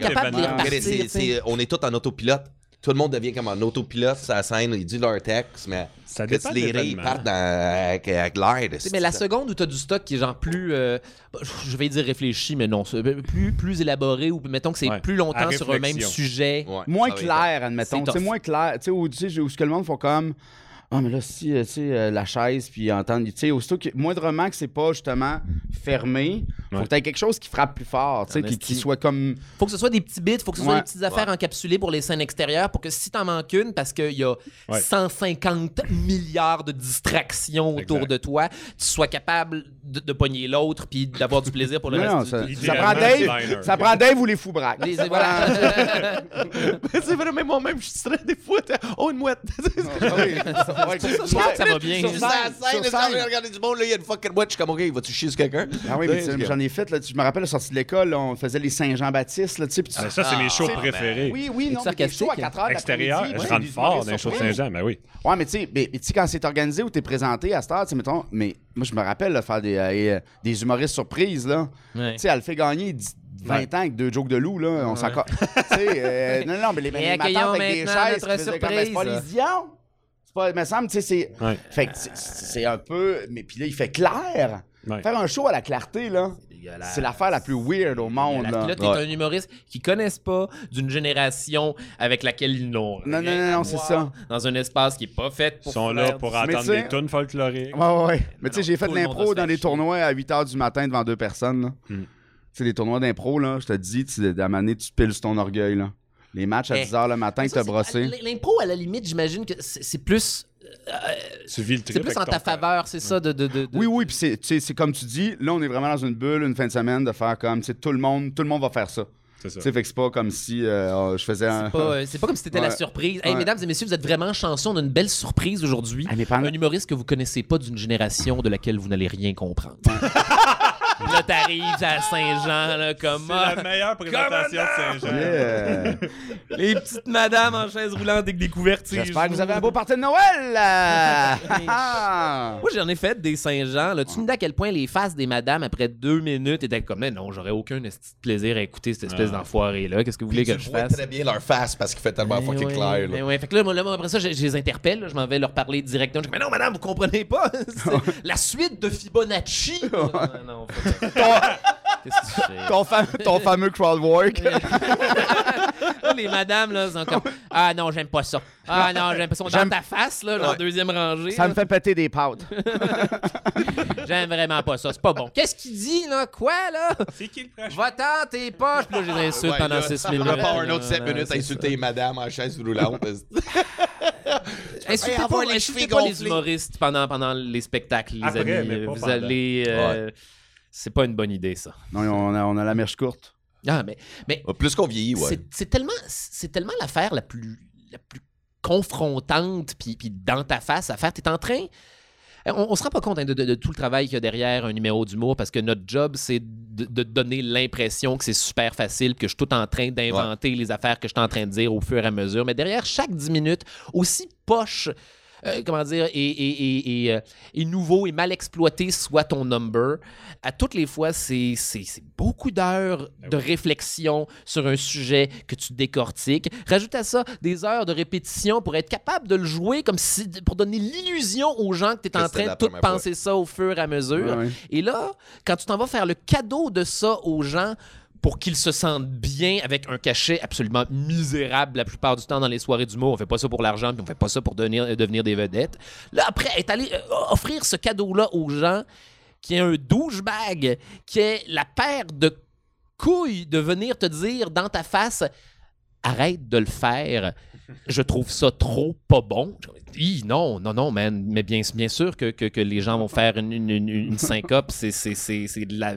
capable de les repartir. c'est- c'est- on est tous en autopilote. Tout le monde devient comme en autopilote sur la scène, ils disent leur texte, mais Ça que dépend tu de les rires, partent dans- avec, avec l'air. mais la seconde où tu as du stock qui est genre plus, euh, je vais dire réfléchi, mais non, plus, plus élaboré ou mettons que c'est Ouais. plus longtemps sur un même sujet. Ouais, Moins ça clair, admettons. C'est moins clair. Tu sais, où, tu sais, où ce que le monde font comme. Ah, mais là, si, euh, tu sais, euh, la chaise, puis entendre. Tu sais, aussitôt que. Moindrement que c'est pas justement fermé, faut Ouais. que tu quelque chose qui frappe plus fort, tu sais, qui, soit comme. Faut que ce soit des petits bits, faut que ce soit des petites affaires encapsulées pour les scènes extérieures pour que si t'en manques une, parce qu'il y a Ouais. 150 milliards de distractions autour Exact. de toi, tu sois capable de, de pogner l'autre puis d'avoir du plaisir pour le Non, reste. ça, du- ça prend Dave. Ça prend Dave ou les fous braques. Les- voilà. c'est vrai, mais moi-même, je suis stressé des fois. Oh, une mouette. Oui. Ouais, ça, va bien. Sur scène, j'ai regardé du monde, là, il y a une fucking witch. Je suis comme, OK, vas-tu chier sur quelqu'un? Ah oui, mais Ouais, tu j'en ai fait, là, tu- je me rappelle, la sortie de l'école, on faisait les Saint-Jean-Baptiste, là, tu sais, tu- Ah, ça, c'est mes shows préférés. Oui, oui, non, C'est mais shows à sarcastique. 4 heures Extérieur, je ouais, rentre fort dans les shows de. Saint-Jean, ben oui. Ouais, mais tu sais, mais, mais tu sais, quand c'est organisé ou t'es présenté à cette heure, tu sais, mettons, mais moi, je me rappelle là, faire des, euh, des humoristes surprises, là. Ouais. Tu sais, elle fait gagner 10 20 ans avec deux jokes de loup, là. On s'en Tu sais, euh, non, non, mais les, les avec des chaises, ben, c'est pas les Dion. C'est pas, il me semble, tu sais, c'est. Ouais. Fait que c'est- c'est un peu. Mais puis là, il fait clair. Ouais. Faire un show à la clarté, là, c'est l'affaire la plus weird au monde, Là, là. t'es Ouais. un humoriste qui connaissent pas d'une génération avec laquelle ils n'ont Non, rien non, non, à c'est voir, ça. Dans un espace qui est pas fait Ils pour sont là pour entendre des tunes folkloriques. Ouais, ouais. Mais tu sais, non, j'ai fait de l'impro dans des tournois à 8 h du matin devant deux personnes, là. Hmm. Tu sais, les tournois d'impro, là, je te dis, tu, à un moment donné, tu piles ton orgueil, là. Les matchs à Eh. 10 h le matin, t'as brossé. L'impro, à la limite, j'imagine que c'est plus, Tu vis le c'est plus avec en ta faveur, c'est ça, de, de, de- de- Oui, oui, puis c'est, comme tu dis, là, on est vraiment dans une bulle, une fin de semaine, de faire comme, tu sais, tout le monde, tout le monde va faire ça. C'est ça. Fait que c'est pas comme si euh, je faisais un... C'est pas, euh, comme si c'était la surprise. Hey, Ouais. mesdames et messieurs, vous êtes vraiment chanceux. On a une belle surprise aujourd'hui. Pendant- Un humoriste que vous connaissez pas d'une génération de laquelle vous n'allez rien comprendre. là, t'arrives à Saint-Jean, là, comme C'est ah, la meilleure présentation de Saint-Jean. Yeah. les petites madames en chaise roulante avec des couvertures. J'espère que vous avez un beau party de Noël! euh. Ah. Moi, j'en ai fait des Saint-Jean. Là. Tu me dis à quel point les faces des madames, après deux minutes, étaient comme Mais non, j'aurais aucun plaisir à écouter cette espèce Ah. d'enfoiré-là. Qu'est-ce que vous voulez que tu je vois fasse? très bien leur face parce qu'il fait tellement Mais fucking ouais, clair. là. mais ouais. Fait que là, moi, là, moi, après ça, je, je les interpelle. là. je m'en vais leur parler directement. Je dis, mais non, madame, vous comprenez pas. C'est la suite de Fibonacci. non, non. Qu'est-ce que tu fais? Ton, fam- ton fameux crowd work. Les madames, là, sont comme Ah non, j'aime pas ça. Ah non, j'aime pas ça. Dans J'aime- ta face, là, genre Ouais. deuxième rangée. Ça là. me fait péter des pâtes. J'aime vraiment pas ça. C'est pas bon. Qu'est-ce qu'il dit, là? Quoi, là? C'est qui le prochain? Va-t'en, tes poches. Puis là, je les insulte Ouais, pendant là, six On minutes. va pas avoir un autre 7 là, minutes à insulter les madames en chaise roulante. Insultez Hey, pas, avoir les insultez chevilles pas les gonflées. humoristes pendant, pendant les spectacles, les Après, amis. mais pas Vous pendant. allez. euh, C'est pas une bonne idée, ça. Non, on a, on a la mèche courte. Ah, mais, mais Plus qu'on vieillit, ouais. c'est- c'est tellement, c'est tellement l'affaire la plus, la plus confrontante, puis, puis dans ta face à faire. T'es en train. On, on se rend pas compte hein, de, de- de tout le travail qu'il y a derrière un numéro d'humour parce que notre job, c'est de, de donner l'impression que c'est super facile, que je suis tout en train d'inventer les affaires que je suis en train de dire au fur et à mesure. Mais derrière chaque 10 minutes, aussi poche. Euh, comment dire, et, et, et, et, euh, et nouveau et mal exploité soit ton number, à toutes les fois, c'est beaucoup d'heures de réflexion sur un sujet que tu décortiques. Rajoute à ça des heures de répétition pour être capable de le jouer comme si, pour donner l'illusion aux gens que tu es en train de tout penser ça au fur et à mesure. Ouais, ouais. Et là, quand tu t'en vas faire le cadeau de ça aux gens pour qu'ils se sentent bien avec un cachet absolument misérable la plupart du temps dans les soirées d'humour. On fait pas ça pour l'argent, puis on fait pas ça pour devenir, euh, des vedettes. Là, après, être allé euh, offrir ce cadeau-là aux gens qui est un douchebag, qui est la paire de couilles de venir te dire dans ta face arrête de le faire. Je trouve ça trop pas bon. Hi, non, non, non, man. Mais bien, bien sûr que, que, les gens vont faire une, une, syncope. C'est de la.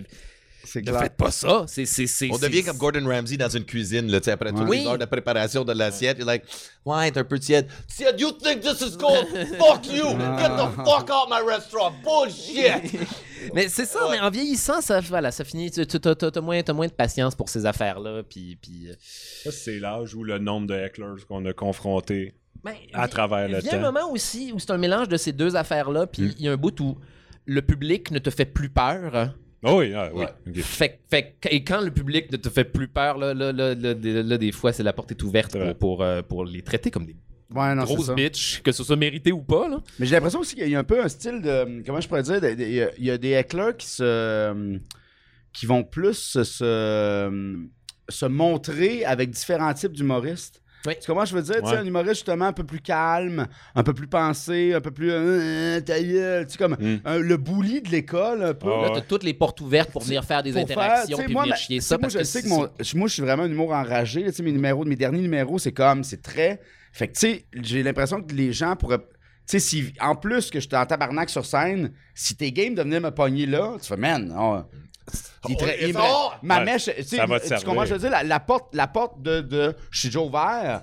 C'est Ne clair. faites pas ça. C'est, c'est, c'est, On devient comme Gordon Ramsay dans une cuisine, là, tu sais, après toutes Oui. les heures de préparation de l'assiette. You're like, ouais, t'es un peu tiède. Tiède, you think this is cold? fuck you! Get the fuck out my restaurant! Bullshit! Mais c'est ça, mais en vieillissant, ça, voilà, ça finit. Tu tu- t'as, t'as- t'as moins, t'as moins de patience pour ces affaires-là. Puis. puis euh, Ça, c'est l'âge où le nombre de hecklers qu'on a confrontés ben, à vi- travers le Il y a un temps. moment aussi où c'est un mélange de ces deux affaires-là. Puis il y a un bout où le public ne te fait plus peur. Oh oui, ah, oui. Ouais. Fait, fait, et quand le public ne te fait plus peur, là, là, là, là, des- là, des fois, c'est la porte est ouverte pour, pour, euh, pour les traiter comme des Ouais, non, grosses bitches, que ce soit mérité ou pas. Là. Mais j'ai l'impression aussi qu'il y a un peu un style de. Comment je pourrais dire de- de- Il y a- il y, a des hecklers qui se. qui vont plus se, se montrer avec différents types d'humoristes. Oui. Tu sais comment je veux dire? Tu sais, Ouais. un humoriste justement un peu plus calme, un peu plus pensé, un peu plus. euh, ta gueule, tu sais, comme Mm. un- le bully de l'école, un peu. Ah Là, t'as toutes les portes ouvertes pour venir faire des Pour interactions puis moi, venir ma- chier ça. moi, parce je que sais que mon, moi, je suis vraiment un humour enragé. là, tu sais, mes numéros, mes derniers numéros, c'est comme, c'est très. Fait que, tu sais, j'ai l'impression que les gens pourraient. Tu sais, si, en plus que j'étais en tabarnak sur scène, si t'es game de venir me pogner là, tu fais, man, oh, il est très- fort! ma mèche, tu sais, tu comprends, je veux dire, la, la porte, la porte de, de je suis déjà ouvert.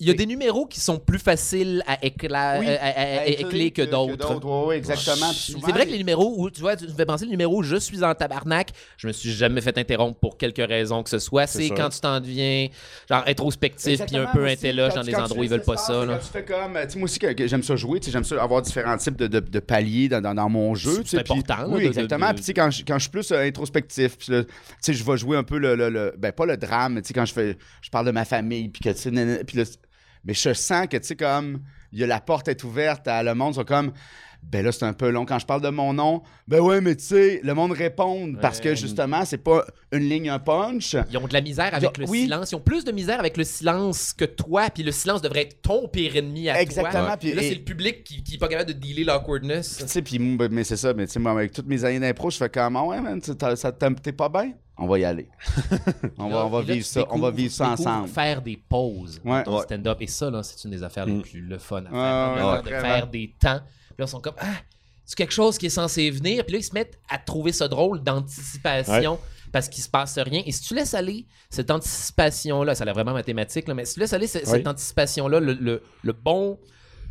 Il y a des numéros qui sont plus faciles à, écla- Oui, euh, à- à- à écler que d'autres. Oui, oui, exactement. C'est vrai que les numéros où, tu vois, tu me fais penser le numéro où je suis en tabarnak, je me suis jamais fait interrompre pour quelque raison que ce soit. C'est quand tu t'en deviens genre introspectif puis un peu intelloge dans des endroits où ils veulent pas ça, là. quand Tu fais comme, tu sais, moi aussi, que, que j'aime ça jouer, tu sais, j'aime ça avoir différents types de, de, de paliers dans, dans, dans mon jeu. C'est important, Oui, exactement. Puis, tu sais, quand, je- quand je suis plus euh, introspectif, puis là, tu sais, je vais jouer un peu le, le, le- ben, pas le drame, mais tu sais, quand je fais, je parle de ma famille, puis que, tu sais, puis là, mais je sens que, tu sais, comme, il y a la porte est ouverte, à, le monde sont comme, ben là, c'est un peu long. Quand je parle de mon nom, ben ouais, mais tu sais, le monde répond parce que, justement, c'est pas une ligne, un punch. Ils ont de la misère avec le oui. silence. Ils ont plus de misère avec le silence que toi, puis le silence devrait être ton pire ennemi à Exactement, toi. puis- là, et- c'est le public qui, qui est pas capable de dealer l'awkwardness. Tu sais, puis mais c'est ça, mais tu sais, moi, avec toutes mes années d'impro, je fais comme, ouais, man, t'es pas bien? On va y aller. on va, on va là, vivre ça, on va vivre ça ensemble. Faire des pauses dans Ouais. ton Ouais. stand-up. Et ça, là, c'est une des affaires les Mm. plus le fun à faire. Ouais, de faire des temps. Puis là, ils sont comme, ah, c'est quelque chose qui est censé venir. Puis là, ils se mettent à trouver ça drôle d'anticipation. Parce qu'il se passe rien. Et si tu laisses aller cette anticipation-là, ça a l'air vraiment mathématique, là, mais si tu laisses aller Oui. cette anticipation-là, le, le- le bon,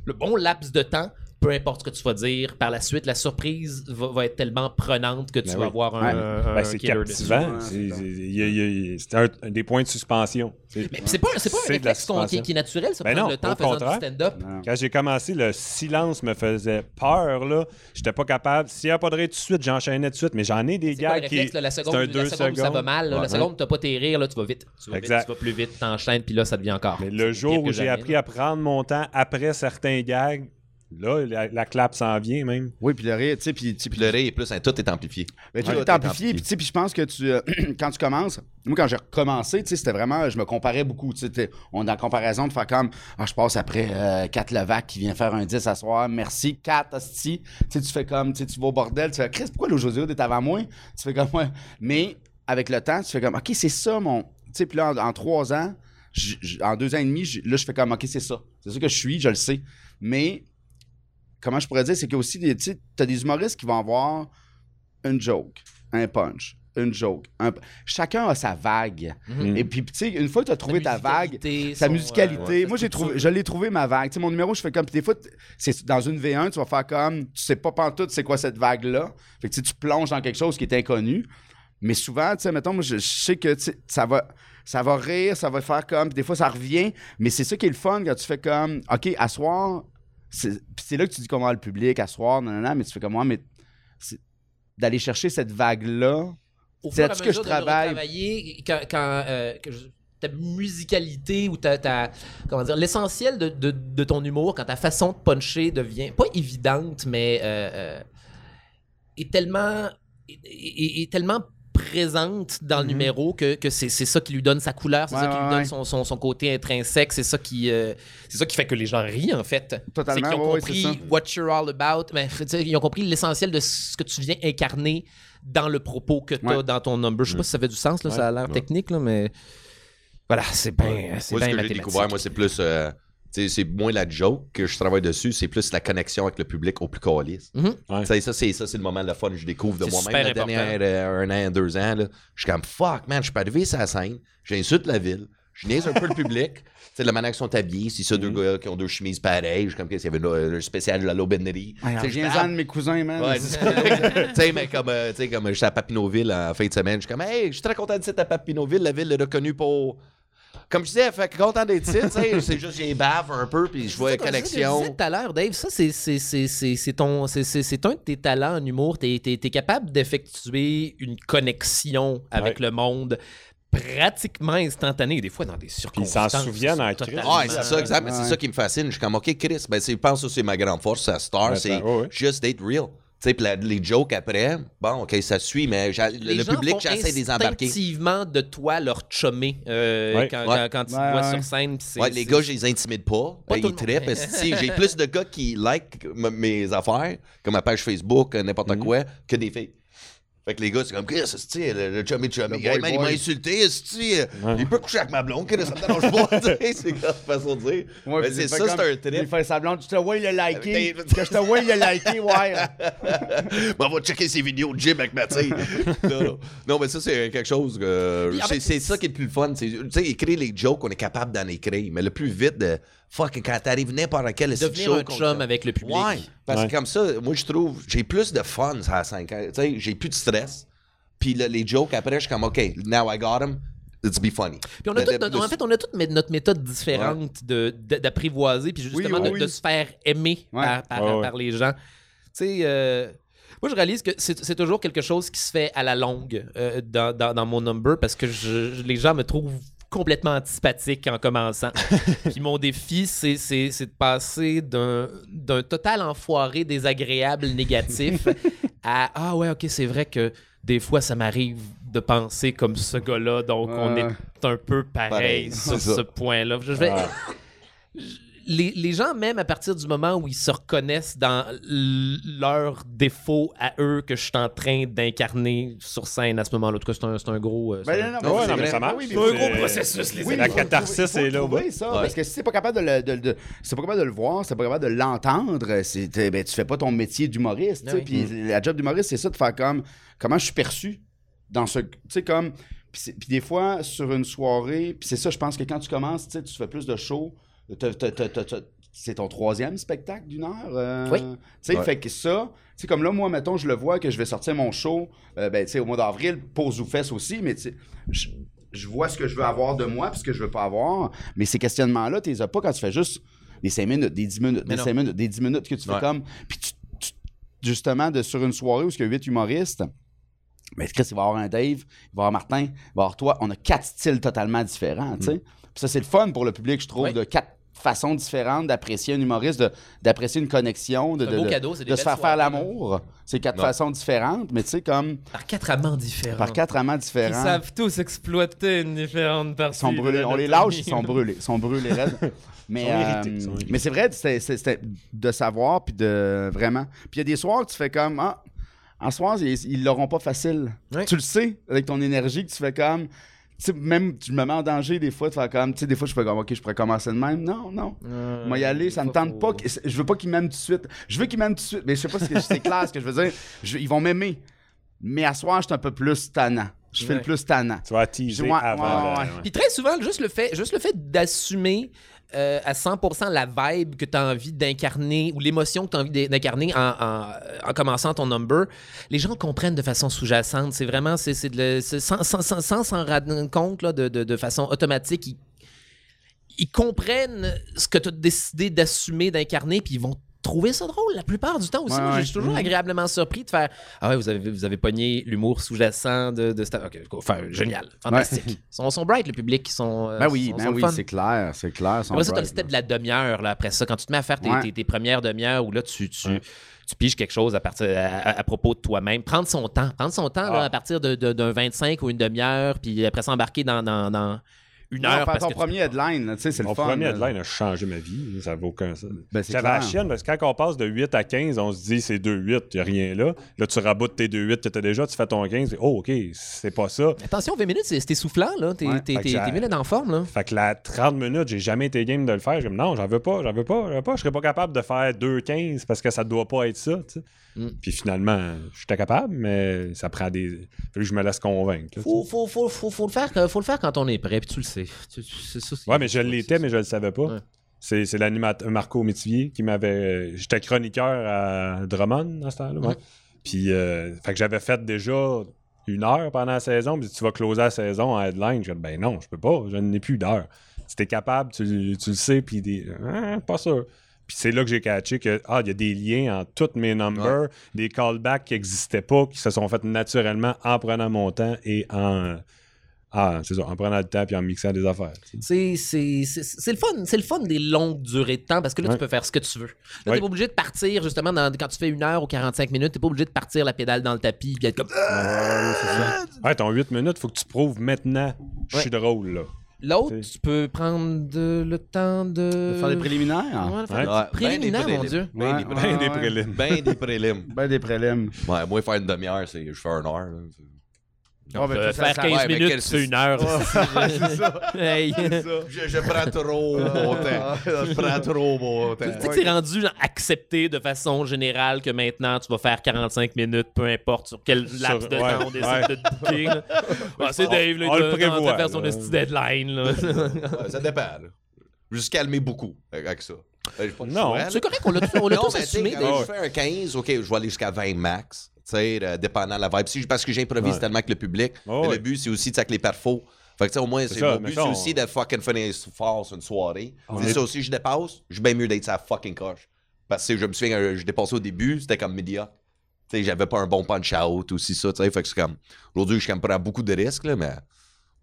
le bon laps de temps, peu importe ce que tu vas dire, par la suite, la surprise va, va être tellement prenante que tu Ben vas oui. avoir un, Ouais. un Ben, c'est captivant. C'est un, un des points de suspension. C'est- Mais c'est pas, c'est pas un la réflexe qui, qui est naturel, ça Ben prendre non, le temps faisant contraire. du stand-up. Quand j'ai commencé, le silence me faisait peur. là. J'étais pas capable. S'il n'y a pas de rire tout de suite, j'enchaînais tout de suite. Mais j'en ai des gars le qui. réflexe, là, la c'est seconde, un la deux seconde où ça va secondes. mal, là, la Ouais. seconde t'as pas tes rires, là, tu vas vite. Tu vas, vite, Exact. tu vas plus vite, t'enchaînes, puis là, ça devient encore. Mais le jour où j'ai appris à prendre mon temps après certains gags, là, la, la clap s'en vient même. Oui, puis le rire, tu sais, puis... tu sais, Puis le rire est plus, hein, tout est amplifié. Mais tu Ouais, l'as tout est amplifié, puis tu sais, puis je pense que tu, euh, quand tu commences, moi quand j'ai recommencé, tu sais, c'était vraiment, je me comparais beaucoup, tu sais, on est dans la comparaison de faire comme, ah, je passe après euh, Kat Levac qui vient faire un 10 à soir, merci, Kat, hostie, tu sais, tu fais comme, tu sais, tu vas au bordel, tu fais, Chris, pourquoi le José est avant moi? Tu fais comme, ouais, mais avec le temps, tu fais comme, ok, c'est ça mon, tu sais, puis là, en, en trois ans, j- j- en deux ans et demi, j- là, je fais comme, ok, c'est ça, c'est ça que je suis, je le sais, mais comment je pourrais dire, c'est qu'il y a aussi des, tu t'as des humoristes qui vont avoir une joke, un punch, une joke. un Chacun a sa vague. Mhm. Et puis, tu sais, une fois que tu as trouvé ta vague, musicalité, sa musicalité, euh, moi, j'ai trouvé, je l'ai trouvé ma vague. Tu sais, mon numéro, je fais comme, puis des fois, c'est dans une V1, tu vas faire comme, tu sais pas pantoute c'est quoi cette vague-là? Fait que tu sais, tu plonges dans quelque chose qui est inconnu. Mais souvent, tu sais, mettons, moi, je, je sais que ça va, ça va rire, ça va faire comme, puis des fois, ça revient. Mais c'est ça qui est le fun quand tu fais comme, OK, à soir, c'est puis c'est là que tu dis comment le public, à soir, non, non, non, mais tu fais comme moi, mais d'aller chercher cette vague-là. C'est là-dessus que je travaille. quand, quand, euh, que je- ta musicalité ou ta, ta- comment dire l'essentiel de, de- de ton humour quand ta façon de puncher devient pas évidente mais euh, euh, est tellement est, est- est tellement présente dans le Mhm. numéro que, que c'est c'est ça qui lui donne sa couleur, c'est Ouais, ça qui ouais, lui donne ouais. son, son, son côté intrinsèque, c'est ça qui euh, c'est ça qui fait que les gens rient en fait. C'est Totalement, qu'ils ont compris c'est what you're all about, mais sais, ils ont compris l'essentiel de ce que tu viens incarner dans le propos que tu as Ouais. dans ton number. Je sais pas si ça fait du sens, là, ça a l'air Ouais. technique, là, mais voilà, c'est bien c'est Moi, bien ce que j'ai mathématique. découvert, moi, c'est plus. euh, c'est moins la joke que je travaille dessus, c'est plus la connexion avec le public au plus calice. Mhm. Ouais. Ça, c'est ça, c'est le moment de la fun que je découvre de moi-même. La dernière euh, un an, deux ans, là, je suis comme fuck, man, je suis pas arrivé sur la scène, j'insulte la ville, je niaise un peu le public. Tu sais, la manière qu'ils sont habillés, si ça, deux Mhm. gars qui ont deux chemises pareilles, je suis comme qu'il y avait le, le spécial de la Lobennerie. Viens-en parle- de mes cousins, man. Ouais, tu sais, mais comme, euh, tu sais, comme j'étais à Papineauville en fin de semaine, je suis comme, hey, je suis très content d'être à Papineauville, la ville est reconnue pour. Comme je disais, fait que content d'être ici, tu sais, c'est juste, j'ai bave un peu, puis je vois je te disais connexion. tout à l'heure, Dave, ça, c'est- c'est c'est- c'est- c'est ton- c'est- c'est- c'est un de tes talents en humour. Tu es, capable d'effectuer une connexion avec le monde pratiquement instantanée, des fois dans des Puis ils circonstances. s'en souviennent en crise. Ouais, c'est ça, exact. mais C'est Ouais. ça qui me fascine. Je suis comme, OK, Chris, ben, c'est- je pense que c'est ma grande force, sa star, Ouais, c'est ouais, ouais. juste d'être real. Tu sais, les jokes après, bon, OK, ça suit, mais le, Les le gens public, j'essaie de les embarquer. instinctivement de toi leur chummer euh, Ouais. quand, Ouais. quand, quand tu te Ouais, vois sur scène. les gars, je les intimide pas. Pas Ben, ils trippent. J'ai plus de gars qui like mes affaires, comme ma page Facebook, n'importe Mhm. quoi, que des filles. Fait que les gars, c'est comme, Chris, c'est le, le chummy chummy. Le Hey, man, il m'a insulté, esti, il peut coucher avec ma blonde, Chris, ça me dérange pas. c'est la façon de dire. Ouais, Mais c'est ça, c'est un trip. Il fait semblant, tu te vois, il a liké. Que je te vois, il a liké, ouais. Bon, on va checker ses vidéos de gym avec Mathilde. non, non. non, mais ça, c'est quelque chose C'est c'est ça qui est le plus fun. c'est- Tu sais, écrire les jokes, on est capable d'en écrire. Mais le plus vite, de. Fuck, quand t'arrives n'importe quel Devenir show un chum avec le public. Ouais. Parce Ouais. que comme ça, moi, je trouve, j'ai plus de fun à 5 ans. Tu sais, j'ai plus de stress. Puis le- les jokes, après, je suis comme, OK, now I got them. Let's be funny. Puis on a toutes le- le- en fait, on a toute mé- notre méthode différente de- de- d'apprivoiser, puis justement Oui, oui, de, oui. de se faire aimer Ouais. par, par- Ouais, ouais. par les gens. Tu sais, euh, moi, je réalise que c'est c'est toujours quelque chose qui se fait à la longue euh, dans, dans- dans mon number parce que je- je- les gens me trouvent complètement antipathique en commençant. Puis mon défi, c'est c'est- c'est de passer d'un d'un total enfoiré désagréable négatif à Ah ouais, ok, c'est vrai que des fois, ça m'arrive de penser comme ce gars-là, donc on est un peu pareil, Pareil, sur ça. ce point-là. Je vais- Ah. les, les gens, même à partir du moment où ils se reconnaissent dans leurs défauts à eux que je suis en train d'incarner sur scène à ce moment-là. En tout cas, c'est un, c'est un gros. euh, Ben, non, non, mais ouais, c'est non, mais vrai. ça marche. Oui, C'est un gros processus, les oui, La faut- catharsis faut- est là, ouais. ça, Ouais. parce que si t'es pas capable de le, de, de- si t'es pas capable de le voir, si t'es pas capable de l'entendre, c'est, ben, tu fais pas ton métier d'humoriste. Oui. Puis la job d'humoriste, c'est ça de faire comme comment je suis perçu dans ce. Tu sais, comme. Puis, des fois, sur une soirée, puis c'est ça, je pense que quand tu commences, tu fais plus de shows. C'est ton troisième spectacle d'une heure. euh, Oui. Tu sais, Ouais. fait que ça, tu sais, comme là, moi, mettons, je le vois que je vais sortir mon show, euh, ben, tu sais, au mois d'avril, pause ou fesses aussi, mais tu je, je vois ce que je veux avoir de moi puis ce que je veux pas avoir. Mais ces questionnements-là, tu les as pas quand tu fais juste des 5 minutes, des 10 minutes, Mais des non. 5 minutes, des 10 minutes que tu fais comme. Puis tu- tu- justement, de, sur une soirée où il y a 8 humoristes, mais Chris, il va y avoir un Dave, il va y avoir Martin, il va y avoir toi. On a quatre styles totalement différents, tu sais. Puis ça, c'est le fun pour le public, je trouve, de quatre façons différentes d'apprécier un humoriste, d'apprécier une connexion, de, C'est un de- beau de- cadeau, c'est des de se faire faire l'amour. C'est quatre façons différentes, mais tu sais, comme Par quatre amants différents. par quatre amants Ils différents. savent tous exploiter une différente partie. Ils sont brûlés. On les lâche, ils sont brûlés. Ils sont brûlés. Mais, Ils sont irrités, euh, ils mais c'est vrai, c'est- c'est- c'est de savoir, puis de vraiment. Puis il y a des soirs que tu fais comme, ah, en soir, ils ils l'auront pas facile. Tu le sais, avec ton énergie, que tu fais comme, sais, même, tu me mets en danger des fois, de faire comme, tu sais, des fois, je fais comme, ok, je pourrais commencer de même. Non, non. Ouais, Moi, y aller, ça me faut- tente pas. que- Je veux pas qu'ils m'aiment tout de suite. Je veux qu'ils m'aiment tout de suite, mais je sais pas si c'est clair ce que je veux dire. Je- ils vont m'aimer. Mais à soir, je suis un peu plus tannant. Je fais Ouais. le plus tannant. Tu vas teaser Ouais, avant. ouais. ouais. Puis très souvent, juste le fait, juste le fait d'assumer euh, à 100% la vibe que tu as envie d'incarner ou l'émotion que tu as envie d'in- d'incarner en, en- en commençant ton number, les gens comprennent de façon sous-jacente. C'est vraiment, c'est, sans s'en rendre compte là, de, de- façon automatique. Ils, ils comprennent ce que tu as décidé d'assumer, d'incarner, puis ils vont trouver ça drôle la plupart du temps aussi. Ouais, Moi, je suis toujours Mhm. agréablement surpris de faire Ah ouais, vous avez, vous avez pogné l'humour sous-jacent de, de cette- ok, enfin, génial, fantastique. Ils sont, sont bright, le public. Ils sont, euh, Ben oui, sont- ben sont oui, c'est clair, c'est clair. Après ça, t'as le step de la demi-heure, après ça. Quand tu te mets à faire tes, tes- tes premières demi-heures où là, tu, tu, tu piges quelque chose à, partir, à, à- à propos de toi-même. Prendre son temps. Prendre son temps là, Ah. à partir de- de- d'un 25 ou une demi-heure, puis après s'embarquer dans, dans, dans une Non, heure. faire parce ton que premier headline, tu sais, c'est le Mon fun. premier là. headline a changé ma vie. Ça vaut aucun sens. Ben, c'est J'avais la chienne parce que quand on passe de 8 à 15, on se dit c'est 2-8, il n'y a rien là. Là, tu raboutes tes 2-8 que tu as déjà, tu fais ton 15. Oh, OK, c'est pas ça. Attention, 20 minutes, c'est essoufflant, là. T'es Ouais. t'es- Fait que t'es- j'ai- t'es bien en forme, là. Fait que la 30 minutes, j'ai jamais été game de le faire. J'ai dit non, j'en veux pas, j'en veux pas, j'en veux pas. Je serais pas capable de faire 2-15 parce que ça doit pas être ça. tu sais. Mm. Puis finalement, j'étais capable, mais ça prend des. Fait que je me laisse convaincre. là, Faut, faut, faut, faut, faut le faire, quand- faut le faire quand on est prêt, puis tu le sais. C'est ça, Ouais, mais je l'étais, mais je le savais pas. Ouais. C'est, l'animateur Marco Métivier qui m'avait. J'étais chroniqueur à Drummond à ce temps-là. ouais. Ouais. Puis, euh, fait que j'avais fait déjà une heure pendant la saison. Puis tu vas closer la saison en headline. J'ai dit, ben non, je peux pas. Je n'ai plus d'heure. Si t'es capable, tu, tu le sais. Puis, des, Ah, pas sûr. Puis c'est là que j'ai catché que ah, il y a des liens entre tous mes numbers, des callbacks qui n'existaient pas, qui se sont faits naturellement en prenant mon temps et en, ah, c'est ça, en prenant le temps puis en mixant des affaires. C'est c'est- c'est- c'est le fun, c'est le fun des longues durées de temps parce que là Ouais. tu peux faire ce que tu veux. Là Ouais. t'es pas obligé de partir justement dans- quand tu fais une heure ou 45 minutes, t'es pas obligé de partir la pédale dans le tapis puis être comme Ouais, ton 8 minutes, faut que tu prouves maintenant, je suis drôle, là. L'autre, tu peux prendre de- le temps de. De faire des préliminaires? Ouais, de faire Ouais. des Ouais, préliminaires, ben des mon Dieu. Ben Ouais, des ouais. prélims. Ben des prélims. Ben des prélims. Ben des prélims. Ouais, moi, faire une demi-heure, c'est je fais un heure. là. Ouais, ben, Euh, ça- faire ça- 15 ouais, mais minutes, quel- c'est une heure. Hey. Je, je prends trop mon temps. Je prends trop mon temps. Tu sais que c'est rendu genre, accepté de façon générale que maintenant tu vas faire 45 minutes, peu importe sur quel laps de ouais, temps on décide ouais. de te booker. là. Ah, c'est Dave, là, on il le doit commencer à prévoit, faire son là. esti deadline. Là. Ouais, ça dépend. Là. Juste calmer beaucoup avec ça. Euh, j'ai pas de Non, choix, là. c'est correct, on l'a on l'a Non, tous mais tu sais, assumé. quand Dave. je fais un 15, OK, je vais aller jusqu'à 20 max. Euh, dépendant de la vibe. Si- Parce que j'improvise Ouais. tellement avec le public. Oh, mais le but, c'est aussi avec les perfos. Fait que, tu sais, au moins, c'est mon but, c'est aussi de fucking finir fort sur une soirée. C'est est- ça aussi, je dépasse, je bien mieux d'être sa fucking coche. Parce que je me souviens, euh, je dépassais au début, c'était comme médiocre. J'avais pas un bon punch-out aussi, ça. Fait que c'est comme. Aujourd'hui, je suis comme prends beaucoup de risques, là, mais.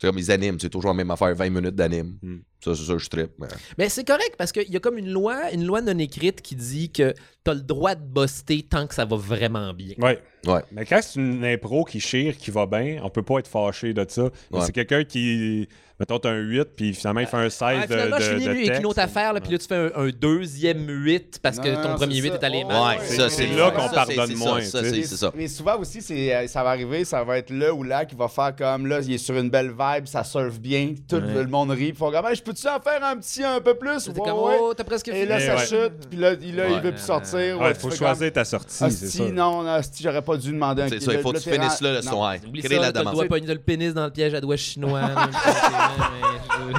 Sais, comme ils animent, c'est toujours la même affaire, 20 minutes d'anime. Hmm. Ça, c'est ça, je trippe. Mais... Mais c'est correct parce qu'il y a comme une loi, une loi non écrite qui dit que t'as le droit de buster tant que ça va vraiment bien. Ouais. Ouais. Mais quand c'est une impro qui chire, qui va bien, on peut pas être fâché de ça. Mais Ouais. c'est quelqu'un qui, mettons, t'as un 8, puis finalement, il fait un 16 Ouais, de, Ah, finalement, je de, finis de lui avec une autre affaire, là, puis là, tu fais un, un deuxième 8 parce que Non, ton premier c'est 8 ça. est allé mal. Ouais, ouais, ça, c'est là qu'on pardonne moins, c'est ça. Mais souvent aussi, c'est, euh, ça va arriver, ça va être là ou là qui va faire comme là, il est sur une belle vibe, ça surfe bien, tout Ouais. le monde rit, ils font comme, je peux-tu en faire un petit un peu plus? T'es Ouais, comme, ouais. oh, t'as presque Et là, ça ouais. chute, puis là, il, il veut plus sortir. Ouais, Ouais, faut choisir ta sortie, c'est ça. non, j'aurais pas dû demander un C'est ça, il faut que tu finisses là le. Oublie Créer ça, la demande. de le pénis dans le piège à doigts chinois. là,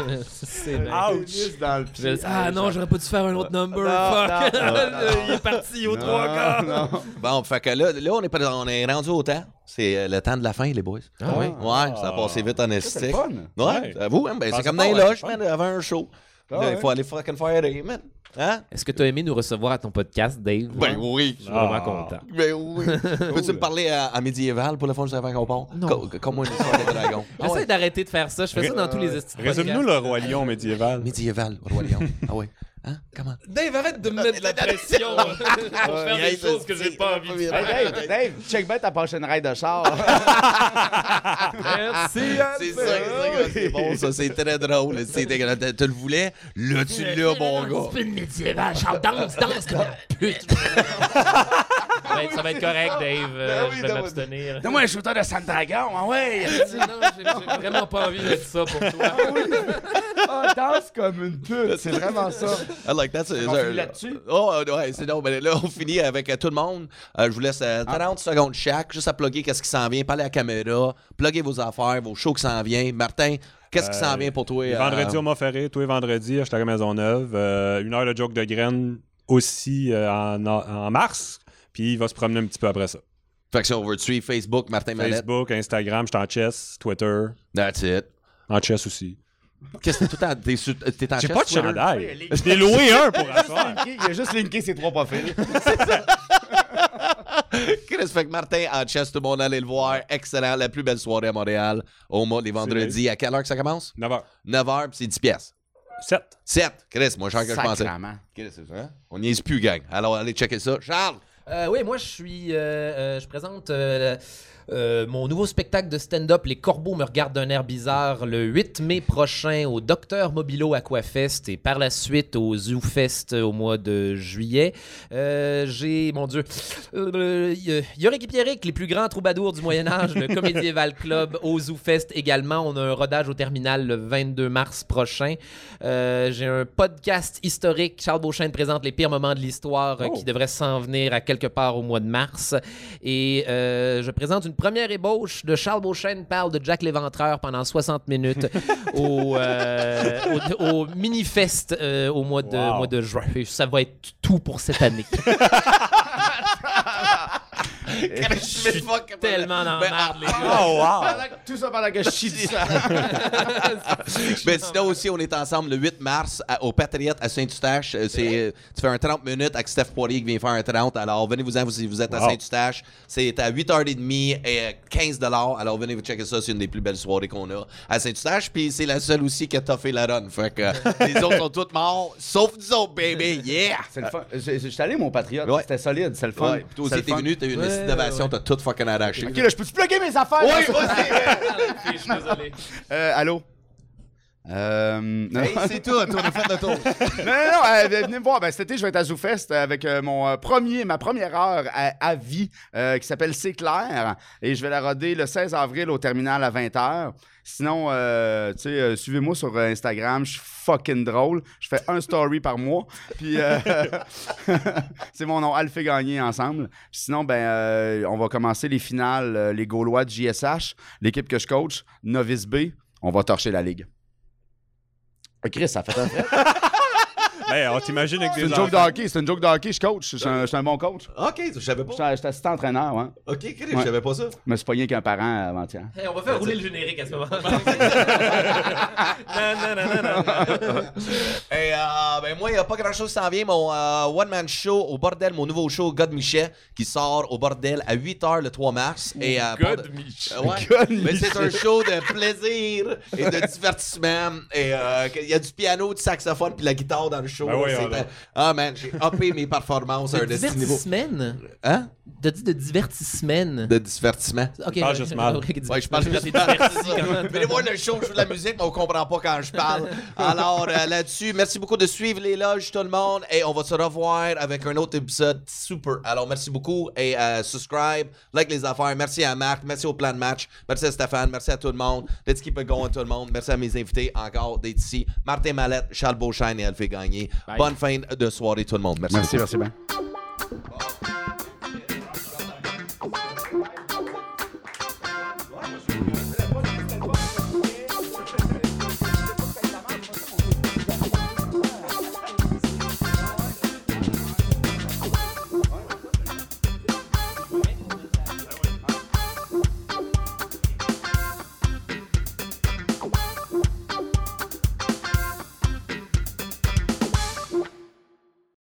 mais je- c'est bien. Ouch! Dans le Je- pied. Ah non, j'aurais pas dû faire un autre number. Non, Fuck. non, non, Il est parti aux Non, trois quarts. Bon, fait que là, là on, est pas, on est rendu au temps. C'est euh, le temps de la fin, les boys. Ah oui? Ouais, ça a passé vite en C'est esthétique. le fun. Ouais, Ouais. j'avoue, hein, ben, c'est comme dans les loges, c'est man, avant un show. Ah Là, ouais. Il faut aller fucking faire rire, man. Hein? Est-ce que tu as aimé nous recevoir à ton podcast, Dave? Ben oui. Je suis vraiment Ah. content. Ben oui. Peux-tu me parler à, à médiéval pour le fond, juste avant qu'on part? Non. Co- Comme moi, une histoire de dragon. Ah J'essaie ouais. d'arrêter de faire ça. Je fais ça dans tous les estis de Résume-nous le roi lion médiéval. Médiéval, Roi Lion. Ah ouais. Hein? Comment? Dave, arrête de me mettre de la pression pour faire des choses que j'ai pas envie de Hey, faire. Dave, Dave, check bien ta prochaine ride de char. Merci, C'est ça, c'est ça, c'est bon, ça, c'est très drôle. C'est- Tu le voulais? Là, tu l'as, mon gars. peu de médiéval. Charles, danse, danse comme une pute. ça, va être, ça va être correct, Dave. Euh, oui, je vais m'abstenir. Donne-moi un shooter de Sandragon, ah ouais! Non, j'ai vraiment pas envie d'être ça pour toi. Ah, danse comme une pute, c'est vraiment ça. I like that. On finit là-dessus? Oh, euh, ouais, c'est non, mais là, on finit avec euh, tout le monde. Euh, je vous laisse euh, Ah. 30 secondes chaque, juste à plugger qu'est-ce qui s'en vient, parler à la caméra, plugger vos affaires, vos shows qui s'en viennent. Martin, qu'est-ce qui s'en Euh, vient pour toi? euh, Vendredi au Montferré, tous les vendredis, à Château Maisonneuve. Euh, une heure de joke de graines aussi euh, en, en mars. Puis il va se promener un petit peu après ça. Fait que si on veut te suivre, Facebook, Martin Mallette. Facebook, Instagram, je suis en chess, Twitter, That's it. en chess aussi. Qu'est-ce que t'es tout le temps? T'es, sur- t'es en J'ai pas de Twitter? chandail. Je l'ai loué un pour asseoir. Il a juste linké ses trois profils. Chris, fait que Martin en chess, tout le monde allez le voir. Excellent. La plus belle soirée à Montréal. Au mois, les vendredis. À quelle heure que ça commence? 9h. 9h, puis c'est 10 pièces. 7. 7. Chris, moins cher que je pensais. Sacrement. Chris, c'est ça. hein? On n'y est plus, gang. Alors, allez checker ça. Charles! Euh, oui, moi, je suis. euh, euh, je présente euh, euh, mon nouveau spectacle de stand-up, Les Corbeaux me regardent d'un air bizarre, le 8 mai prochain au Docteur Mobilo Aquafest et par la suite au ZooFest au mois de juillet. Euh, J'ai, mon Dieu, euh, euh, Yorick et Pierrick, les plus grands troubadours du Moyen-Âge, le Comédieval Club au ZooFest également. On a un rodage au terminal le 22 mars prochain. J'ai un podcast historique. Charles Beauchesne présente les pires moments de l'histoire euh, Oh. qui devrait s'en venir à quelque part au mois de mars. Et je présente une première ébauche de Charles Beauchesne parle de Jack l'Éventreur pendant 60 minutes au, euh, au, au Minifest euh, au mois de, Wow. mois de juin. Ça va être tout pour cette année. Je suis tellement dans la Ben, les gars. Oh, wow! Tout ça pendant que je chie sang. Mais sinon aussi, on est ensemble le 8 mars à- au Patriote à Saint-Eustache. Euh, C'est, euh, tu fais un 30 minutes avec Steph Poirier qui vient faire un 30. Alors, venez-vous-en si vous êtes à Wow. Saint-Eustache. C'est à 8h30 et euh, 15 Alors, venez vous checker ça. C'est une des plus belles soirées qu'on a à Saint-Eustache. Puis, c'est la seule aussi qui a toffé la run. Fait que euh, les autres sont tous morts, sauf nous autres, baby. Yeah! C'est le fun. Suis allé, mon patriote. Ouais. C'était solide, c'est le fun. Ouais, puis toi C'est aussi, le t'es fun. venu, t'as eu une Ouais, innovation, t'as tout fucking arraché. Ok, là, je peux-tu plugger mes affaires? Oui, là? vas-y! Je suis désolé. Euh, allô? Euh, non, Hey, c'est tout, on a fait le tour. non, non, euh, venez me voir. Ben, cet été, je vais être à ZooFest avec euh, mon premier, ma première heure à, à vie euh, qui s'appelle C'est clair. Et je vais la roder le 16 avril au terminal à 20h. Sinon, euh, tu sais, suivez-moi sur Instagram. Je suis fucking drôle. Je fais un story par mois. Puis, c'est mon nom, Alphé Gagné ensemble. Puis sinon, ben, on va commencer les finales, les Gaulois de JSH, l'équipe que je coach, Novice B. On va torcher la ligue. Chris, ça fait un fait. Ben, on t'imagine avec C'est une joke de enfants. hockey, c'est une joke de hockey, je coach. Je suis un, je suis un bon coach. OK, je savais pas. suis assistant entraîneur, ouais. OK, Chris, je savais pas ça. Je me suis pogné qu'un parent avant-hier. Hey, on va faire rouler le générique à ce moment-là. non, non, non, non, non. Et, euh, ben moi, il n'y a pas grand-chose qui s'en vient. Mon euh, one-man show au bordel, mon nouveau show, God Michet, qui sort au bordel à 8h le 3 mars. Et, euh, God pendant- Mich. Ouais. God Mais c'est Michet. un show de plaisir et de divertissement. Et il y a du piano, du saxophone puis la guitare dans le show. Ben oui, on a- Ah man, j'ai uppé mes performances à un niveau. divertissement. Hein? T'as dit de divertissement. De divertissement. Ok, juste mal. Ouais, je parle juste mal. diverti quand même. Venez voir le show, je joue de la musique, mais on comprend pas quand je parle. Alors euh, là-dessus, merci beaucoup de suivre les loges, tout le monde. Et on va se revoir avec un autre épisode super. Alors merci beaucoup et euh, subscribe, like les affaires. Merci à Marc, merci au plan de match, merci à Stéphane, merci à tout le monde. Let's keep it going, tout le monde. Merci à mes invités encore d'être ici. Martin Mallette, Charles Beauchesne et Alphée Gagné. Bonne fin de soirée, tout le monde. Merci. Merci, beaucoup. merci, bien.